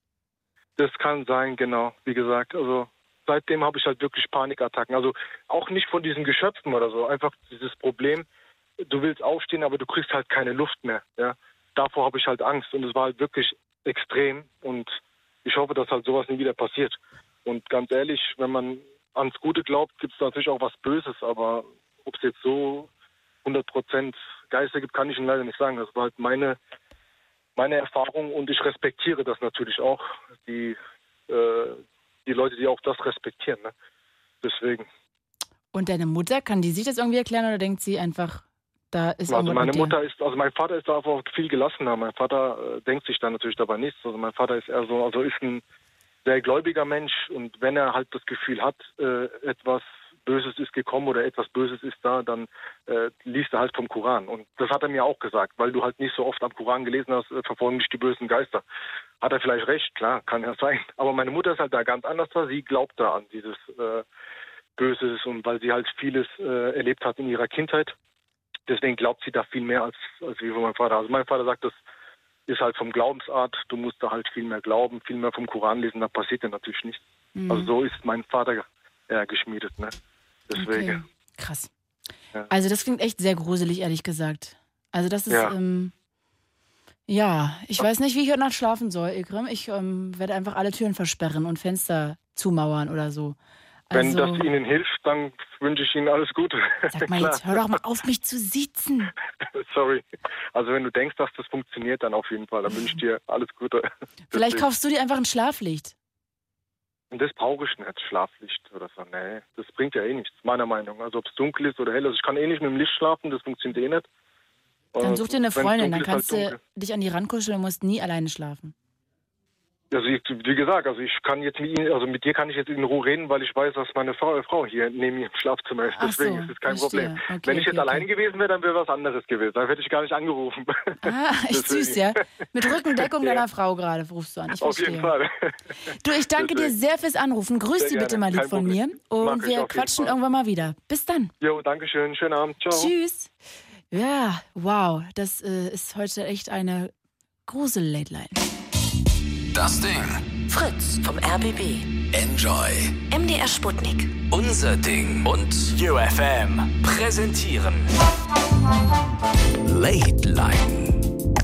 Das kann sein, genau, wie gesagt. Also seitdem habe ich halt wirklich Panikattacken. Also auch nicht von diesen Geschöpfen oder so. Einfach dieses Problem, du willst aufstehen, aber du kriegst halt keine Luft mehr. Ja? Davor habe ich halt Angst und es war halt wirklich extrem und ich hoffe, dass halt sowas nie wieder passiert. Und ganz ehrlich, wenn man ans Gute glaubt, gibt es natürlich auch was Böses, aber ob es jetzt so 100 Prozent Geister gibt, kann ich Ihnen leider nicht sagen. Das war halt meine, meine Erfahrung und ich respektiere das natürlich auch. Die, äh, die Leute, die auch das respektieren. Ne? Deswegen. Und deine Mutter, kann die sich das irgendwie erklären oder denkt sie einfach, da ist Also meine? Mutter ist, also mein Vater ist da einfach viel gelassener. Mein Vater äh, denkt sich da natürlich dabei nichts. Also mein Vater ist eher so, also ist ein sehr gläubiger Mensch und wenn er halt das Gefühl hat, äh, etwas Böses ist gekommen oder etwas Böses ist da, dann äh, liest er halt vom Koran. Und das hat er mir auch gesagt, weil du halt nicht so oft am Koran gelesen hast, äh, verfolgen dich die bösen Geister. Hat er vielleicht recht, klar, kann ja sein. *laughs* Aber meine Mutter ist halt da ganz anders. da. Sie glaubt da an dieses äh, Böses und weil sie halt vieles äh, erlebt hat in ihrer Kindheit. Deswegen glaubt sie da viel mehr als, als wie mein Vater. Also mein Vater sagt, das ist halt vom Glaubensart. Du musst da halt viel mehr glauben, viel mehr vom Koran lesen. Da passiert ja natürlich nichts. Mhm. Also so ist mein Vater ja, geschmiedet. Ne? Deswegen. Okay. Krass. Ja. Also das klingt echt sehr gruselig, ehrlich gesagt. Also das ist, Ja. ähm, Ja, ich weiß nicht, wie ich heute Nacht schlafen soll, Ikrim. Ich ähm, werde einfach alle Türen versperren und Fenster zumauern oder so. Wenn das Ihnen hilft, dann wünsche ich Ihnen alles Gute. *laughs* Sag mal *laughs* jetzt, hör doch mal auf, mich zu sitzen. *laughs* Sorry. Also wenn du denkst, dass das funktioniert, dann auf jeden Fall. Dann wünsche ich dir alles Gute. Vielleicht kaufst du dir einfach ein Schlaflicht. Und das brauche ich nicht, Schlaflicht oder so. Nee, das bringt ja eh nichts, meiner Meinung. nach. Also ob es dunkel ist oder hell. Also ich kann eh nicht mit dem Licht schlafen, das funktioniert eh nicht. Dann such dir eine Freundin, dann halt kannst du dunkel. dich an die rankuscheln und musst nie alleine schlafen. Also ich, wie gesagt, also ich kann jetzt mit Ihnen, also mit dir kann ich jetzt in Ruhe reden, weil ich weiß, dass meine Frau, Frau hier neben mir im Schlafzimmer ist. Deswegen so, ist es kein verstehe. Problem. Okay, Wenn ich okay, jetzt okay. allein gewesen wäre, dann wäre was anderes gewesen. Dann hätte ich gar nicht angerufen. Ah, echt *laughs* süß, ja? Mit Rückendeckung *laughs* Ja. deiner Frau gerade rufst du an. Ich Auf verstehe. jeden Fall. Du, ich danke dir Deswegen. sehr fürs Anrufen. Grüß Sehr sie bitte mal lieb von mir. Und Mach wir quatschen irgendwann mal wieder. Bis dann. Jo, danke schön. Schönen Abend. Ciao. Tschüss. Ja, wow. Das äh, ist heute echt eine Grusel-Late-Line. Das Ding. Fritz vom RBB. Enjoy. MDR Sputnik. Unser Ding. Und UFM. Präsentieren. Late Line.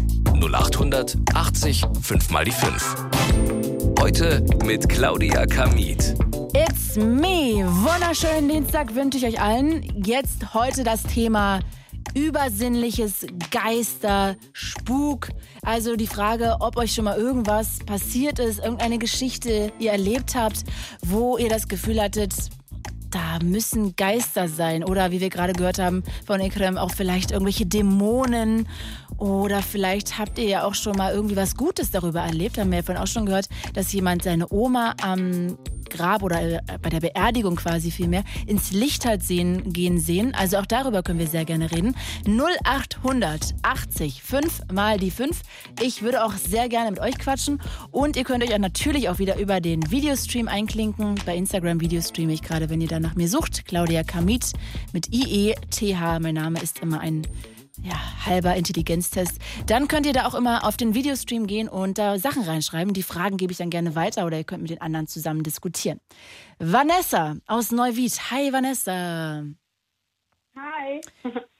0800 80 5 mal die 5. Heute mit Claudia Kamit. It's me. Wunderschönen Dienstag wünsche ich euch allen. Jetzt heute das Thema Übersinnliches, Geister, Spuk. Also die Frage, ob euch schon mal irgendwas passiert ist, irgendeine Geschichte ihr erlebt habt, wo ihr das Gefühl hattet, da müssen Geister sein. Oder wie wir gerade gehört haben von Ekrem, auch vielleicht irgendwelche Dämonen. Oder vielleicht habt ihr ja auch schon mal irgendwie was Gutes darüber erlebt. Haben wir ja vorhin auch schon gehört, dass jemand seine Oma am Grab oder äh, bei der Beerdigung quasi vielmehr ins Licht hat sehen, gehen sehen. Also auch darüber können wir sehr gerne reden. 0800 80 5 mal die 5. Ich würde auch sehr gerne mit euch quatschen. Und ihr könnt euch auch natürlich auch wieder über den Videostream einklinken. Bei Instagram Videostream ich gerade, wenn ihr da nach mir sucht. Claudia Kamit mit IE-TH. Mein Name ist immer ein ja, halber Intelligenztest. Dann könnt ihr da auch immer auf den Videostream gehen und da Sachen reinschreiben. Die Fragen gebe ich dann gerne weiter oder ihr könnt mit den anderen zusammen diskutieren. Vanessa aus Neuwied. Hi Vanessa. Hi.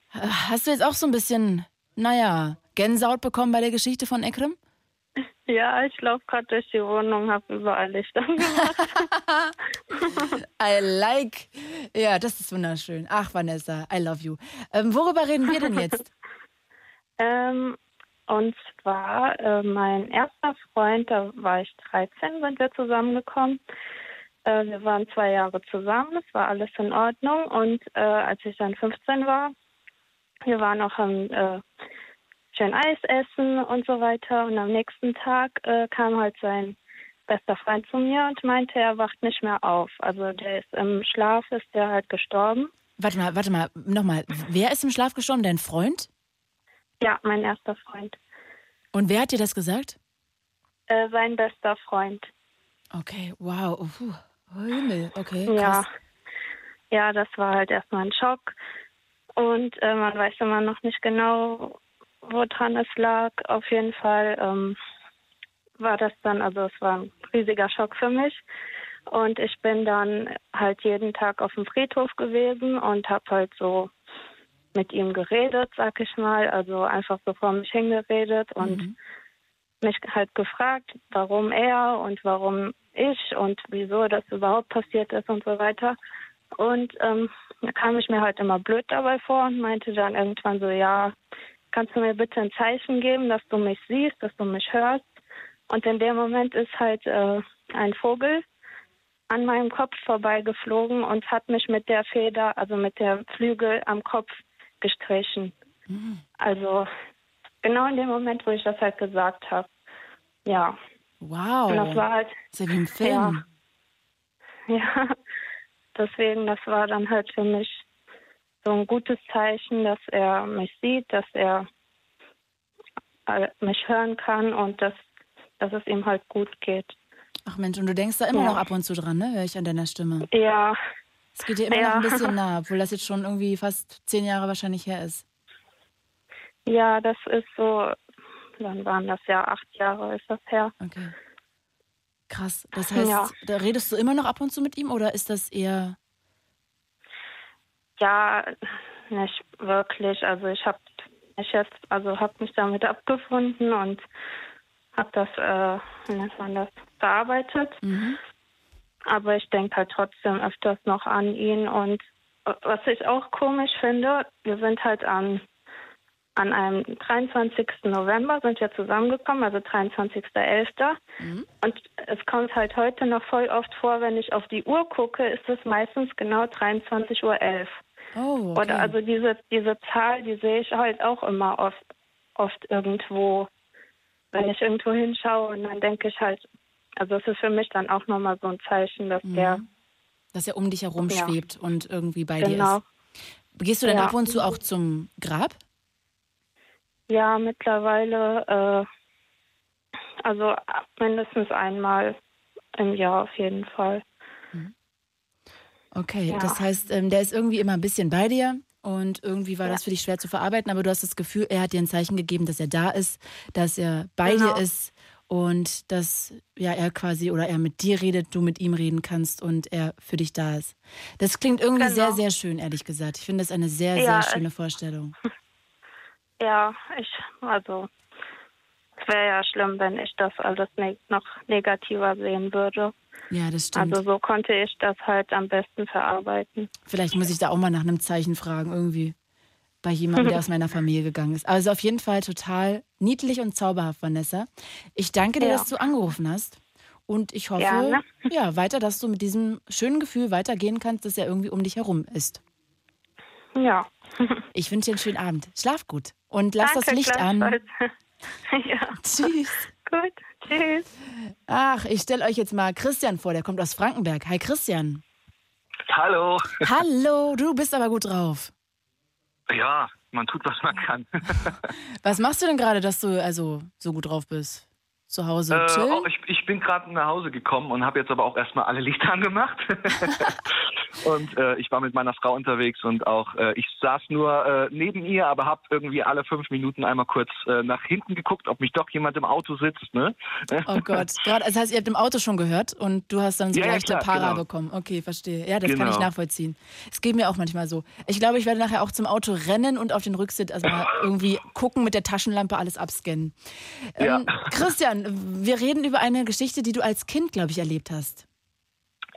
Hast du jetzt auch so ein bisschen, naja, Gänsehaut bekommen bei der Geschichte von Ekrem? Ja, ich laufe gerade durch die Wohnung, habe überall Licht angemacht. *laughs* I like. Ja, das ist wunderschön. Ach, Vanessa, I love you. Ähm, worüber reden wir denn jetzt? *laughs* ähm, und zwar äh, mein erster Freund, da war ich 13, sind wir zusammengekommen. Äh, wir waren zwei Jahre zusammen, es war alles in Ordnung. Und äh, als ich dann 15 war, wir waren auch am äh, schön Eis essen und so weiter. Und am nächsten Tag äh, kam halt sein bester Freund zu mir und meinte, er wacht nicht mehr auf. Also der ist im Schlaf, ist der halt gestorben. Warte mal, warte mal, nochmal. Wer ist im Schlaf gestorben? Dein Freund? Ja, mein erster Freund. Und wer hat dir das gesagt? Äh, sein bester Freund. Okay, wow. Oh, puh. oh Himmel, okay. Ja. Krass. Ja, das war halt erstmal ein Schock. Und äh, man weiß immer noch nicht genau, woran es lag. Auf jeden Fall ähm, war das dann, also es war ein riesiger Schock für mich. Und ich bin dann halt jeden Tag auf dem Friedhof gewesen und habe halt so mit ihm geredet, sag ich mal. Also einfach so vor mich hingeredet und mich halt gefragt, warum er und warum ich und wieso das überhaupt passiert ist und so weiter. Und ähm, da kam ich mir halt immer blöd dabei vor und meinte dann irgendwann so, ja, kannst du mir bitte ein Zeichen geben, dass du mich siehst, dass du mich hörst? Und in dem Moment ist halt äh, ein Vogel an meinem Kopf vorbeigeflogen und hat mich mit der Feder, also mit der Flügel am Kopf gestrichen. Also genau in dem Moment, wo ich das halt gesagt habe. Ja. Wow. Und das war halt. ja wie im Film. Ja. *laughs* ja. Deswegen, das war dann halt für mich so ein gutes Zeichen, dass er mich sieht, dass er äh, mich hören kann und dass, dass es ihm halt gut geht. Ach Mensch, und du denkst da immer Ja. noch ab und zu dran, ne? Höre ich an deiner Stimme. Ja. Es geht dir immer Ja. noch ein bisschen nah, *laughs* obwohl das jetzt schon irgendwie fast zehn Jahre wahrscheinlich her ist. Ja, das ist so, dann waren das ja acht Jahre, ist das her. Okay. Krass. Das heißt, Ja. da redest du immer noch ab und zu mit ihm oder ist das eher. Ja, nicht wirklich. Also ich habe ich jetzt, also habe mich damit abgefunden und habe das, äh, wie nennt man das, bearbeitet. Mhm. Aber ich denke halt trotzdem öfters noch an ihn. Und äh, was ich auch komisch finde, wir sind halt an, an einem 23. November sind wir zusammengekommen, also 23.11. Mhm. Und es kommt halt heute noch voll oft vor, wenn ich auf die Uhr gucke, ist es meistens genau 23.11 Uhr. Oh, okay. Oder also diese, diese Zahl, die sehe ich halt auch immer oft, oft irgendwo, wenn ich irgendwo hinschaue und dann denke ich halt, also es ist für mich dann auch nochmal so ein Zeichen, dass Mhm. der Dass er um dich herum Ja. schwebt und irgendwie bei Genau. dir ist. Gehst du dann Ja. ab und zu auch zum Grab? ja mittlerweile, äh, also mindestens einmal im Jahr auf jeden Fall. Okay, Ja. das heißt, ähm, der ist irgendwie immer ein bisschen bei dir und irgendwie war das für dich schwer zu verarbeiten, aber du hast das Gefühl, er hat dir ein Zeichen gegeben, dass er da ist, dass er bei Genau. dir ist und dass ja er quasi oder er mit dir redet, du mit ihm reden kannst und er für dich da ist. Das klingt irgendwie Genau. sehr, sehr schön, ehrlich gesagt. Ich finde das eine sehr, Ja, sehr schöne Vorstellung. *laughs* Ja, ich, also es wäre ja schlimm, wenn ich das alles ne noch negativer sehen würde. Ja, das stimmt. Also so konnte ich das halt am besten verarbeiten. Vielleicht muss ich da auch mal nach einem Zeichen fragen, irgendwie bei jemandem, der *laughs* aus meiner Familie gegangen ist. Also auf jeden Fall total niedlich und zauberhaft, Vanessa. Ich danke dir, Ja. dass du angerufen hast. Und ich hoffe, Gerne. *laughs* ja, weiter, dass du mit diesem schönen Gefühl weitergehen kannst, dass er irgendwie um dich herum ist. Ja. Ich wünsche dir einen schönen Abend. Schlaf gut und lass Danke, das Licht an. *laughs* ja. Tschüss. Gut, tschüss. Ach, ich stelle euch jetzt mal Christian vor, der kommt aus Frankenberg. Hi Christian. Hallo. Hallo, du bist aber gut drauf. Ja, man tut, was man kann. *laughs* Was machst du denn gerade, dass du also so gut drauf bist? Zu Hause Äh, chillen? ich, ich bin gerade nach Hause gekommen und habe jetzt aber auch erstmal alle Lichter *laughs* angemacht. *laughs* und äh, ich war mit meiner Frau unterwegs und auch äh, ich saß nur äh, neben ihr, aber habe irgendwie alle fünf Minuten einmal kurz äh, nach hinten geguckt, ob mich doch jemand im Auto sitzt. Ne? Oh Gott. Gerade, *laughs* das heißt, ihr habt im Auto schon gehört und du hast dann so Ja, ja, leichte klar, Para genau. bekommen. Okay, verstehe. Ja, das kann ich Genau. nachvollziehen. Es geht mir auch manchmal so. Ich glaube, ich werde nachher auch zum Auto rennen und auf den Rücksitz erstmal irgendwie gucken mit der Taschenlampe alles abscannen. Ja. Ähm, Christian, wir reden über eine Geschichte, die du als Kind, glaube ich, erlebt hast.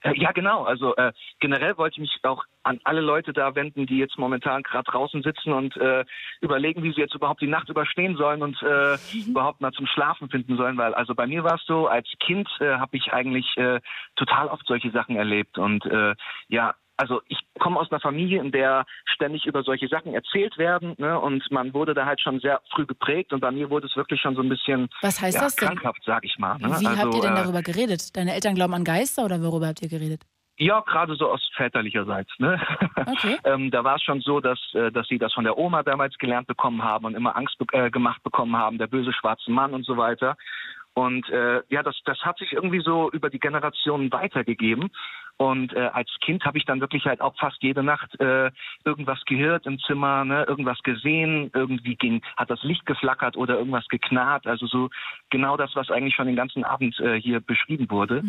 Äh, Ja, genau. Also äh, generell wollte ich mich auch an alle Leute da wenden, die jetzt momentan gerade draußen sitzen und äh, überlegen, wie sie jetzt überhaupt die Nacht überstehen sollen und äh, überhaupt mal zum Schlafen finden sollen. Weil also bei mir war es so, als Kind äh, habe ich eigentlich äh, total oft solche Sachen erlebt und äh, ja. Also ich komme aus einer Familie, in der ständig über solche Sachen erzählt werden, ne? Und man wurde da halt schon sehr früh geprägt und bei mir wurde es wirklich schon so ein bisschen Was heißt ja, das denn? krankhaft, sag ich mal. Ne? Wie also, habt ihr denn äh, darüber geredet? Deine Eltern glauben an Geister oder worüber habt ihr geredet? Ja, gerade so aus väterlicherseits. Ne? Okay. *laughs* ähm, da war es schon so, dass, äh, dass sie das von der Oma damals gelernt bekommen haben und immer Angst be äh, gemacht bekommen haben, der böse schwarze Mann und so weiter. Und äh, ja, das, das hat sich irgendwie so über die Generationen weitergegeben. Und äh, als Kind habe ich dann wirklich halt auch fast jede Nacht äh, irgendwas gehört im Zimmer, ne, irgendwas gesehen, irgendwie ging, hat das Licht geflackert oder irgendwas geknarrt. Also so genau das, was eigentlich schon den ganzen Abend äh, hier beschrieben wurde.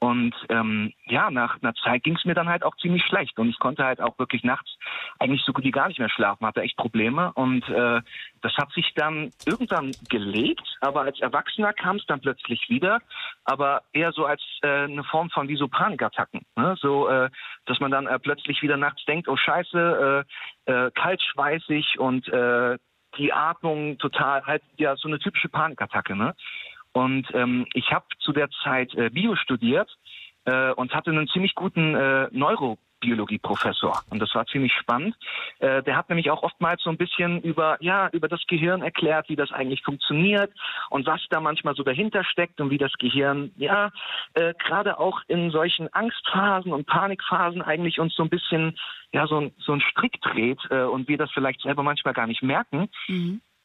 Und ähm, ja, nach einer Zeit ging es mir dann halt auch ziemlich schlecht. Und ich konnte halt auch wirklich nachts eigentlich so gut wie gar nicht mehr schlafen, hatte echt Probleme. Und äh, das hat sich dann irgendwann gelegt, aber als Erwachsener kam es dann plötzlich wieder, aber eher so als äh, eine Form von wie so Panikattacken, ne? so äh, dass man dann äh, plötzlich wieder nachts denkt, oh Scheiße, äh, äh, kaltschweißig und äh, die Atmung total halt ja so eine typische Panikattacke, ne? Und ähm, ich habe zu der Zeit äh, Bio studiert äh, und hatte einen ziemlich guten äh, Neurobiologie-Professor. Und das war ziemlich spannend. Äh, der hat nämlich auch oftmals so ein bisschen über, ja, über das Gehirn erklärt, wie das eigentlich funktioniert und was da manchmal so dahinter steckt und wie das Gehirn, ja, äh, gerade auch in solchen Angstphasen und Panikphasen eigentlich uns so ein bisschen, ja, so, ein- so ein Strick dreht äh, und wir das vielleicht selber manchmal gar nicht merken.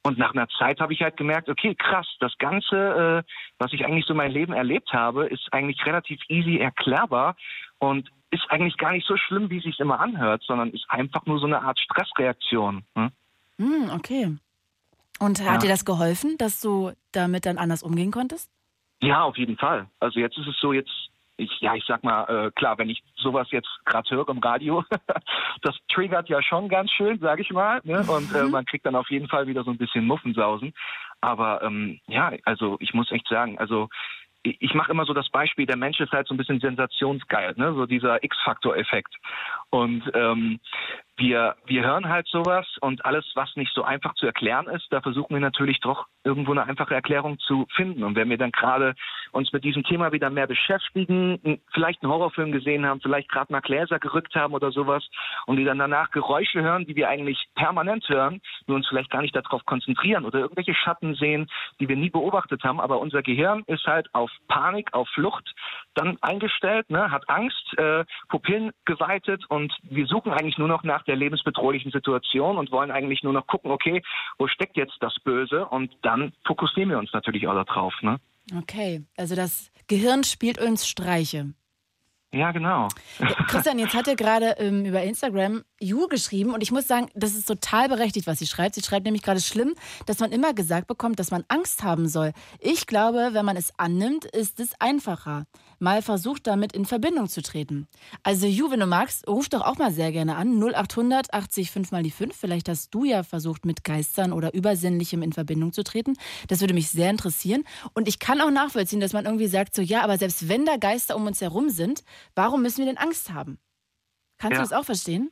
Und nach einer Zeit habe ich halt gemerkt, okay, krass, das Ganze, äh, was ich eigentlich so mein Leben erlebt habe, ist eigentlich relativ easy erklärbar und ist eigentlich gar nicht so schlimm, wie es sich immer anhört, sondern ist einfach nur so eine Art Stressreaktion. Hm? Hm, okay. Und hat Ja. dir das geholfen, dass du damit dann anders umgehen konntest? Ja, auf jeden Fall. Also jetzt ist es so, jetzt ich, ja, ich sag mal, äh, klar, wenn ich sowas jetzt gerade höre im Radio, *laughs* das triggert ja schon ganz schön, sage ich mal. Ne? Und äh, mhm. man kriegt dann auf jeden Fall wieder so ein bisschen Muffensausen. Aber ähm, ja, also ich muss echt sagen, also ich mache immer so das Beispiel, der Mensch ist halt so ein bisschen sensationsgeil, ne? so dieser X-Faktor-Effekt. Und ähm, wir, wir hören halt sowas und alles, was nicht so einfach zu erklären ist, da versuchen wir natürlich doch irgendwo eine einfache Erklärung zu finden. Und wenn wir dann gerade uns mit diesem Thema wieder mehr beschäftigen, vielleicht einen Horrorfilm gesehen haben, vielleicht gerade mal Gläser gerückt haben oder sowas und die dann danach Geräusche hören, die wir eigentlich permanent hören, wir uns vielleicht gar nicht darauf konzentrieren oder irgendwelche Schatten sehen, die wir nie beobachtet haben, aber unser Gehirn ist halt auf Panik, auf Flucht dann eingestellt, ne, hat Angst, äh, Pupillen geweitet und wir suchen eigentlich nur noch nach der lebensbedrohlichen Situation und wollen eigentlich nur noch gucken, okay, wo steckt jetzt das Böse? Und dann fokussieren wir uns natürlich auch darauf. Ne? Okay, also das Gehirn spielt uns Streiche. Ja, genau. Christian, jetzt hat er gerade ähm, über Instagram Ju geschrieben und ich muss sagen, das ist total berechtigt, was sie schreibt. Sie schreibt nämlich gerade schlimm, dass man immer gesagt bekommt, dass man Angst haben soll. Ich glaube, wenn man es annimmt, ist es einfacher mal versucht, damit in Verbindung zu treten. Also Ju, wenn du magst, ruf doch auch mal sehr gerne an. 0800 80 5 mal die 5. Vielleicht hast du ja versucht, mit Geistern oder Übersinnlichem in Verbindung zu treten. Das würde mich sehr interessieren. Und ich kann auch nachvollziehen, dass man irgendwie sagt, so ja, aber selbst wenn da Geister um uns herum sind, warum müssen wir denn Angst haben? Kannst ja. du das auch verstehen?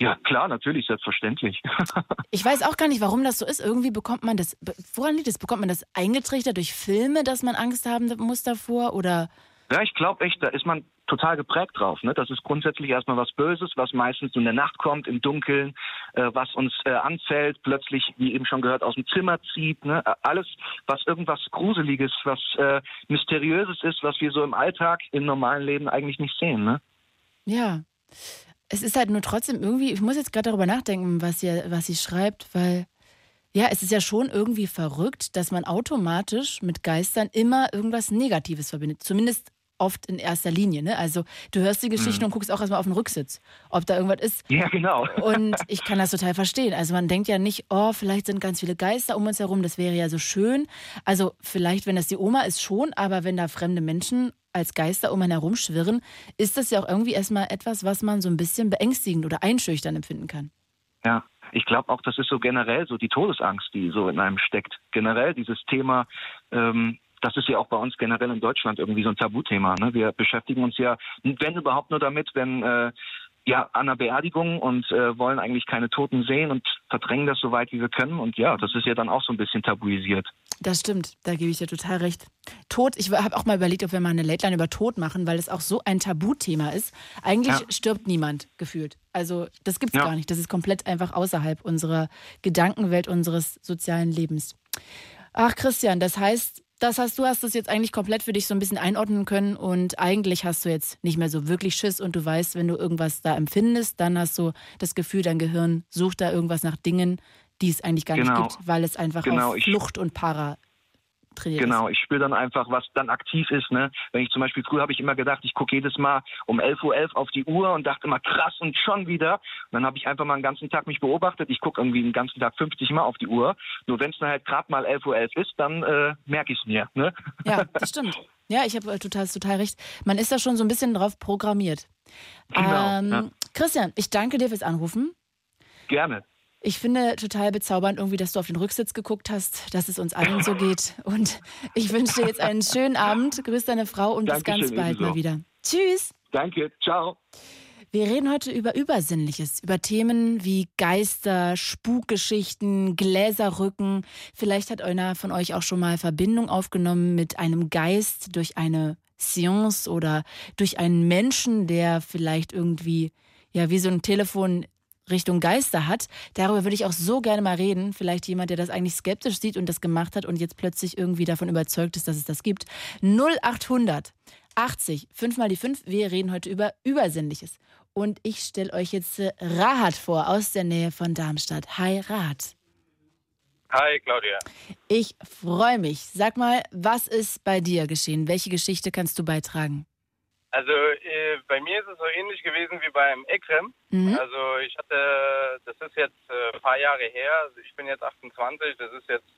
Ja, klar, natürlich, selbstverständlich. *laughs* ich weiß auch gar nicht, warum das so ist. Irgendwie bekommt man das, woran liegt das? Bekommt man das eingetrichtert durch Filme, dass man Angst haben muss davor? Oder ja, ich glaube echt, da ist man total geprägt drauf. Ne? Das ist grundsätzlich erstmal was Böses, was meistens in der Nacht kommt, im Dunkeln, äh, was uns äh, anfällt, plötzlich, wie eben schon gehört, aus dem Zimmer zieht. Ne? Alles, was irgendwas Gruseliges, was äh, Mysteriöses ist, was wir so im Alltag, im normalen Leben eigentlich nicht sehen. Ne? Ja. Es ist halt nur trotzdem irgendwie, ich muss jetzt gerade darüber nachdenken, was sie, was sie schreibt, weil ja, es ist ja schon irgendwie verrückt, dass man automatisch mit Geistern immer irgendwas Negatives verbindet. Zumindest oft in erster Linie. Ne? Also du hörst die Geschichten mhm. und guckst auch erstmal auf den Rücksitz, ob da irgendwas ist. Ja, genau. *laughs* Und ich kann das total verstehen. Also man denkt ja nicht, oh, vielleicht sind ganz viele Geister um uns herum, das wäre ja so schön. Also vielleicht, wenn das die Oma ist, schon, aber wenn da fremde Menschen als Geister um einen herumschwirren, ist das ja auch irgendwie erstmal etwas, was man so ein bisschen beängstigend oder einschüchtern empfinden kann. Ja, ich glaube auch, das ist so generell so die Todesangst, die so in einem steckt. Generell dieses Thema, ähm, das ist ja auch bei uns generell in Deutschland irgendwie so ein Tabuthema. Ne? Wir beschäftigen uns ja, wenn überhaupt nur damit, wenn äh, ja an einer Beerdigung und äh, wollen eigentlich keine Toten sehen und verdrängen das so weit wie wir können. Und ja, das ist ja dann auch so ein bisschen tabuisiert. Das stimmt, da gebe ich dir total recht. Tod, ich habe auch mal überlegt, ob wir mal eine Late Line über Tod machen, weil es auch so ein Tabuthema ist. Eigentlich ja. stirbt niemand gefühlt. Also das gibt es ja. gar nicht. Das ist komplett einfach außerhalb unserer Gedankenwelt, unseres sozialen Lebens. Ach Christian, das heißt, das heißt, du hast es jetzt eigentlich komplett für dich so ein bisschen einordnen können und eigentlich hast du jetzt nicht mehr so wirklich Schiss und du weißt, wenn du irgendwas da empfindest, dann hast du das Gefühl, dein Gehirn sucht da irgendwas nach Dingen, die es eigentlich gar genau. nicht gibt, weil es einfach genau. auf Flucht und Para trainiert Genau, ist. ich spüre dann einfach, was dann aktiv ist. Ne? Wenn ich zum Beispiel, früher habe ich immer gedacht, ich gucke jedes Mal um 11.11 Uhr .11 auf die Uhr und dachte immer, krass und schon wieder. Und dann habe ich einfach mal einen ganzen Tag mich beobachtet. Ich gucke irgendwie den ganzen Tag 50 Mal auf die Uhr. Nur wenn es dann halt gerade mal 11.11 Uhr .11 ist, dann äh, merke ich es mir. Ne? Ja, *laughs* das stimmt. Ja, ich habe äh, total, total recht. Man ist da schon so ein bisschen drauf programmiert. Genau, ähm, ja. Christian, ich danke dir fürs Anrufen. Gerne. Ich finde total bezaubernd irgendwie, dass du auf den Rücksitz geguckt hast, dass es uns allen so geht. Und ich wünsche dir jetzt einen schönen Abend. Grüß deine Frau und Dankeschön, bis ganz bald mal wieder. Tschüss. Danke. Ciao. Wir reden heute über Übersinnliches, über Themen wie Geister, Spukgeschichten, Gläserrücken. Vielleicht hat einer von euch auch schon mal Verbindung aufgenommen mit einem Geist durch eine Seance oder durch einen Menschen, der vielleicht irgendwie ja wie so ein Telefon Richtung Geister hat. Darüber würde ich auch so gerne mal reden. Vielleicht jemand, der das eigentlich skeptisch sieht und das gemacht hat und jetzt plötzlich irgendwie davon überzeugt ist, dass es das gibt. 0800 80 5 mal die 5. Wir reden heute über Übersinnliches. Und ich stelle euch jetzt äh, Rahat vor aus der Nähe von Darmstadt. Hi Rahat. Hi Claudia. Ich freue mich. Sag mal, was ist bei dir geschehen? Welche Geschichte kannst du beitragen? Also äh, bei mir ist es so ähnlich gewesen wie beim Ekrem. Mhm. Also ich hatte, das ist jetzt äh, ein paar Jahre her, also ich bin jetzt 28, das ist jetzt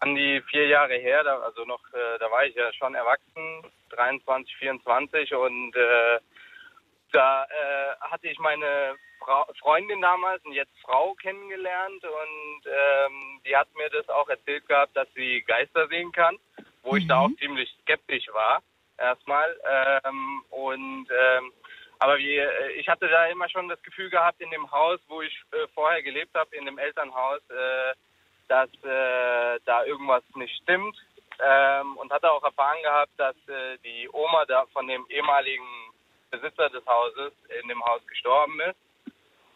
an die vier Jahre her, da, also noch, äh, da war ich ja schon erwachsen, 23, 24 und äh, da äh, hatte ich meine Frau, Freundin damals und jetzt Frau kennengelernt. Und ähm, die hat mir das auch erzählt gehabt, dass sie Geister sehen kann, wo mhm. ich da auch ziemlich skeptisch war erstmal ähm, und ähm, aber wie, äh, ich hatte da immer schon das Gefühl gehabt in dem Haus, wo ich äh, vorher gelebt habe, in dem Elternhaus, äh, dass äh, da irgendwas nicht stimmt. Ähm, und hatte auch erfahren gehabt, dass äh, die Oma da von dem ehemaligen Besitzer des Hauses in dem Haus gestorben ist.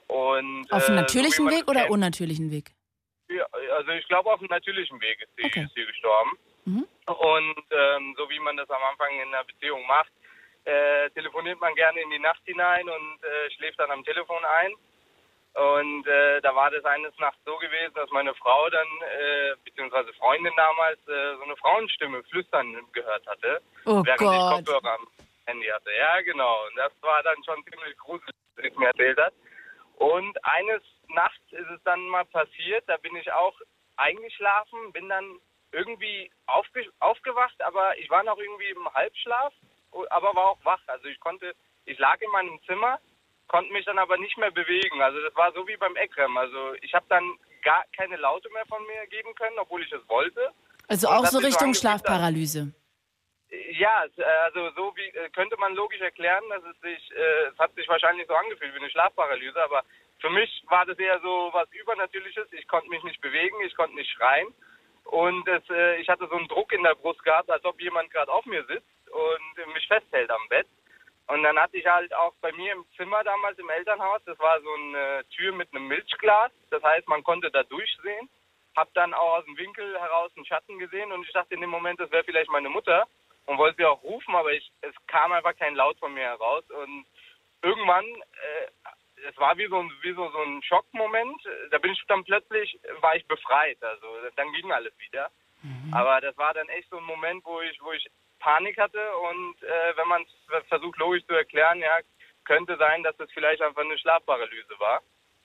Und, auf einem äh, natürlichen so Weg oder unnatürlichen Weg? Ja, also ich glaube, auf einem natürlichen Weg ist sie, okay. ist sie gestorben. Mhm. Und ähm, so wie man das am Anfang in einer Beziehung macht, äh, telefoniert man gerne in die Nacht hinein und äh, schläft dann am Telefon ein. Und äh, da war das eines Nachts so gewesen, dass meine Frau dann, äh, beziehungsweise Freundin damals, äh, so eine Frauenstimme flüstern gehört hatte, oh während Gott. ich Kopfhörer am Handy hatte. Ja, genau. Und das war dann schon ziemlich gruselig, was ich mir erzählt hat. Und eines Nachts ist es dann mal passiert, da bin ich auch eingeschlafen, bin dann irgendwie aufge aufgewacht, aber ich war noch irgendwie im Halbschlaf, aber war auch wach. Also ich konnte, ich lag in meinem Zimmer konnte mich dann aber nicht mehr bewegen. Also das war so wie beim Ekrem. Also ich habe dann gar keine Laute mehr von mir geben können, obwohl ich es wollte. Also auch so Richtung so Schlafparalyse. Ja, also so wie äh, könnte man logisch erklären, dass es sich, äh, es hat sich wahrscheinlich so angefühlt wie eine Schlafparalyse, aber für mich war das eher so was Übernatürliches. Ich konnte mich nicht bewegen, ich konnte nicht schreien und es, äh, ich hatte so einen Druck in der Brust gehabt, als ob jemand gerade auf mir sitzt und mich festhält am Bett. Und dann hatte ich halt auch bei mir im Zimmer damals im Elternhaus, das war so eine Tür mit einem Milchglas, das heißt, man konnte da durchsehen. Hab dann auch aus dem Winkel heraus einen Schatten gesehen und ich dachte in dem Moment, das wäre vielleicht meine Mutter und wollte sie auch rufen, aber ich, es kam einfach kein Laut von mir heraus und irgendwann, äh, es war wie so, ein, wie so, so ein Schockmoment, da bin ich dann plötzlich, war ich befreit, also dann ging alles wieder. Mhm. Aber das war dann echt so ein Moment, wo ich, wo ich Panik hatte und äh, wenn man es versucht logisch zu erklären, ja, könnte sein, dass es vielleicht einfach eine Schlafparalyse war.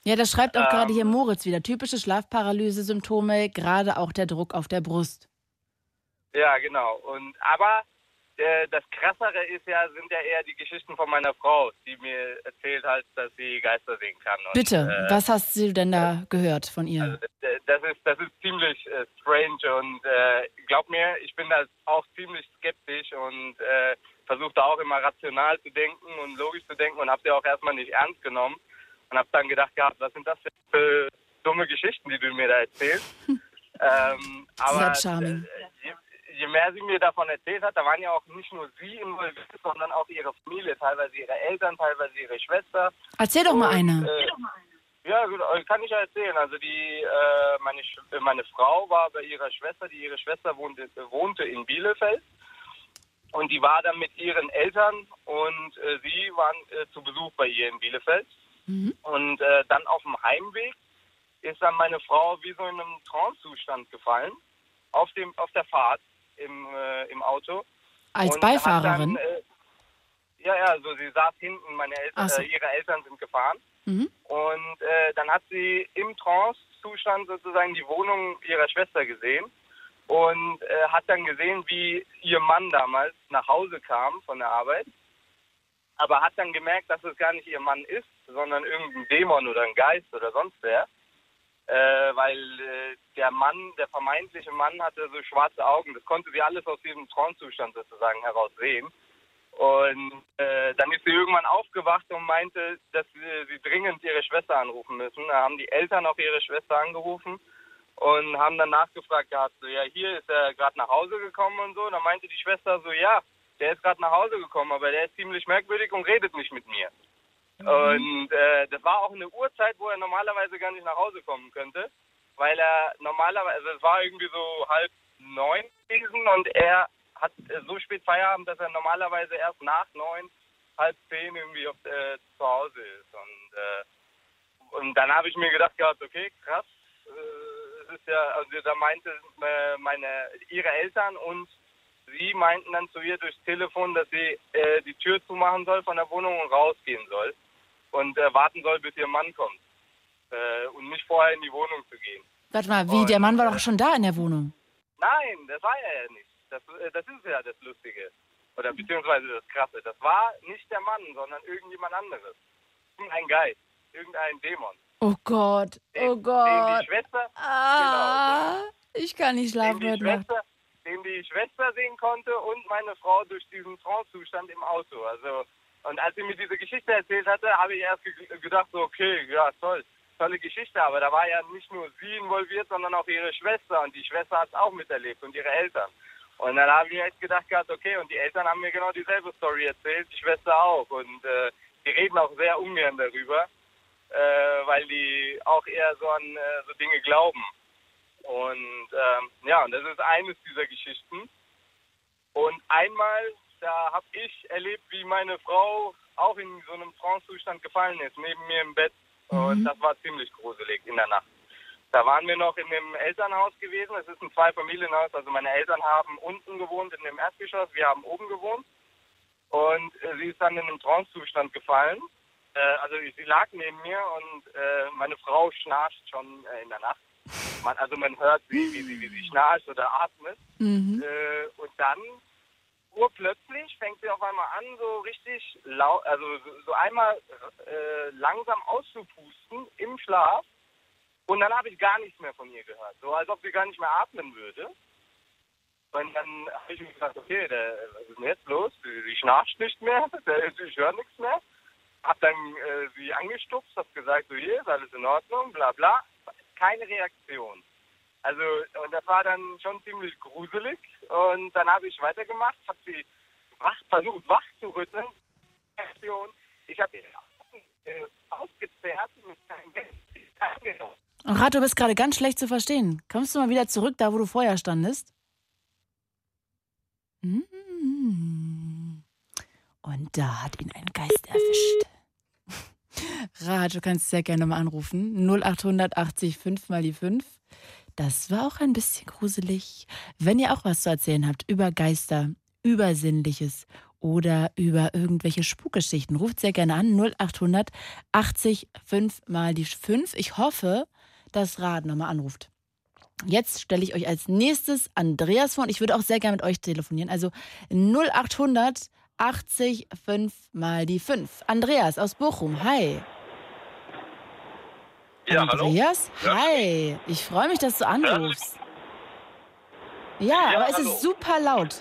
Ja, das schreibt auch ähm, gerade hier Moritz wieder. Typische Schlafparalyse-Symptome, gerade auch der Druck auf der Brust. Ja, genau. Und aber das Krassere ist ja, sind ja eher die Geschichten von meiner Frau, die mir erzählt halt, dass sie Geister sehen kann. Und, Bitte, äh, was hast du denn da gehört von ihr? Also, das ist das ist ziemlich äh, strange und äh, glaub mir, ich bin da auch ziemlich skeptisch und äh, versuche da auch immer rational zu denken und logisch zu denken und habe sie auch erstmal nicht ernst genommen und habe dann gedacht gehabt, was sind das für dumme Geschichten, die du mir da erzählst? *laughs* ähm, aber Sehr charming. Äh, je mehr sie mir davon erzählt hat, da waren ja auch nicht nur sie involviert, sondern auch ihre Familie, teilweise ihre Eltern, teilweise ihre Schwester. Erzähl doch mal eine. Äh, ja, äh, kann ich ja erzählen. Also die äh, meine, äh, meine Frau war bei ihrer Schwester, die ihre Schwester wohnte, wohnte in Bielefeld. Und die war dann mit ihren Eltern und äh, sie waren äh, zu Besuch bei ihr in Bielefeld. Mhm. Und dann auf dem Heimweg ist dann meine Frau wie so in einem Trancezustand gefallen auf dem auf der Fahrt im, äh, im Auto. Als Beifahrerin? Dann, äh, ja, ja, also sie saß hinten, meine Eltern, so. äh, ihre Eltern sind gefahren. Mhm. Und äh, dann hat sie im Trance-Zustand sozusagen die Wohnung ihrer Schwester gesehen und äh, hat dann gesehen, wie ihr Mann damals nach Hause kam von der Arbeit, aber hat dann gemerkt, dass es gar nicht ihr Mann ist, sondern irgendein Dämon oder ein Geist oder sonst wer äh, weil äh, der Mann, der vermeintliche Mann hatte so schwarze Augen. Das konnte sie alles aus diesem Traumzustand sozusagen heraus sehen. Und äh, dann ist sie irgendwann aufgewacht und meinte, dass sie, sie dringend ihre Schwester anrufen müssen. Da haben die Eltern auch ihre Schwester angerufen und haben dann nachgefragt gehabt, so ja, hier ist er gerade nach Hause gekommen und so. Da meinte die Schwester so, ja, der ist gerade nach Hause gekommen, aber der ist ziemlich merkwürdig und redet nicht mit mir. Mhm. Und äh, das war auch eine Uhrzeit, wo er normalerweise gar nicht nach Hause kommen könnte, weil er normalerweise, also es war irgendwie so halb neun gewesen und er hat so spät Feierabend, dass er normalerweise erst nach neun, halb zehn irgendwie auf, äh, zu Hause ist. Und, äh, und dann habe ich mir gedacht gehabt, okay, krass, äh, es ist ja, also da meinte äh, meine, ihre Eltern und sie meinten dann zu ihr durchs Telefon, dass sie äh, die Tür zumachen soll von der Wohnung und rausgehen soll und äh, warten soll, bis ihr Mann kommt. Äh, und nicht vorher in die Wohnung zu gehen. Warte mal, wie? Und, der Mann war doch schon da in der Wohnung. Nein, das war er ja nicht. Das, äh, das ist ja das Lustige. Oder beziehungsweise das Krasse. Das war nicht der Mann, sondern irgendjemand anderes. Ein Geist, irgendein Dämon. Oh Gott, oh Gott. Den die Schwester, ah, genau, ich kann nicht schlafen den die, Schwester, den die Schwester sehen konnte und meine Frau durch diesen Trance-Zustand im Auto. Also, und als sie mir diese Geschichte erzählt hatte, habe ich erst gedacht, so, okay, ja, toll, tolle Geschichte. Aber da war ja nicht nur sie involviert, sondern auch ihre Schwester. Und die Schwester hat es auch miterlebt und ihre Eltern. Und dann habe ich echt gedacht gehabt, okay, und die Eltern haben mir genau dieselbe Story erzählt, die Schwester auch. Und äh, die reden auch sehr ungern darüber äh, weil die auch eher so an äh, so Dinge glauben. Und ähm, ja, und das ist eines dieser Geschichten. Und einmal, da habe ich erlebt, wie meine Frau auch in so einem Trance-Zustand gefallen ist, neben mir im Bett. Mhm. Und das war ziemlich gruselig in der Nacht. Da waren wir noch in dem Elternhaus gewesen. Es ist ein Zweifamilienhaus. Also meine Eltern haben unten gewohnt in dem Erdgeschoss. Wir haben oben gewohnt. Und äh, sie ist dann in einem Trance-Zustand gefallen äh, also sie lag neben mir und äh, meine Frau schnarcht schon äh, in der Nacht. Man, also man hört sie, wie sie, wie sie schnarcht oder atmet. Mhm. Äh, und dann urplötzlich fängt sie auf einmal an, so richtig laut, also so, einmal äh, langsam auszupusten im Schlaf. Und dann habe ich gar nichts mehr von ihr gehört. So als ob sie gar nicht mehr atmen würde. Und dann habe ich mir gedacht, okay, der, was ist denn jetzt los? Sie schnarcht nicht mehr, *laughs* der, ich höre nichts mehr hab dann äh, sie angestupst, hab gesagt, so hier ist alles in Ordnung, bla bla. Keine Reaktion. Also, und das war dann schon ziemlich gruselig. Und dann habe ich weitergemacht, habe sie wach, versucht wach zu rütteln. Ich habe sie äh, ausgezerrt mit keinem Geld. Rat, du bist gerade ganz schlecht zu verstehen. Kommst du mal wieder zurück, da wo du vorher standest? Mm. Und da hat ihn ein Geist erwischt. *laughs* Rat, du kannst sehr gerne mal anrufen. 0880 5 mal die 5. Das war auch ein bisschen gruselig. Wenn ihr auch was zu erzählen habt über Geister, Übersinnliches oder über irgendwelche Spukgeschichten, ruft sehr gerne an. 0800 80 5 mal die 5. Ich hoffe, dass Rat nochmal anruft. Jetzt stelle ich euch als nächstes Andreas vor und ich würde auch sehr gerne mit euch telefonieren. Also 0800 80 5 mal die 5. Andreas aus Bochum, hi. Ja, Andreas, hallo. hi. Ich freue mich, dass du anrufst. Ja, Ja, aber es hallo. ist super laut.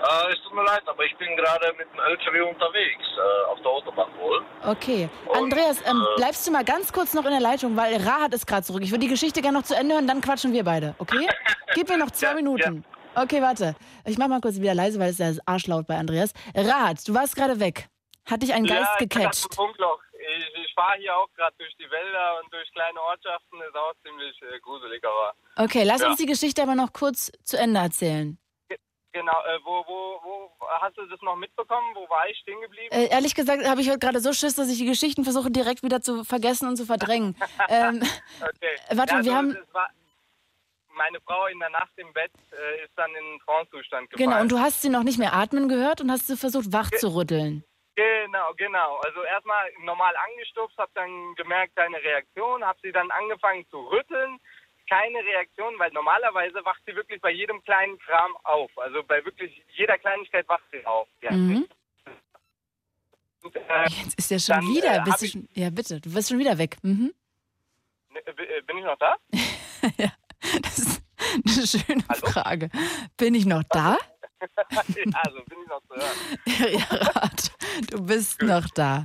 Äh, es tut mir leid, aber ich bin gerade mit dem LKW unterwegs, äh, auf der Autobahn wohl. Okay. Andreas, ähm, äh, bleibst du mal ganz kurz noch in der Leitung, weil Rahat ist gerade zurück. Ich würde die Geschichte gerne noch zu Ende hören, dann quatschen wir beide, okay? *laughs* Gib mir noch zwei Minuten. Okay, warte. Ich mach mal kurz wieder leise, weil es ist ja arschlaut bei Andreas. Rahat, du warst gerade weg. Hat dich ein Geist ja, ich gecatcht? Funkloch. Ich, ich fahre hier auch gerade durch die Wälder und durch kleine Ortschaften. Ist auch ziemlich äh, gruselig, aber. Okay, lass ja. uns die Geschichte aber noch kurz zu Ende erzählen. Genau, äh, wo, wo, wo hast du das noch mitbekommen? Wo war ich stehen geblieben? Äh, ehrlich gesagt habe ich heute gerade so Schiss, dass ich die Geschichten versuche direkt wieder zu vergessen und zu verdrängen. *laughs* ähm, okay. warte, also, wir haben- meine Frau in der Nacht im Bett äh, ist dann in einen Trance-Zustand gefallen. genau, und du hast sie noch nicht mehr atmen gehört und hast sie versucht wach zu rütteln. Genau, genau. Also erstmal normal angestupst, hab dann gemerkt, keine Reaktion, hab sie dann angefangen zu rütteln. Keine Reaktion, weil normalerweise wacht sie wirklich bei jedem kleinen Kram auf. Also bei wirklich jeder Kleinigkeit wacht sie auf. Ja. Mhm. Und, äh, Jetzt ist ja schon dann, wieder. äh, du ich, schon, ja, bitte, du bist schon wieder weg. Mhm. ne, äh, bin ich noch da? *laughs* Das ist eine schöne Frage. Bin ich noch da? *laughs* ja, also bin ich noch zu hören. *laughs* ja, Rat, du bist noch da.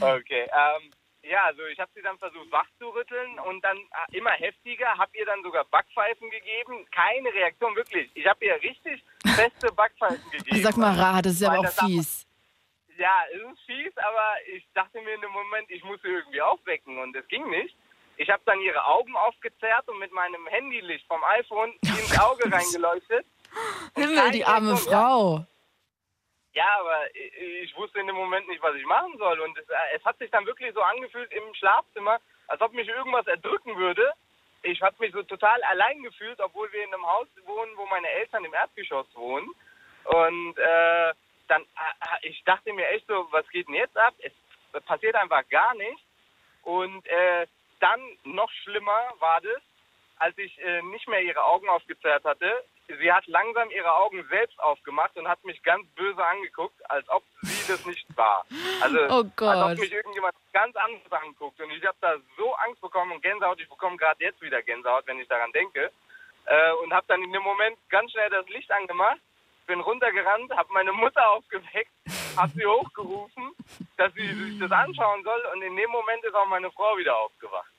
Okay, ähm, ja, also ich habe sie dann versucht wach zu rütteln und dann äh, immer heftiger, habe ihr dann sogar Backpfeifen gegeben. Keine Reaktion, wirklich. Ich habe ihr richtig feste Backpfeifen *laughs* gegeben. Sag mal, Rat, das ist ja auch fies. Ja, es ist fies, aber ich dachte mir in dem Moment, ich muss sie irgendwie aufwecken und es ging nicht. Ich habe dann ihre Augen aufgezerrt und mit meinem Handylicht vom iPhone ins Auge reingeleuchtet. Himmel, die arme. Frau. Ja, aber ich, ich wusste in dem Moment nicht, was ich machen soll. Und es, äh, es hat sich dann wirklich so angefühlt im Schlafzimmer, als ob mich irgendwas erdrücken würde. Ich habe mich so total allein gefühlt, obwohl wir in einem Haus wohnen, wo meine Eltern im Erdgeschoss wohnen. Und äh, dann, äh, ich dachte mir echt so, was geht denn jetzt ab? Es passiert einfach gar nichts. Und äh, dann noch schlimmer war das, als ich äh, nicht mehr ihre Augen aufgezerrt hatte, sie hat langsam ihre Augen selbst aufgemacht und hat mich ganz böse angeguckt, als ob sie das nicht war. Also *laughs* oh als ob mich irgendjemand ganz anderes anguckt. Und ich habe da so Angst bekommen und Gänsehaut. Ich bekomme gerade jetzt wieder Gänsehaut, wenn ich daran denke. Äh, und habe dann in dem Moment ganz schnell das Licht angemacht, bin runtergerannt, habe meine Mutter *laughs* aufgeweckt, habe sie hochgerufen, dass sie sich das anschauen soll. Und in dem Moment ist auch meine Frau wieder aufgewacht.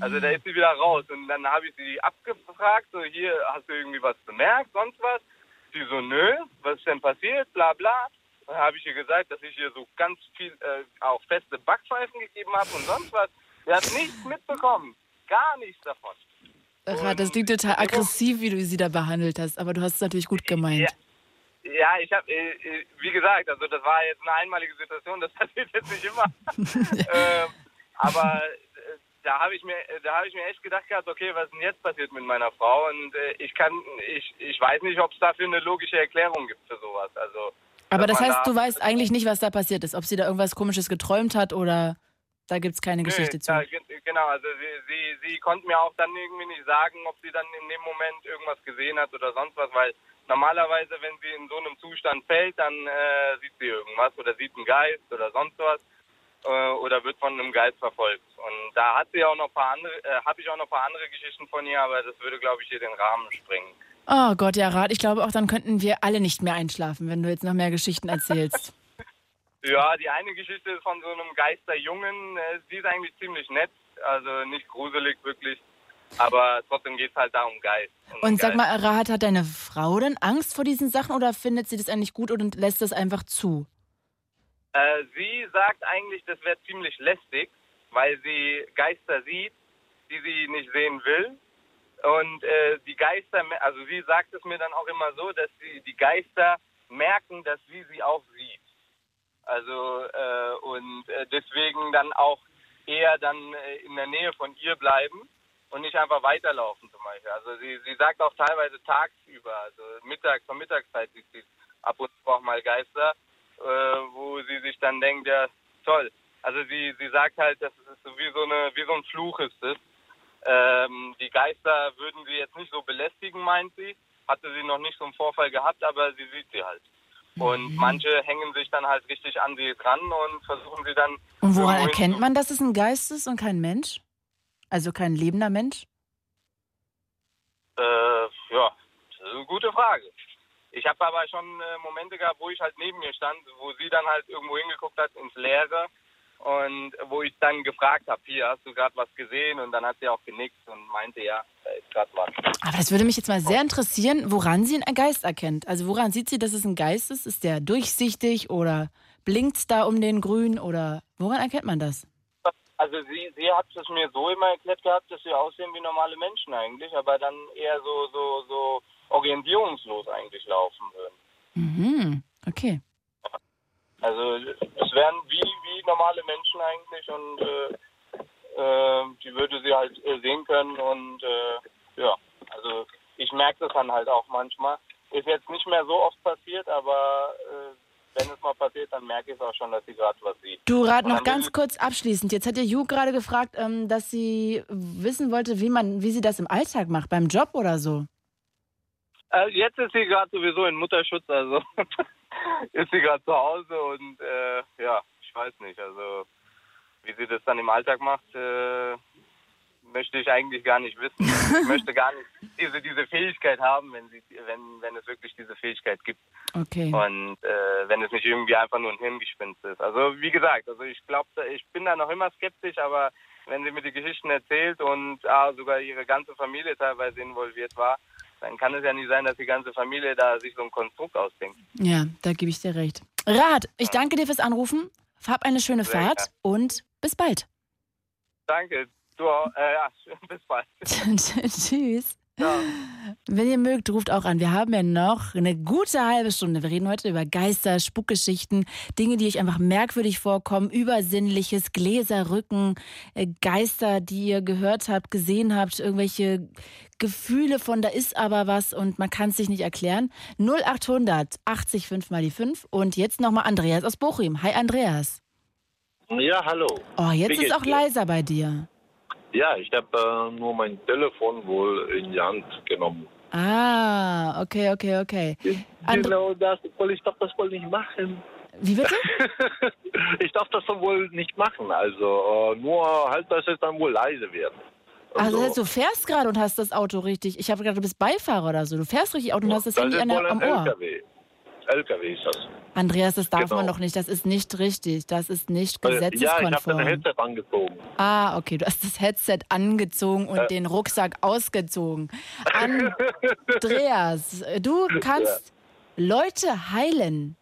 Also da ist sie wieder raus. Und dann habe ich sie abgefragt, so hier, hast du irgendwie was bemerkt, sonst was? Sie so, nö, was ist denn passiert, bla bla. Dann habe ich ihr gesagt, dass ich ihr so ganz viel, äh, auch feste Backpfeifen gegeben habe und sonst was. Sie hat nichts mitbekommen. Gar nichts davon. Ach, das klingt total aggressiv, wie du sie da behandelt hast, aber du hast es natürlich gut gemeint. Ja. Ja, ich habe, äh, äh, wie gesagt, also das war jetzt eine einmalige Situation, das *laughs* passiert jetzt nicht immer. *laughs* ähm, aber da habe ich mir, da habe ich mir echt gedacht gehabt, okay, was ist denn jetzt passiert mit meiner Frau? Und äh, ich kann, ich, ich weiß nicht, ob es dafür eine logische Erklärung gibt für sowas. Also. Aber das heißt, da du weißt eigentlich nicht, was da passiert ist, ob sie da irgendwas Komisches geträumt hat oder da gibt es keine Nö, Geschichte zu. Ja, genau, also sie, sie, sie konnte mir auch dann irgendwie nicht sagen, ob sie dann in dem Moment irgendwas gesehen hat oder sonst was, weil normalerweise, wenn sie in so einem Zustand fällt, dann äh, sieht sie irgendwas oder sieht einen Geist oder sonst was oder wird von einem Geist verfolgt. Und da hat sie auch noch ein paar andere, äh, habe ich auch noch ein paar andere Geschichten von ihr, aber das würde, glaube ich, hier den Rahmen sprengen. Oh Gott, ja, Rat. Ich glaube auch, dann könnten wir alle nicht mehr einschlafen, wenn du jetzt noch mehr Geschichten erzählst. *laughs* *laughs* ja, die eine Geschichte ist von so einem Geisterjungen. Äh, die ist eigentlich ziemlich nett, also nicht gruselig wirklich. Aber trotzdem geht es halt da um Geist. Um und sag mal, Rahat, hat deine Frau denn Angst vor diesen Sachen oder findet sie das eigentlich gut und lässt das einfach zu? Äh, sie sagt eigentlich, das wäre ziemlich lästig, weil sie Geister sieht, die sie nicht sehen will. Und äh, die Geister, also sie sagt es mir dann auch immer so, dass sie die Geister merken, dass sie sie auch sieht. Also äh, und äh, deswegen dann auch eher dann äh, in der Nähe von ihr bleiben und nicht einfach weiterlaufen zum Beispiel. Also sie, sie sagt auch teilweise tagsüber, also mittags, zur Mittagszeit sieht sie ab und zu auch mal Geister wo sie sich dann denkt, ja, toll. Also sie, sie sagt halt, das ist so wie so eine, wie so ein Fluch ist es. Ähm, die Geister würden sie jetzt nicht so belästigen, meint sie. Hatte sie noch nicht so einen Vorfall gehabt, aber sie sieht sie halt. Und mhm. manche hängen sich dann halt richtig an sie dran und versuchen sie dann. Und woran erkennt man, dass es ein Geist ist und kein Mensch? Also kein lebender Mensch? Äh, ja, das ist eine gute Frage. Ich habe aber schon äh, Momente gehabt, wo ich halt neben mir stand, wo sie dann halt irgendwo hingeguckt hat ins Leere und wo ich dann gefragt habe, hier, hast du gerade was gesehen? Und dann hat sie auch genickt und meinte, ja, da ist gerade was. Aber das würde mich jetzt mal sehr interessieren, woran sie einen Geist erkennt. Also woran sieht sie, dass es ein Geist ist? Ist der durchsichtig oder blinkt es da um den Grün oder woran erkennt man das? Also sie, sie hat es mir so immer erklärt gehabt, dass sie aussehen wie normale Menschen eigentlich, aber dann eher so, so, so orientierungslos eigentlich laufen würden. Mhm, okay. Also es wären wie, wie normale Menschen eigentlich und äh, äh, die würde sie halt äh, sehen können und äh, ja, also ich merke das dann halt auch manchmal. Ist jetzt nicht mehr so oft passiert, aber äh, wenn es mal passiert, dann merke ich es auch schon, dass sie gerade was sieht. Du, Rat, noch ganz kurz abschließend. Jetzt hat ja Ju gerade gefragt, ähm, dass sie wissen wollte, wie man, wie sie das im Alltag macht, beim Job oder so. Äh, jetzt ist sie gerade sowieso in Mutterschutz, also *laughs* ist sie gerade zu Hause und äh, ja, ich weiß nicht, also wie sie das dann im Alltag macht, äh, möchte ich eigentlich gar nicht wissen. Ich *laughs* möchte gar nicht diese, diese Fähigkeit haben, wenn, sie, wenn, wenn es wirklich diese Fähigkeit gibt. Okay. Und äh, wenn es nicht irgendwie einfach nur ein Hirngespinst ist. Also wie gesagt, also ich glaube, ich bin da noch immer skeptisch, aber wenn sie mir die Geschichten erzählt und ah, sogar ihre ganze Familie teilweise involviert war, dann kann es ja nicht sein, dass die ganze Familie da sich so ein Konstrukt ausdenkt. Ja, da gebe ich dir recht. Rat, ich danke dir fürs Anrufen. Hab eine schöne Sehr Fahrt gerne. und bis bald. Danke. Du auch. Äh, ja, *laughs* bis bald. *laughs* Tschüss. Wenn ihr mögt, ruft auch an. Wir haben ja noch eine gute halbe Stunde. Wir reden heute über Geister, Spukgeschichten, Dinge, die euch einfach merkwürdig vorkommen, Übersinnliches, Gläserrücken, äh, Geister, die ihr gehört habt, gesehen habt, irgendwelche Gefühle von da ist aber was und man kann es sich nicht erklären. 0800 80 5 mal die 5 und jetzt nochmal Andreas aus Bochum. Hi Andreas. Ja, hallo. Oh, jetzt ist es auch leiser bei dir. Ja, ich habe äh, nur mein Telefon wohl in die Hand genommen. Ah, okay, okay, okay. Genau das, obwohl ich darf das wohl nicht machen. Wie bitte? *laughs* ich darf das wohl nicht machen. Also äh, nur halt, dass es dann wohl leise wird. Also das heißt, du fährst gerade und hast das Auto richtig. Ich habe gerade, du bist Beifahrer oder so. Du fährst richtig Auto und hast das, das Handy an der, am ein Ohr. LKW. LKW ist das. Andreas, das darf Genau. man doch nicht. Das ist nicht richtig. Das ist nicht Äh, Ja, ich habe gesetzeskonform. ein Headset angezogen. Ah, okay. Du hast das Headset angezogen und Äh. den Rucksack ausgezogen. *laughs* Andreas, du kannst Leute heilen.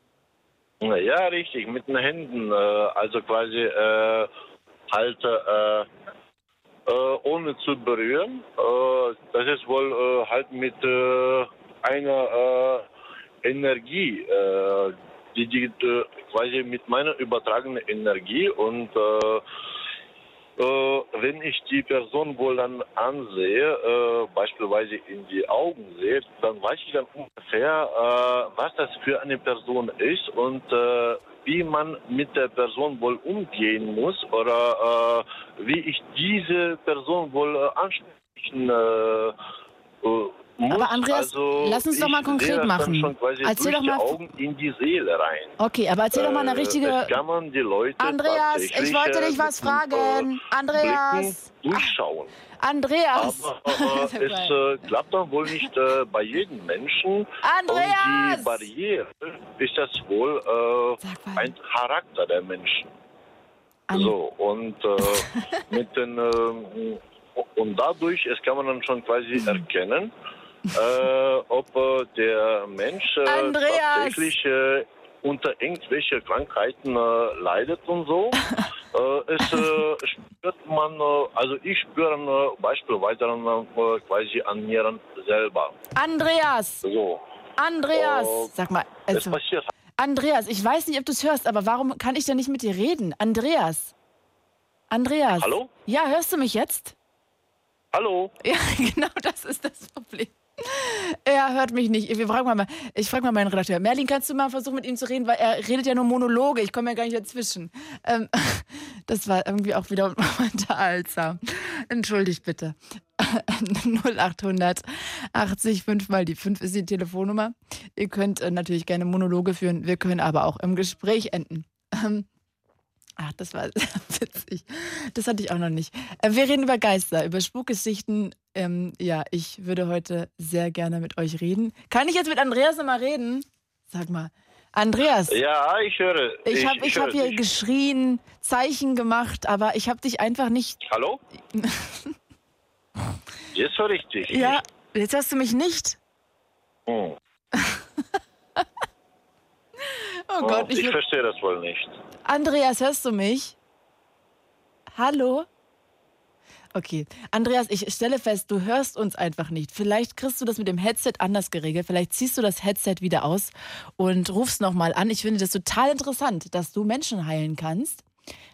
Ja, Ja, richtig, mit den Händen. Äh, also quasi äh, halt äh, äh, ohne zu berühren. Äh, das ist wohl halt mit einer Energie, äh, die, die äh, quasi mit meiner übertragenen Energie und äh, äh, wenn ich die Person wohl dann ansehe, äh, beispielsweise in die Augen sehe, dann weiß ich dann ungefähr, äh, was das für eine Person ist und äh, wie man mit der Person wohl umgehen muss oder äh, wie ich diese Person wohl äh, ansprechen äh, äh, muss. Aber Andreas, also, lass uns doch mal konkret machen. Erzähl doch mal- die Augen in die Seele rein. Okay, aber erzähl doch mal eine Äh, richtige. Andreas, ich wollte äh, dich was fragen. äh, Andreas. Blicken durchschauen. Andreas. Aber äh, *laughs* es äh, klappt dann wohl nicht äh, bei jedem Menschen. Und Andreas! die Barriere ist das wohl äh, ein Charakter der Menschen. So, und äh, *laughs* mit den, ähm, und dadurch, es kann man dann schon quasi Mhm. erkennen, äh, ob äh, der Mensch äh, tatsächlich äh, unter irgendwelche Krankheiten leidet und so. *laughs* es spürt man, also ich spüre beispielsweise quasi an mir selber. Andreas. So. Andreas. Sag mal, also, passiert Andreas, ich weiß nicht, ob du es hörst, aber warum kann ich denn nicht mit dir reden? Andreas. Andreas. Hallo? Ja, hörst du mich jetzt? Hallo? Ja, *laughs* genau das ist das Problem. *laughs* Er hört mich nicht. Wir fragen mal, ich frage mal meinen Redakteur. Merlin, kannst du mal versuchen, mit ihm zu reden? Weil er redet ja nur Monologe. Ich komme ja gar nicht dazwischen. Ähm, *laughs* das war irgendwie auch wieder *laughs* unterhaltsam. Entschuldigt bitte. 0800 80 5 mal die 5 ist die Telefonnummer. Ihr könnt äh, natürlich gerne Monologe führen. Wir können aber auch im Gespräch enden. Ähm, Ach, das war *laughs* sehr witzig. Das hatte ich auch noch nicht. Äh, Wir reden über Geister, über Spukgeschichten. Ähm, ja, ich würde heute sehr gerne mit euch reden. Kann ich jetzt mit Andreas nochmal reden? Sag mal. Andreas, Ja, ich höre. ich habe ich höre hab hier dich. geschrien, Zeichen gemacht, aber ich habe dich einfach nicht. Hallo? *laughs* Jetzt höre ich dich. Ja, jetzt hast du mich nicht. Hm. *laughs* Oh Gott, ich, ich, verstehe das wohl nicht. Andreas, hörst du mich? Hallo? Okay. Andreas, ich stelle fest, du hörst uns einfach nicht. Vielleicht kriegst du das mit dem Headset anders geregelt. Vielleicht ziehst du das Headset wieder aus und rufst nochmal an. Ich finde das total interessant, dass du Menschen heilen kannst.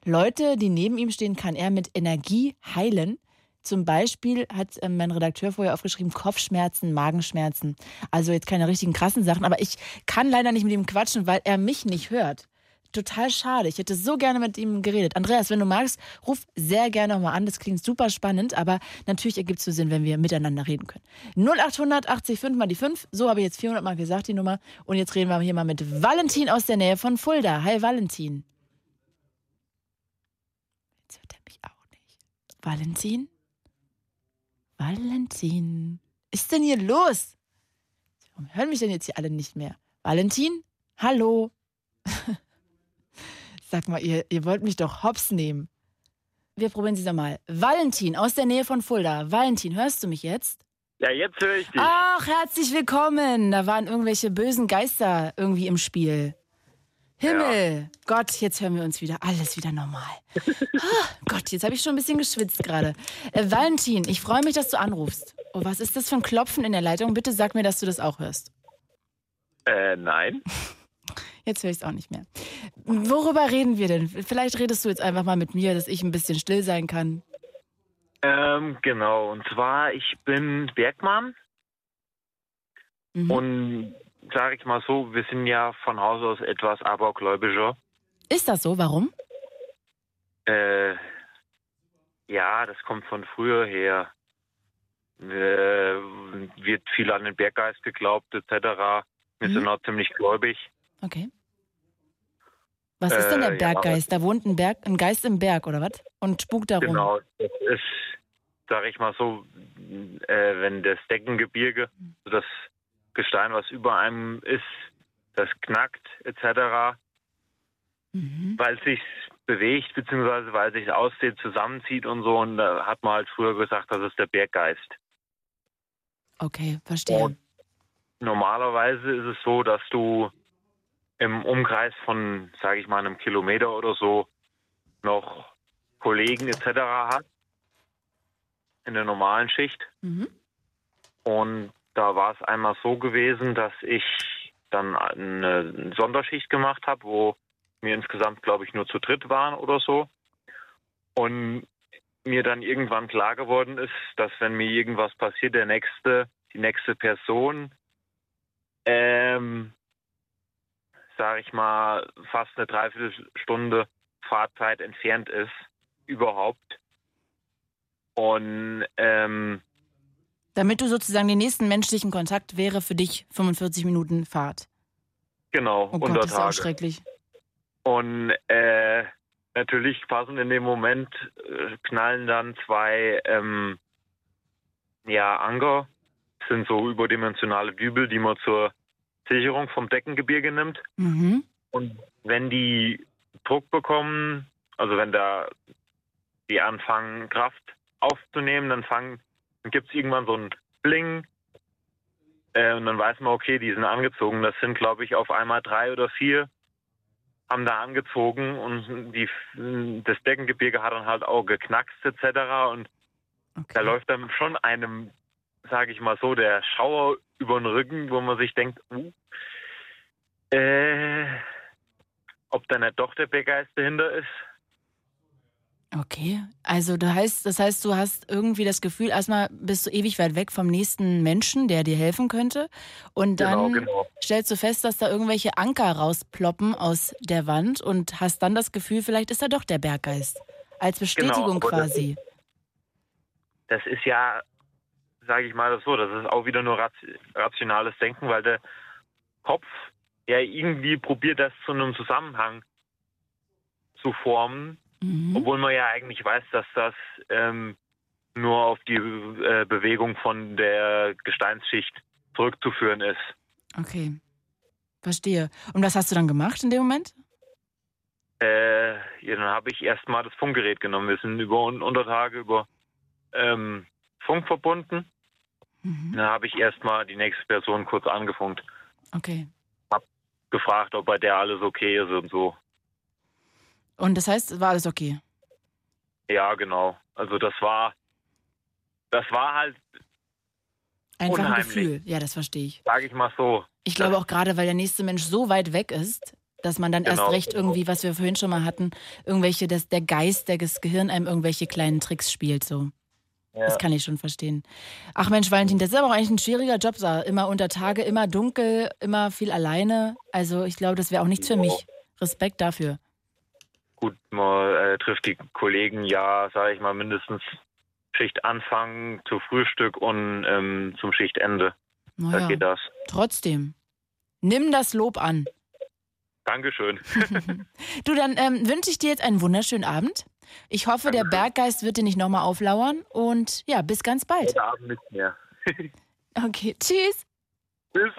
Leute, die neben ihm stehen, kann er mit Energie heilen. Zum Beispiel hat äh, mein Redakteur vorher aufgeschrieben, Kopfschmerzen, Magenschmerzen. Also jetzt keine richtigen krassen Sachen, aber ich kann leider nicht mit ihm quatschen, weil er mich nicht hört. Total schade. Ich hätte so gerne mit ihm geredet. Andreas, wenn du magst, ruf sehr gerne nochmal an. Das klingt super spannend, aber natürlich ergibt es so Sinn, wenn wir miteinander reden können. 0800 80 5 mal die 5. So habe ich jetzt 400 Mal gesagt, die Nummer. Und jetzt reden wir hier mal mit Valentin aus der Nähe von Fulda. Hi, Valentin. Jetzt hört er mich auch nicht. Valentin? Valentin. Ist denn hier los? Warum hören mich denn jetzt hier alle nicht mehr? Valentin? Hallo? *laughs* Sag mal, ihr, ihr wollt mich doch hops nehmen. Wir probieren es nochmal. Valentin aus der Nähe von Fulda. Valentin, hörst du mich jetzt? Ja, jetzt höre ich dich. Ach, herzlich willkommen. Da waren irgendwelche bösen Geister irgendwie im Spiel. Himmel, Gott, jetzt hören wir uns wieder. Alles wieder normal. *laughs* Ah, Gott, jetzt habe ich schon ein bisschen geschwitzt gerade. Äh, Valentin, ich freue mich, dass du anrufst. Oh, was ist das für ein Klopfen in der Leitung? Bitte sag mir, dass du das auch hörst. Äh, nein. *laughs* Jetzt höre ich es auch nicht mehr. Worüber reden wir denn? Vielleicht redest du jetzt einfach mal mit mir, dass ich ein bisschen still sein kann. Ähm, genau, und zwar, ich bin Bergmann Mhm. und sage ich mal so, wir sind ja von Haus aus etwas abergläubischer. Ist das so? Warum? Äh, Ja, das kommt von früher her. Äh, wird viel an den Berggeist geglaubt, etc. Wir mhm. sind auch ziemlich gläubig. Okay. Was ist denn der äh, Berggeist? Ja, da wohnt ein, Berg, ein Geist im Berg, oder was? Und spukt darum. Genau, das ist, sag ich mal so, äh, wenn das Deckengebirge, das Gestein, was über einem ist, das knackt, etc., mhm. weil es sich bewegt, beziehungsweise weil es sich auszieht, zusammenzieht und so. Und da hat man halt früher gesagt, das ist der Berggeist. Okay, verstehe. Und normalerweise ist es so, dass du im Umkreis von, sage ich mal, einem Kilometer oder so noch Kollegen etc. hast in der normalen Schicht. Mhm. Und da war es einmal so gewesen, dass ich dann eine Sonderschicht gemacht habe, wo wir insgesamt, glaube ich, nur zu dritt waren oder so. Und mir dann irgendwann klar geworden ist, dass wenn mir irgendwas passiert, der nächste, die nächste Person, ähm, sage ich mal, fast eine Dreiviertelstunde Fahrzeit entfernt ist, überhaupt. Und ähm, damit du sozusagen den nächsten menschlichen Kontakt wäre für dich 45 Minuten Fahrt. Genau, oh Gott, das ist auch schrecklich. Und äh, natürlich passen in dem Moment äh, knallen dann zwei ähm, ja, Anker, das sind so überdimensionale Dübel, die man zur Sicherung vom Deckengebirge nimmt. Mhm. Und wenn die Druck bekommen, also wenn da die anfangen Kraft aufzunehmen, dann fangen, dann gibt es irgendwann so ein Bling äh, und dann weiß man, okay, die sind angezogen. Das sind, glaube ich, auf einmal drei oder vier haben da angezogen und die, das Deckengebirge hat dann halt auch geknackst etc. Und okay. da läuft dann schon einem, sage ich mal so, der Schauer über den Rücken, wo man sich denkt, uh, äh, ob da nicht doch der Berggeist dahinter ist. Okay, also du heißt, das heißt, du hast irgendwie das Gefühl, erstmal bist du ewig weit weg vom nächsten Menschen, der dir helfen könnte. Und dann genau, genau. stellst du fest, dass da irgendwelche Anker rausploppen aus der Wand und hast dann das Gefühl, vielleicht ist da doch der Berggeist. Als Bestätigung genau, quasi. Das, das, ist ja, sage ich mal so, das ist auch wieder nur rationales Denken, weil der Kopf ja irgendwie probiert, das zu einem Zusammenhang zu formen Mhm. Obwohl man ja eigentlich weiß, dass das ähm, nur auf die äh, Bewegung von der Gesteinsschicht zurückzuführen ist. Okay, verstehe. Und was hast du dann gemacht in dem Moment? Äh, ja, dann habe ich erstmal das Funkgerät genommen. Wir sind über Untertage über ähm, Funk verbunden. Mhm. Dann habe ich erstmal die nächste Person kurz angefunkt. Okay. Hab gefragt, ob bei der alles okay ist und so. Und das heißt, war alles okay? Ja, genau. Also das war, das war halt Einfach unheimlich. ein Gefühl. Ja, das verstehe ich. Sage ich mal so. Ich glaube auch gerade, weil der nächste Mensch so weit weg ist, dass man dann genau, erst recht irgendwie, was wir vorhin schon mal hatten, irgendwelche, dass der Geist, das Gehirn einem irgendwelche kleinen Tricks spielt, so. Ja. Das kann ich schon verstehen. Ach Mensch, Valentin, das ist aber auch eigentlich ein schwieriger Job, immer unter Tage, immer dunkel, immer viel alleine. Also ich glaube, das wäre auch nichts für mich. Respekt dafür gut, man äh, trifft die Kollegen ja, sage ich mal, mindestens Schichtanfang zu Frühstück und ähm, zum Schichtende. Naja, da geht das. Trotzdem. Nimm das Lob an. Dankeschön. *laughs* du, dann ähm, wünsche ich dir jetzt einen wunderschönen Abend. Ich hoffe, Dankeschön. der Berggeist wird dir nicht nochmal auflauern und ja, bis ganz bald. Heute Abend nicht mehr. *laughs* okay, tschüss. Tschüss.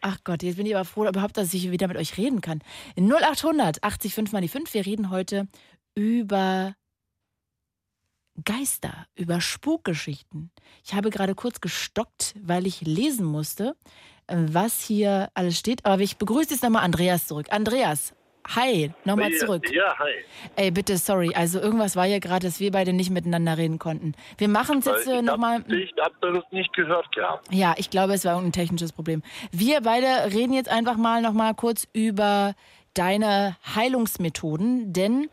Ach Gott, jetzt bin ich aber froh überhaupt, dass ich wieder mit euch reden kann. 0800 80 5 mal die 5. Wir reden heute über Geister, über Spukgeschichten. Ich habe gerade kurz gestockt, weil ich lesen musste, was hier alles steht. Aber ich begrüße jetzt nochmal Andreas zurück. Andreas, Hi, nochmal zurück. Ja, hi. Ey, bitte, sorry. Also irgendwas war hier gerade, dass wir beide nicht miteinander reden konnten. Wir machen es jetzt äh, nochmal. Ich habe das nicht gehört gehabt. Ja, ich glaube, es war ein technisches Problem. Wir beide reden jetzt einfach mal nochmal kurz über deine Heilungsmethoden. Denn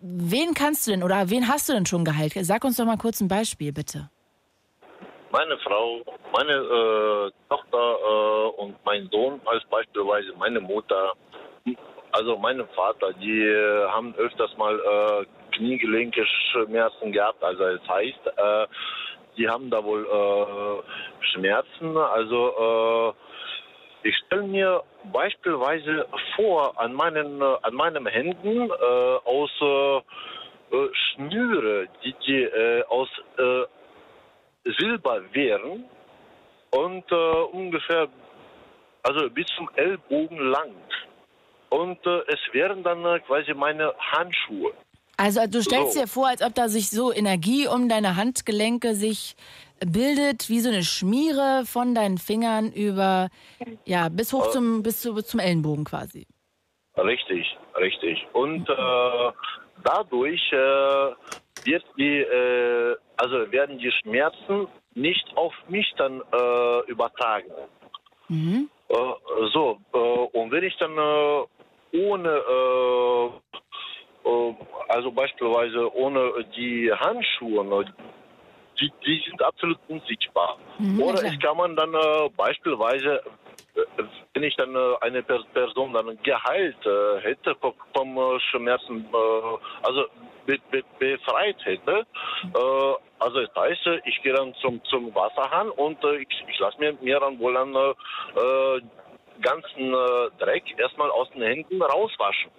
wen kannst du denn oder wen hast du denn schon geheilt? Sag uns doch mal kurz ein Beispiel, bitte. Meine Frau, meine äh, Tochter äh, und mein Sohn als beispielsweise meine Mutter also mein Vater, die äh, haben öfters mal äh, Kniegelenke Schmerzen gehabt. Also das heißt, äh, die haben da wohl äh, Schmerzen. Also äh, ich stelle mir beispielsweise vor, an meinen äh, an meinen Händen äh, aus Schnüre, die, die aus Silber wären und äh, ungefähr also bis zum Ellbogen lang. Und äh, es wären dann äh, quasi meine Handschuhe. Also du stellst So. dir vor, als ob da sich so Energie um deine Handgelenke sich bildet, wie so eine Schmiere von deinen Fingern über, ja, bis hoch Äh. zum, bis, zu, bis zum Ellenbogen quasi. Richtig, richtig. Und äh, dadurch äh, wird die, äh, also werden die Schmerzen nicht auf mich dann übertragen. Mhm. So, und wenn ich dann ohne, äh, äh, also beispielsweise ohne die Handschuhe, ne, die, die sind absolut unsichtbar. Mhm, Oder klar. es kann man dann äh, beispielsweise, äh, wenn ich dann äh, eine Per- Person dann geheilt hätte vom, vom Schmerzen, also be, be, befreit hätte, also das heißt, ich gehe dann zum, zum Wasserhahn und ich, ich lasse mir, mir dann wohl dann ganzen äh, Dreck erstmal aus den Händen rauswaschen.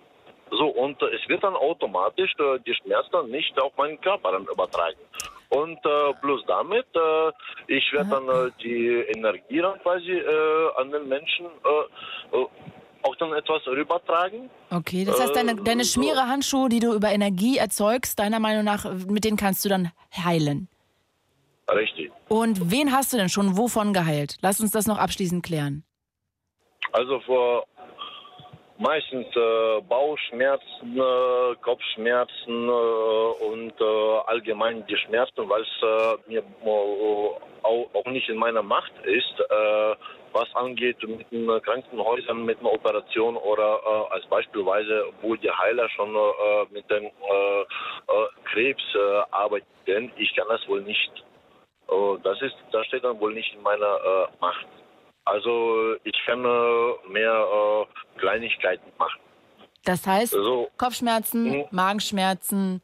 So, und äh, es wird dann automatisch äh, die Schmerzen nicht auf meinen Körper dann übertragen. Und äh, bloß damit, äh, ich werde dann äh, die Energie dann quasi äh, an den Menschen auch dann etwas rübertragen. Okay, das heißt, deine, deine. Schmierehandschuhe, die du über Energie erzeugst, deiner Meinung nach, mit denen kannst du dann heilen. Richtig. Und wen hast du denn schon wovon geheilt? Lass uns das noch abschließend klären. Also für meistens äh, Bauchschmerzen, äh, Kopfschmerzen äh, und äh, allgemein die Schmerzen, weil es äh, mir auch, nicht in meiner Macht ist, äh, was angeht mit den Krankenhäusern, mit einer Operation oder als beispielsweise, wo die Heiler schon mit dem Krebs arbeiten. Ich kann das wohl nicht. Das ist, das steht dann wohl nicht in meiner Macht. Also ich kann mehr äh, Kleinigkeiten machen. Das heißt, So. Kopfschmerzen, Magenschmerzen,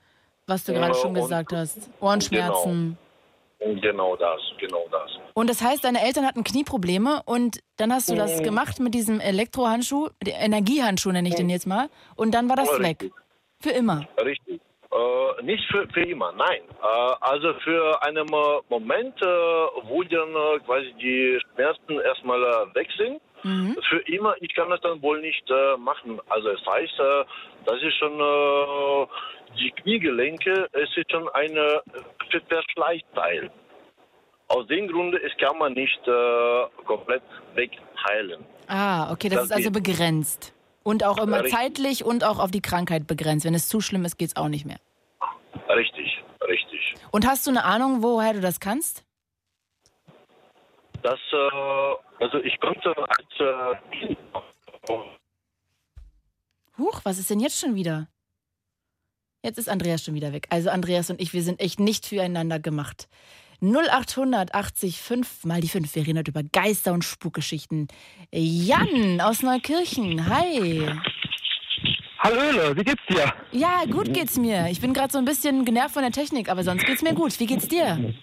was du Ja, gerade schon und- gesagt hast, Ohrenschmerzen. Genau das, genau das. Und das heißt, deine Eltern hatten Knieprobleme und dann hast du das Mhm. gemacht mit diesem Elektrohandschuh, Energiehandschuh nenne ich den jetzt mal, und dann war das Ja, weg. Für immer. Richtig. Äh, nicht für, für immer, nein. Äh, also für einen Moment, äh, wo dann äh, quasi die Schmerzen erstmal äh, weg sind. Mhm. Für immer, ich kann das dann wohl nicht äh, machen. Also es heißt, äh, das ist schon die Kniegelenke, es ist schon ein Ver- Verschleißteil. Aus dem Grunde, es kann man nicht komplett wegheilen. Ah, okay, das, Das ist also geht. begrenzt. Und auch immer Richtig. zeitlich und auch auf die Krankheit begrenzt. Wenn es zu schlimm ist, geht es auch nicht mehr. Richtig, richtig. Und hast du eine Ahnung, woher du das kannst? Das, äh, also ich konnte als äh, Huch, was ist denn jetzt schon wieder? Jetzt ist Andreas schon wieder weg. Also Andreas und ich, wir sind echt nicht füreinander gemacht. 0800 80 5 mal die 5. Wir reden heute über Geister und Spukgeschichten. Jan aus Neukirchen, hi. Hallöle, wie geht's dir? Ja, gut geht's mir. Ich bin gerade so ein bisschen genervt von der Technik, aber sonst geht's mir gut. Wie geht's dir?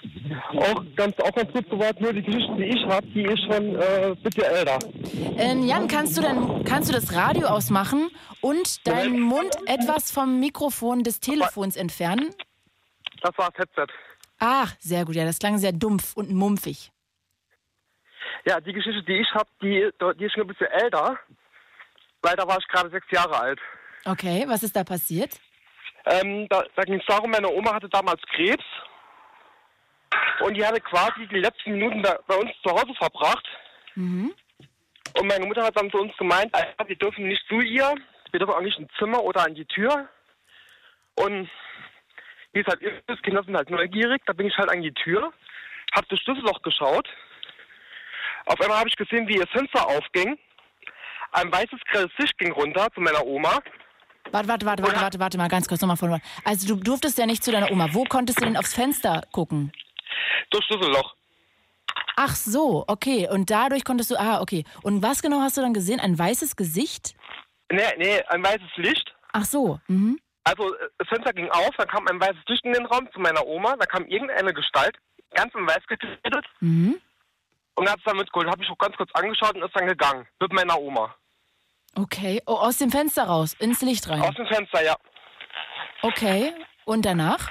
Auch ganz, auch ganz gut soweit, nur die Geschichte, die ich habe, die ist schon äh, bisschen älter. Ähm, Jan, kannst du, denn, kannst du das Radio ausmachen und deinen Mund etwas vom Mikrofon des Telefons entfernen? Das war das Headset. Ach, sehr gut. Ja, das klang sehr dumpf und mumpfig. Ja, die Geschichte, die ich habe, die, die ist schon ein bisschen älter. Weil da war ich gerade sechs Jahre alt. Okay, was ist da passiert? Ähm, da da ging es darum, meine Oma hatte damals Krebs. Und die hatte quasi die letzten Minuten bei, uns zu Hause verbracht. Mhm. Und meine Mutter hat dann zu uns gemeint, Alter, wir dürfen nicht zu ihr, wir dürfen auch nicht ins Zimmer oder an die Tür. Und wie es halt ist, Kinder sind halt neugierig, da bin ich halt an die Tür, hab das Schlüsselloch geschaut. Auf einmal habe ich gesehen, wie ihr Fenster aufging. Ein weißes, grelles Licht ging runter zu meiner Oma. Warte, warte, warte, warte, warte, warte mal ganz kurz nochmal von vorne. Also du durftest ja nicht zu deiner Oma. Wo konntest du denn aufs Fenster gucken? Durch Schlüsselloch. Ach so, okay. Und dadurch konntest du, ah, okay. Und was genau hast du dann gesehen? Ein weißes Gesicht? Nee, nee, ein weißes Licht. Ach so. Mhm. Also äh, das Fenster ging auf, dann kam ein weißes Licht in den Raum zu meiner Oma, da kam irgendeine Gestalt, ganz in weiß gekleidet Mhm. und hat es dann mitgeholt. Habe ich auch ganz kurz angeschaut und ist dann gegangen mit meiner Oma. Okay. Oh, aus dem Fenster raus, ins Licht rein. Aus dem Fenster, ja. Okay. Und danach?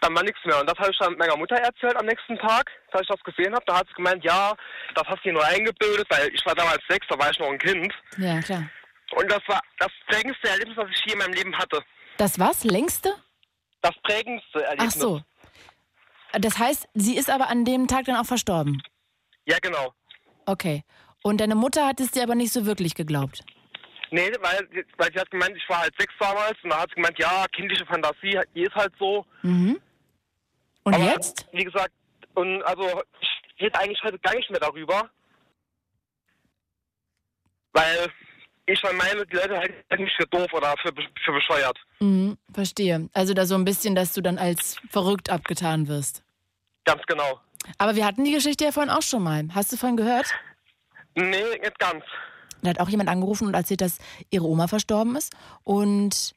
Dann war nichts mehr. Und das habe ich dann meiner Mutter erzählt am nächsten Tag, als ich das gesehen habe. Da hat sie gemeint, ja, das hast du dir nur eingebildet, weil ich war damals sechs, da war ich noch ein Kind. Ja, klar. Und das war das prägendste Erlebnis, was ich je in meinem Leben hatte. Das was? Längste? Das prägendste Erlebnis. Ach so. Das heißt, sie ist aber an dem Tag dann auch verstorben. Ja, genau. Okay. Und deine Mutter hat es dir aber nicht so wirklich geglaubt. Nee, weil, weil sie hat gemeint, ich war halt sechs damals und da hat sie gemeint, ja, kindliche Fantasie, die ist halt so. Mhm. Und Aber, jetzt? Wie gesagt, und also ich rede eigentlich heute gar nicht mehr darüber. Weil ich meine, die Leute halten mich für doof oder für, für bescheuert. Mhm, verstehe. Also da so ein bisschen, dass du dann als verrückt abgetan wirst. Ganz genau. Aber wir hatten die Geschichte ja vorhin auch schon mal. Hast du vorhin gehört? Nee, nicht ganz. Da hat auch jemand angerufen und erzählt, dass ihre Oma verstorben ist. Und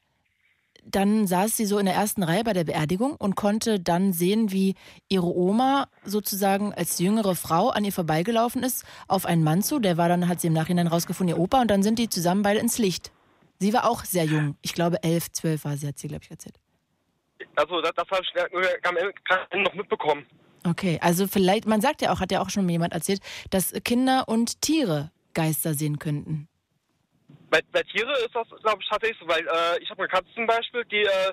dann saß sie so in der ersten Reihe bei der Beerdigung und konnte dann sehen, wie ihre Oma sozusagen als jüngere Frau an ihr vorbeigelaufen ist, auf einen Mann zu. Der war dann, hat sie im Nachhinein rausgefunden, ihr Opa. Und dann sind die zusammen beide ins Licht. Sie war auch sehr jung. Ich glaube, elf, zwölf war sie, hat sie, glaube ich, erzählt. Also das, das habe ich nur am Ende noch mitbekommen. Okay, also vielleicht, man sagt ja auch, hat ja auch schon jemand erzählt, dass Kinder und Tiere Geister sehen könnten. Bei, bei Tiere ist das, glaube ich, tatsächlich so, weil äh, ich habe eine Katze zum Beispiel, die äh,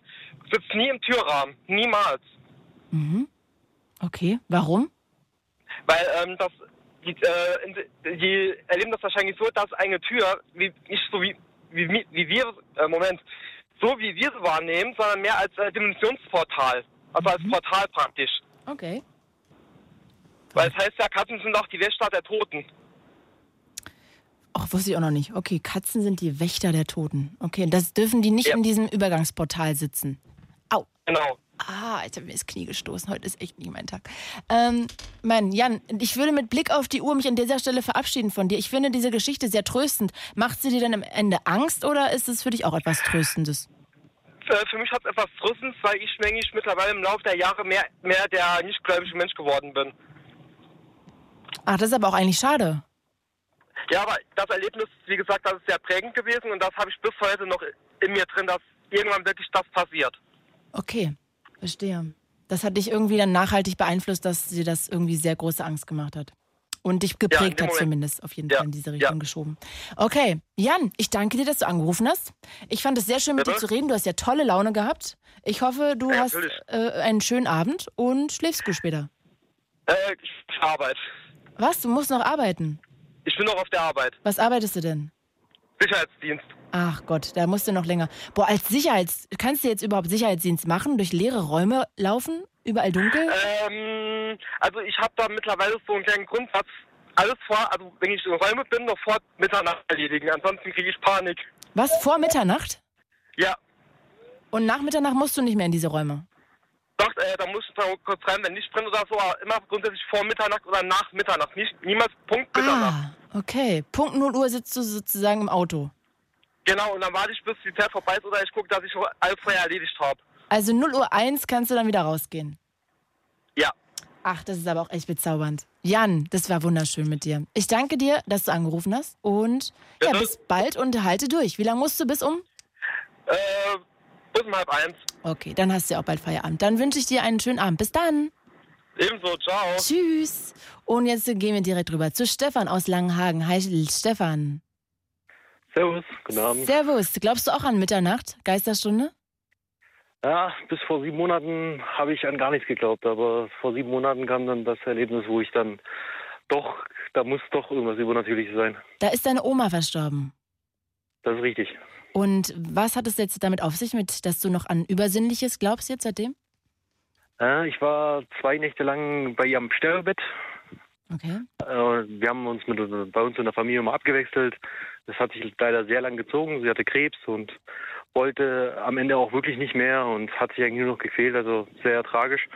sitzt nie im Türrahmen. Niemals. Mhm. Okay, warum? Weil ähm, das, die, äh, die erleben das wahrscheinlich so, dass eine Tür, wie, nicht so wie, wie, wie wir, äh, Moment, so wie wir sie wahrnehmen, sondern mehr als äh, Dimensionsportal. Also als Portal praktisch. Okay. Weil es heißt ja, Katzen sind auch die Wächter der Toten. Ach, wusste ich auch noch nicht. Okay, Katzen sind die Wächter der Toten. Okay, das dürfen die nicht in diesem Übergangsportal sitzen. Au. Genau. Ah, jetzt habe ich mir das Knie gestoßen. Heute ist echt nicht mein Tag. Ähm, mein Jan, ich würde mit Blick auf die Uhr mich an dieser Stelle verabschieden von dir. Ich finde diese Geschichte sehr tröstend. Macht sie dir dann am Ende Angst oder ist es für dich auch etwas Tröstendes? Äh, für mich hat es etwas Tröstendes, weil ich, denke ich, mittlerweile im Laufe der Jahre mehr, mehr der nichtgläubige Mensch geworden bin. Ach, das ist aber auch eigentlich schade. Ja, aber das Erlebnis, wie gesagt, das ist sehr prägend gewesen und das habe ich bis heute noch in mir drin, dass irgendwann wirklich das passiert. Okay, verstehe. Das hat dich irgendwie dann nachhaltig beeinflusst, dass dir das irgendwie sehr große Angst gemacht hat. Und dich Ja, geprägt dem hat Moment. zumindest auf jeden Ja, Fall in diese Richtung ja. geschoben. Okay, Jan, ich danke dir, dass du angerufen hast. Ich fand es sehr schön, mit Bitte? dir zu reden. Du hast ja tolle Laune gehabt. Ich hoffe, du Ja, hast äh, einen schönen Abend und schläfst gut später. Äh, ich Arbeit. Was? Du musst noch arbeiten. Ich bin noch auf der Arbeit. Was arbeitest du denn? Sicherheitsdienst. Ach Gott, da musst du noch länger. Boah, als Sicherheits... Kannst du jetzt überhaupt Sicherheitsdienst machen? Durch leere Räume laufen? Überall dunkel? Ähm, also ich habe da mittlerweile so einen kleinen Grundsatz. Alles vor, also wenn ich in Räume bin, noch vor Mitternacht erledigen. Ansonsten kriege ich Panik. Was? Vor Mitternacht? Ja. Und nach Mitternacht musst du nicht mehr in diese Räume? Doch, äh, da muss ich da kurz rein, wenn nicht brennt oder so, aber immer grundsätzlich vor Mitternacht oder nach Mitternacht. Nicht, niemals Punkt Mitternacht. Ah, okay. Punkt 0 Uhr sitzt du sozusagen im Auto. Genau, und dann warte ich, bis die Zeit vorbei ist oder ich gucke, dass ich alles vorher erledigt habe. Also 0 Uhr 1 kannst du dann wieder rausgehen. Ja. Ach, das ist aber auch echt bezaubernd. Jan, das war wunderschön mit dir. Ich danke dir, dass du angerufen hast und ja, bis bald und halte durch. Wie lange musst du bis um? Äh, bis um halb eins. Okay, dann hast du ja auch bald Feierabend. Dann wünsche ich dir einen schönen Abend. Bis dann. Ebenso, ciao. Tschüss. Und jetzt gehen wir direkt rüber zu Stefan aus Langenhagen. Hi, Stefan. Servus, guten Abend. Servus. Glaubst du auch an Mitternacht, Geisterstunde? Ja, bis vor sieben Monaten habe ich an gar nichts geglaubt, aber vor sieben Monaten kam dann das Erlebnis, wo ich dann doch, da muss doch irgendwas Übernatürliches sein. Da ist deine Oma verstorben. Das ist richtig. Und was hat es jetzt damit auf sich, mit, dass du noch an Übersinnliches glaubst jetzt seitdem? Ja, ich war zwei Nächte lang bei ihrem Sterbebett. Okay. Äh, Wir haben uns mit, bei uns in der Familie immer abgewechselt. Das hat sich leider sehr lang gezogen. Sie hatte Krebs und wollte am Ende auch wirklich nicht mehr und hat sich eigentlich nur noch gefehlt. Also sehr tragisch.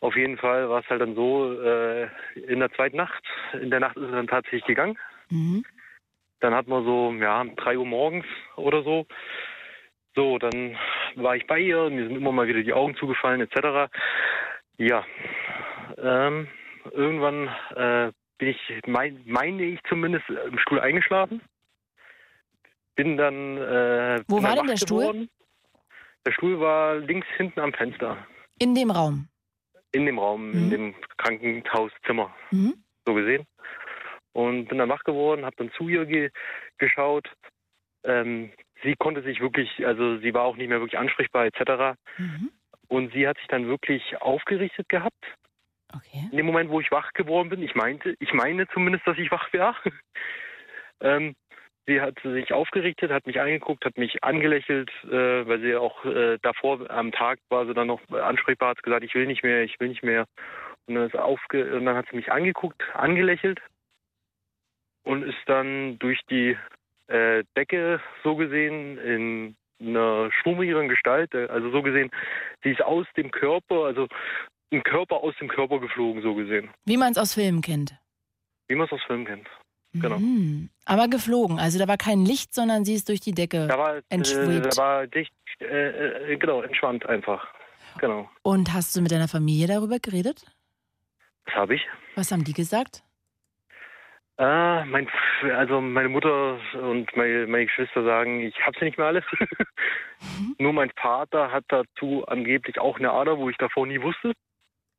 Auf jeden Fall war es halt dann so, äh, in der zweiten Nacht, in der Nacht ist sie dann tatsächlich gegangen. Mhm. Dann hatten wir so, ja, drei Uhr morgens oder so. So, dann war ich bei ihr, mir sind immer mal wieder die Augen zugefallen, etc. Ja, ähm, irgendwann äh, bin ich, mein, meine ich zumindest, im Stuhl eingeschlafen. Bin dann. Äh, Wo bin war dann denn der Stuhl? geworden. Der Stuhl war links hinten am Fenster. In dem Raum. In dem Raum, in dem Krankenhauszimmer, Mhm. so gesehen. Und bin dann wach geworden, habe dann zu ihr ge geschaut. Ähm, sie konnte sich wirklich, also sie war auch nicht mehr wirklich ansprechbar etc. Mhm. Und sie hat sich dann wirklich aufgerichtet gehabt. Okay. In dem Moment, wo ich wach geworden bin, ich meinte, ich meine zumindest, dass ich wach war. *laughs* ähm, sie hat sich aufgerichtet, hat mich angeguckt, hat mich angelächelt, äh, weil sie auch äh, davor am Tag war sie dann noch ansprechbar, hat gesagt, ich will nicht mehr, ich will nicht mehr. Und dann, aufge und dann hat sie mich angeguckt, angelächelt und ist dann durch die äh, Decke so gesehen in einer schwummigeren Gestalt, äh, also so gesehen, sie ist aus dem Körper, also ein Körper aus dem Körper geflogen, so gesehen. Wie man es aus Filmen kennt. Wie man es aus Filmen kennt. Genau. Mhm. Aber geflogen. Also da war kein Licht, sondern sie ist durch die Decke Da war, äh, entschwebt. da war dicht, äh, äh, genau, entschwand einfach. Genau. Und hast du mit deiner Familie darüber geredet? Das habe ich. Was haben die gesagt? Ah, mein, also meine Mutter und meine, meine Geschwister sagen, ich hab's nicht mehr alles. *laughs* Nur mein Vater hat dazu angeblich auch eine Ader, wo ich davor nie wusste.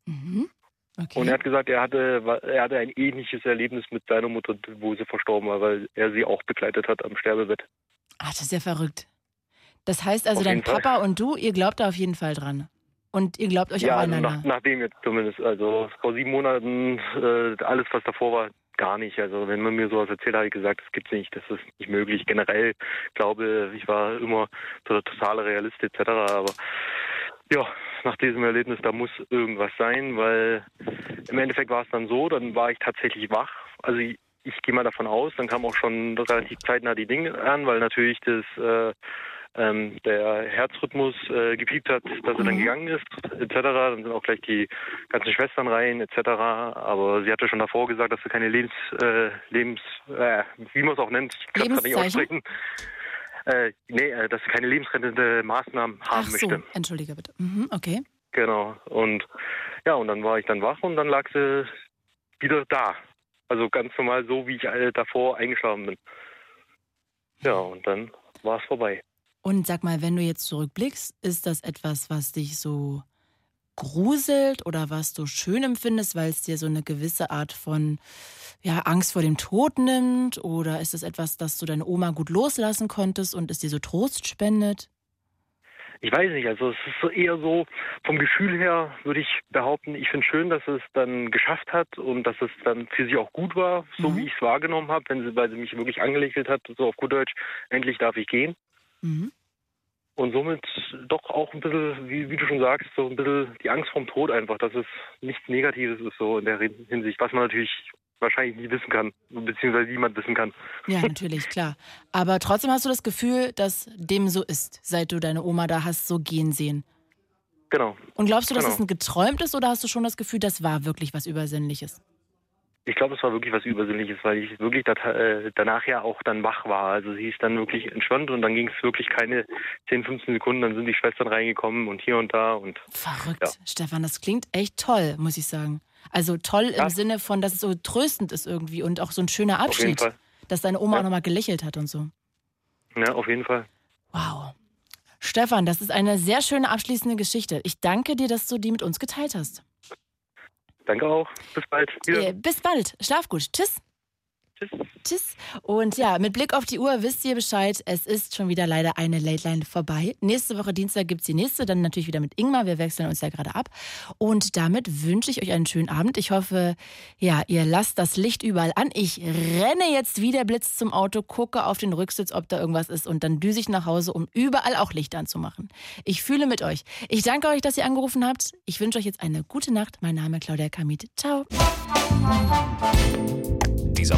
Mhm. Und er hat gesagt, er hatte, er hatte ein ähnliches Erlebnis mit seiner Mutter, wo sie verstorben war, weil er sie auch begleitet hat am Sterbebett. Ach, das ist ja verrückt. Das heißt also, Auf dein Fall. Papa und du, ihr glaubt da auf jeden Fall dran. Und ihr glaubt euch ja, also aufeinander. nach, nachdem jetzt zumindest, also vor sieben Monaten, äh, alles was davor war, gar nicht. Also wenn man mir sowas erzählt, habe ich gesagt, das gibt's nicht, das ist nicht möglich. Generell glaube ich war immer der totale Realist etc. Aber ja, nach diesem Erlebnis, da muss irgendwas sein, weil im Endeffekt war es dann so, dann war ich tatsächlich wach. Also ich, ich gehe mal davon aus, dann kam auch schon relativ zeitnah die Dinge an, weil natürlich das äh, ähm, der Herzrhythmus äh, gepiept hat, dass er dann gegangen ist, etc. Dann sind auch gleich die ganzen Schwestern rein, etc. Aber sie hatte schon davor gesagt, dass sie keine Lebens, äh, Lebens, äh, wie man es auch nennt, ich kann es nicht aussprechen. Äh, nee, äh, dass sie keine lebensrettende Maßnahmen haben Ach so, möchte. entschuldige bitte. Mhm, okay. Genau. Und ja, und dann war ich dann wach und dann lag sie wieder da. Also ganz normal so, wie ich äh, davor eingeschlafen bin. Ja, und dann war es vorbei. Und sag mal, wenn du jetzt zurückblickst, ist das etwas, was dich so gruselt oder was du schön empfindest, weil es dir so eine gewisse Art von ja, Angst vor dem Tod nimmt? Oder ist es etwas, das du deine Oma gut loslassen konntest und es dir so Trost spendet? Ich weiß nicht, also es ist so eher so, vom Gefühl her würde ich behaupten, ich finde schön, dass es dann geschafft hat und dass es dann für sie auch gut war, so wie ich es wahrgenommen habe, wenn sie, weil sie mich wirklich angelächelt hat, so auf gut Deutsch, endlich darf ich gehen. Mhm. Und somit doch auch ein bisschen, wie, wie du schon sagst, so ein bisschen die Angst vorm Tod einfach, dass es nichts Negatives ist so in der Hinsicht, was man natürlich wahrscheinlich nie wissen kann, beziehungsweise niemand wissen kann. Ja, *laughs* natürlich, klar. Aber trotzdem hast du das Gefühl, dass dem so ist, seit du deine Oma da hast so gehen sehen. Genau. Und glaubst du, dass Genau. es ein geträumt ist oder hast du schon das Gefühl, das war wirklich was Übersinnliches? Ich glaube, es war wirklich was Übersinnliches, weil ich wirklich dat, äh, danach ja auch dann wach war. Also sie ist dann wirklich entspannt und dann ging es wirklich keine 10, 15 Sekunden, dann sind die Schwestern reingekommen und hier und da und Verrückt. Ja. Stefan, das klingt echt toll, muss ich sagen. Also toll im Ja. Sinne von, dass es so tröstend ist irgendwie und auch so ein schöner Abschied. Dass deine Oma Ja. auch nochmal gelächelt hat und so. ja, auf jeden Fall. Wow. Stefan, das ist eine sehr schöne abschließende Geschichte. Ich danke dir, dass du die mit uns geteilt hast. Danke auch. Bis bald. Wieder. Äh, bis bald. Schlaf gut. Tschüss. Tschüss. Tschüss. Und ja, mit Blick auf die Uhr wisst ihr Bescheid, es ist schon wieder leider eine Late Line vorbei. Nächste Woche Dienstag gibt es die nächste, dann natürlich wieder mit Ingmar. Wir wechseln uns ja gerade ab. Und damit wünsche ich euch einen schönen Abend. Ich hoffe, ja, ihr lasst das Licht überall an. Ich renne jetzt wie der Blitz zum Auto, gucke auf den Rücksitz, ob da irgendwas ist und dann düse ich nach Hause, um überall auch Licht anzumachen. Ich fühle mit euch. Ich danke euch, dass ihr angerufen habt. Ich wünsche euch jetzt eine gute Nacht. Mein Name ist Claudia Kamit. Ciao. Dieser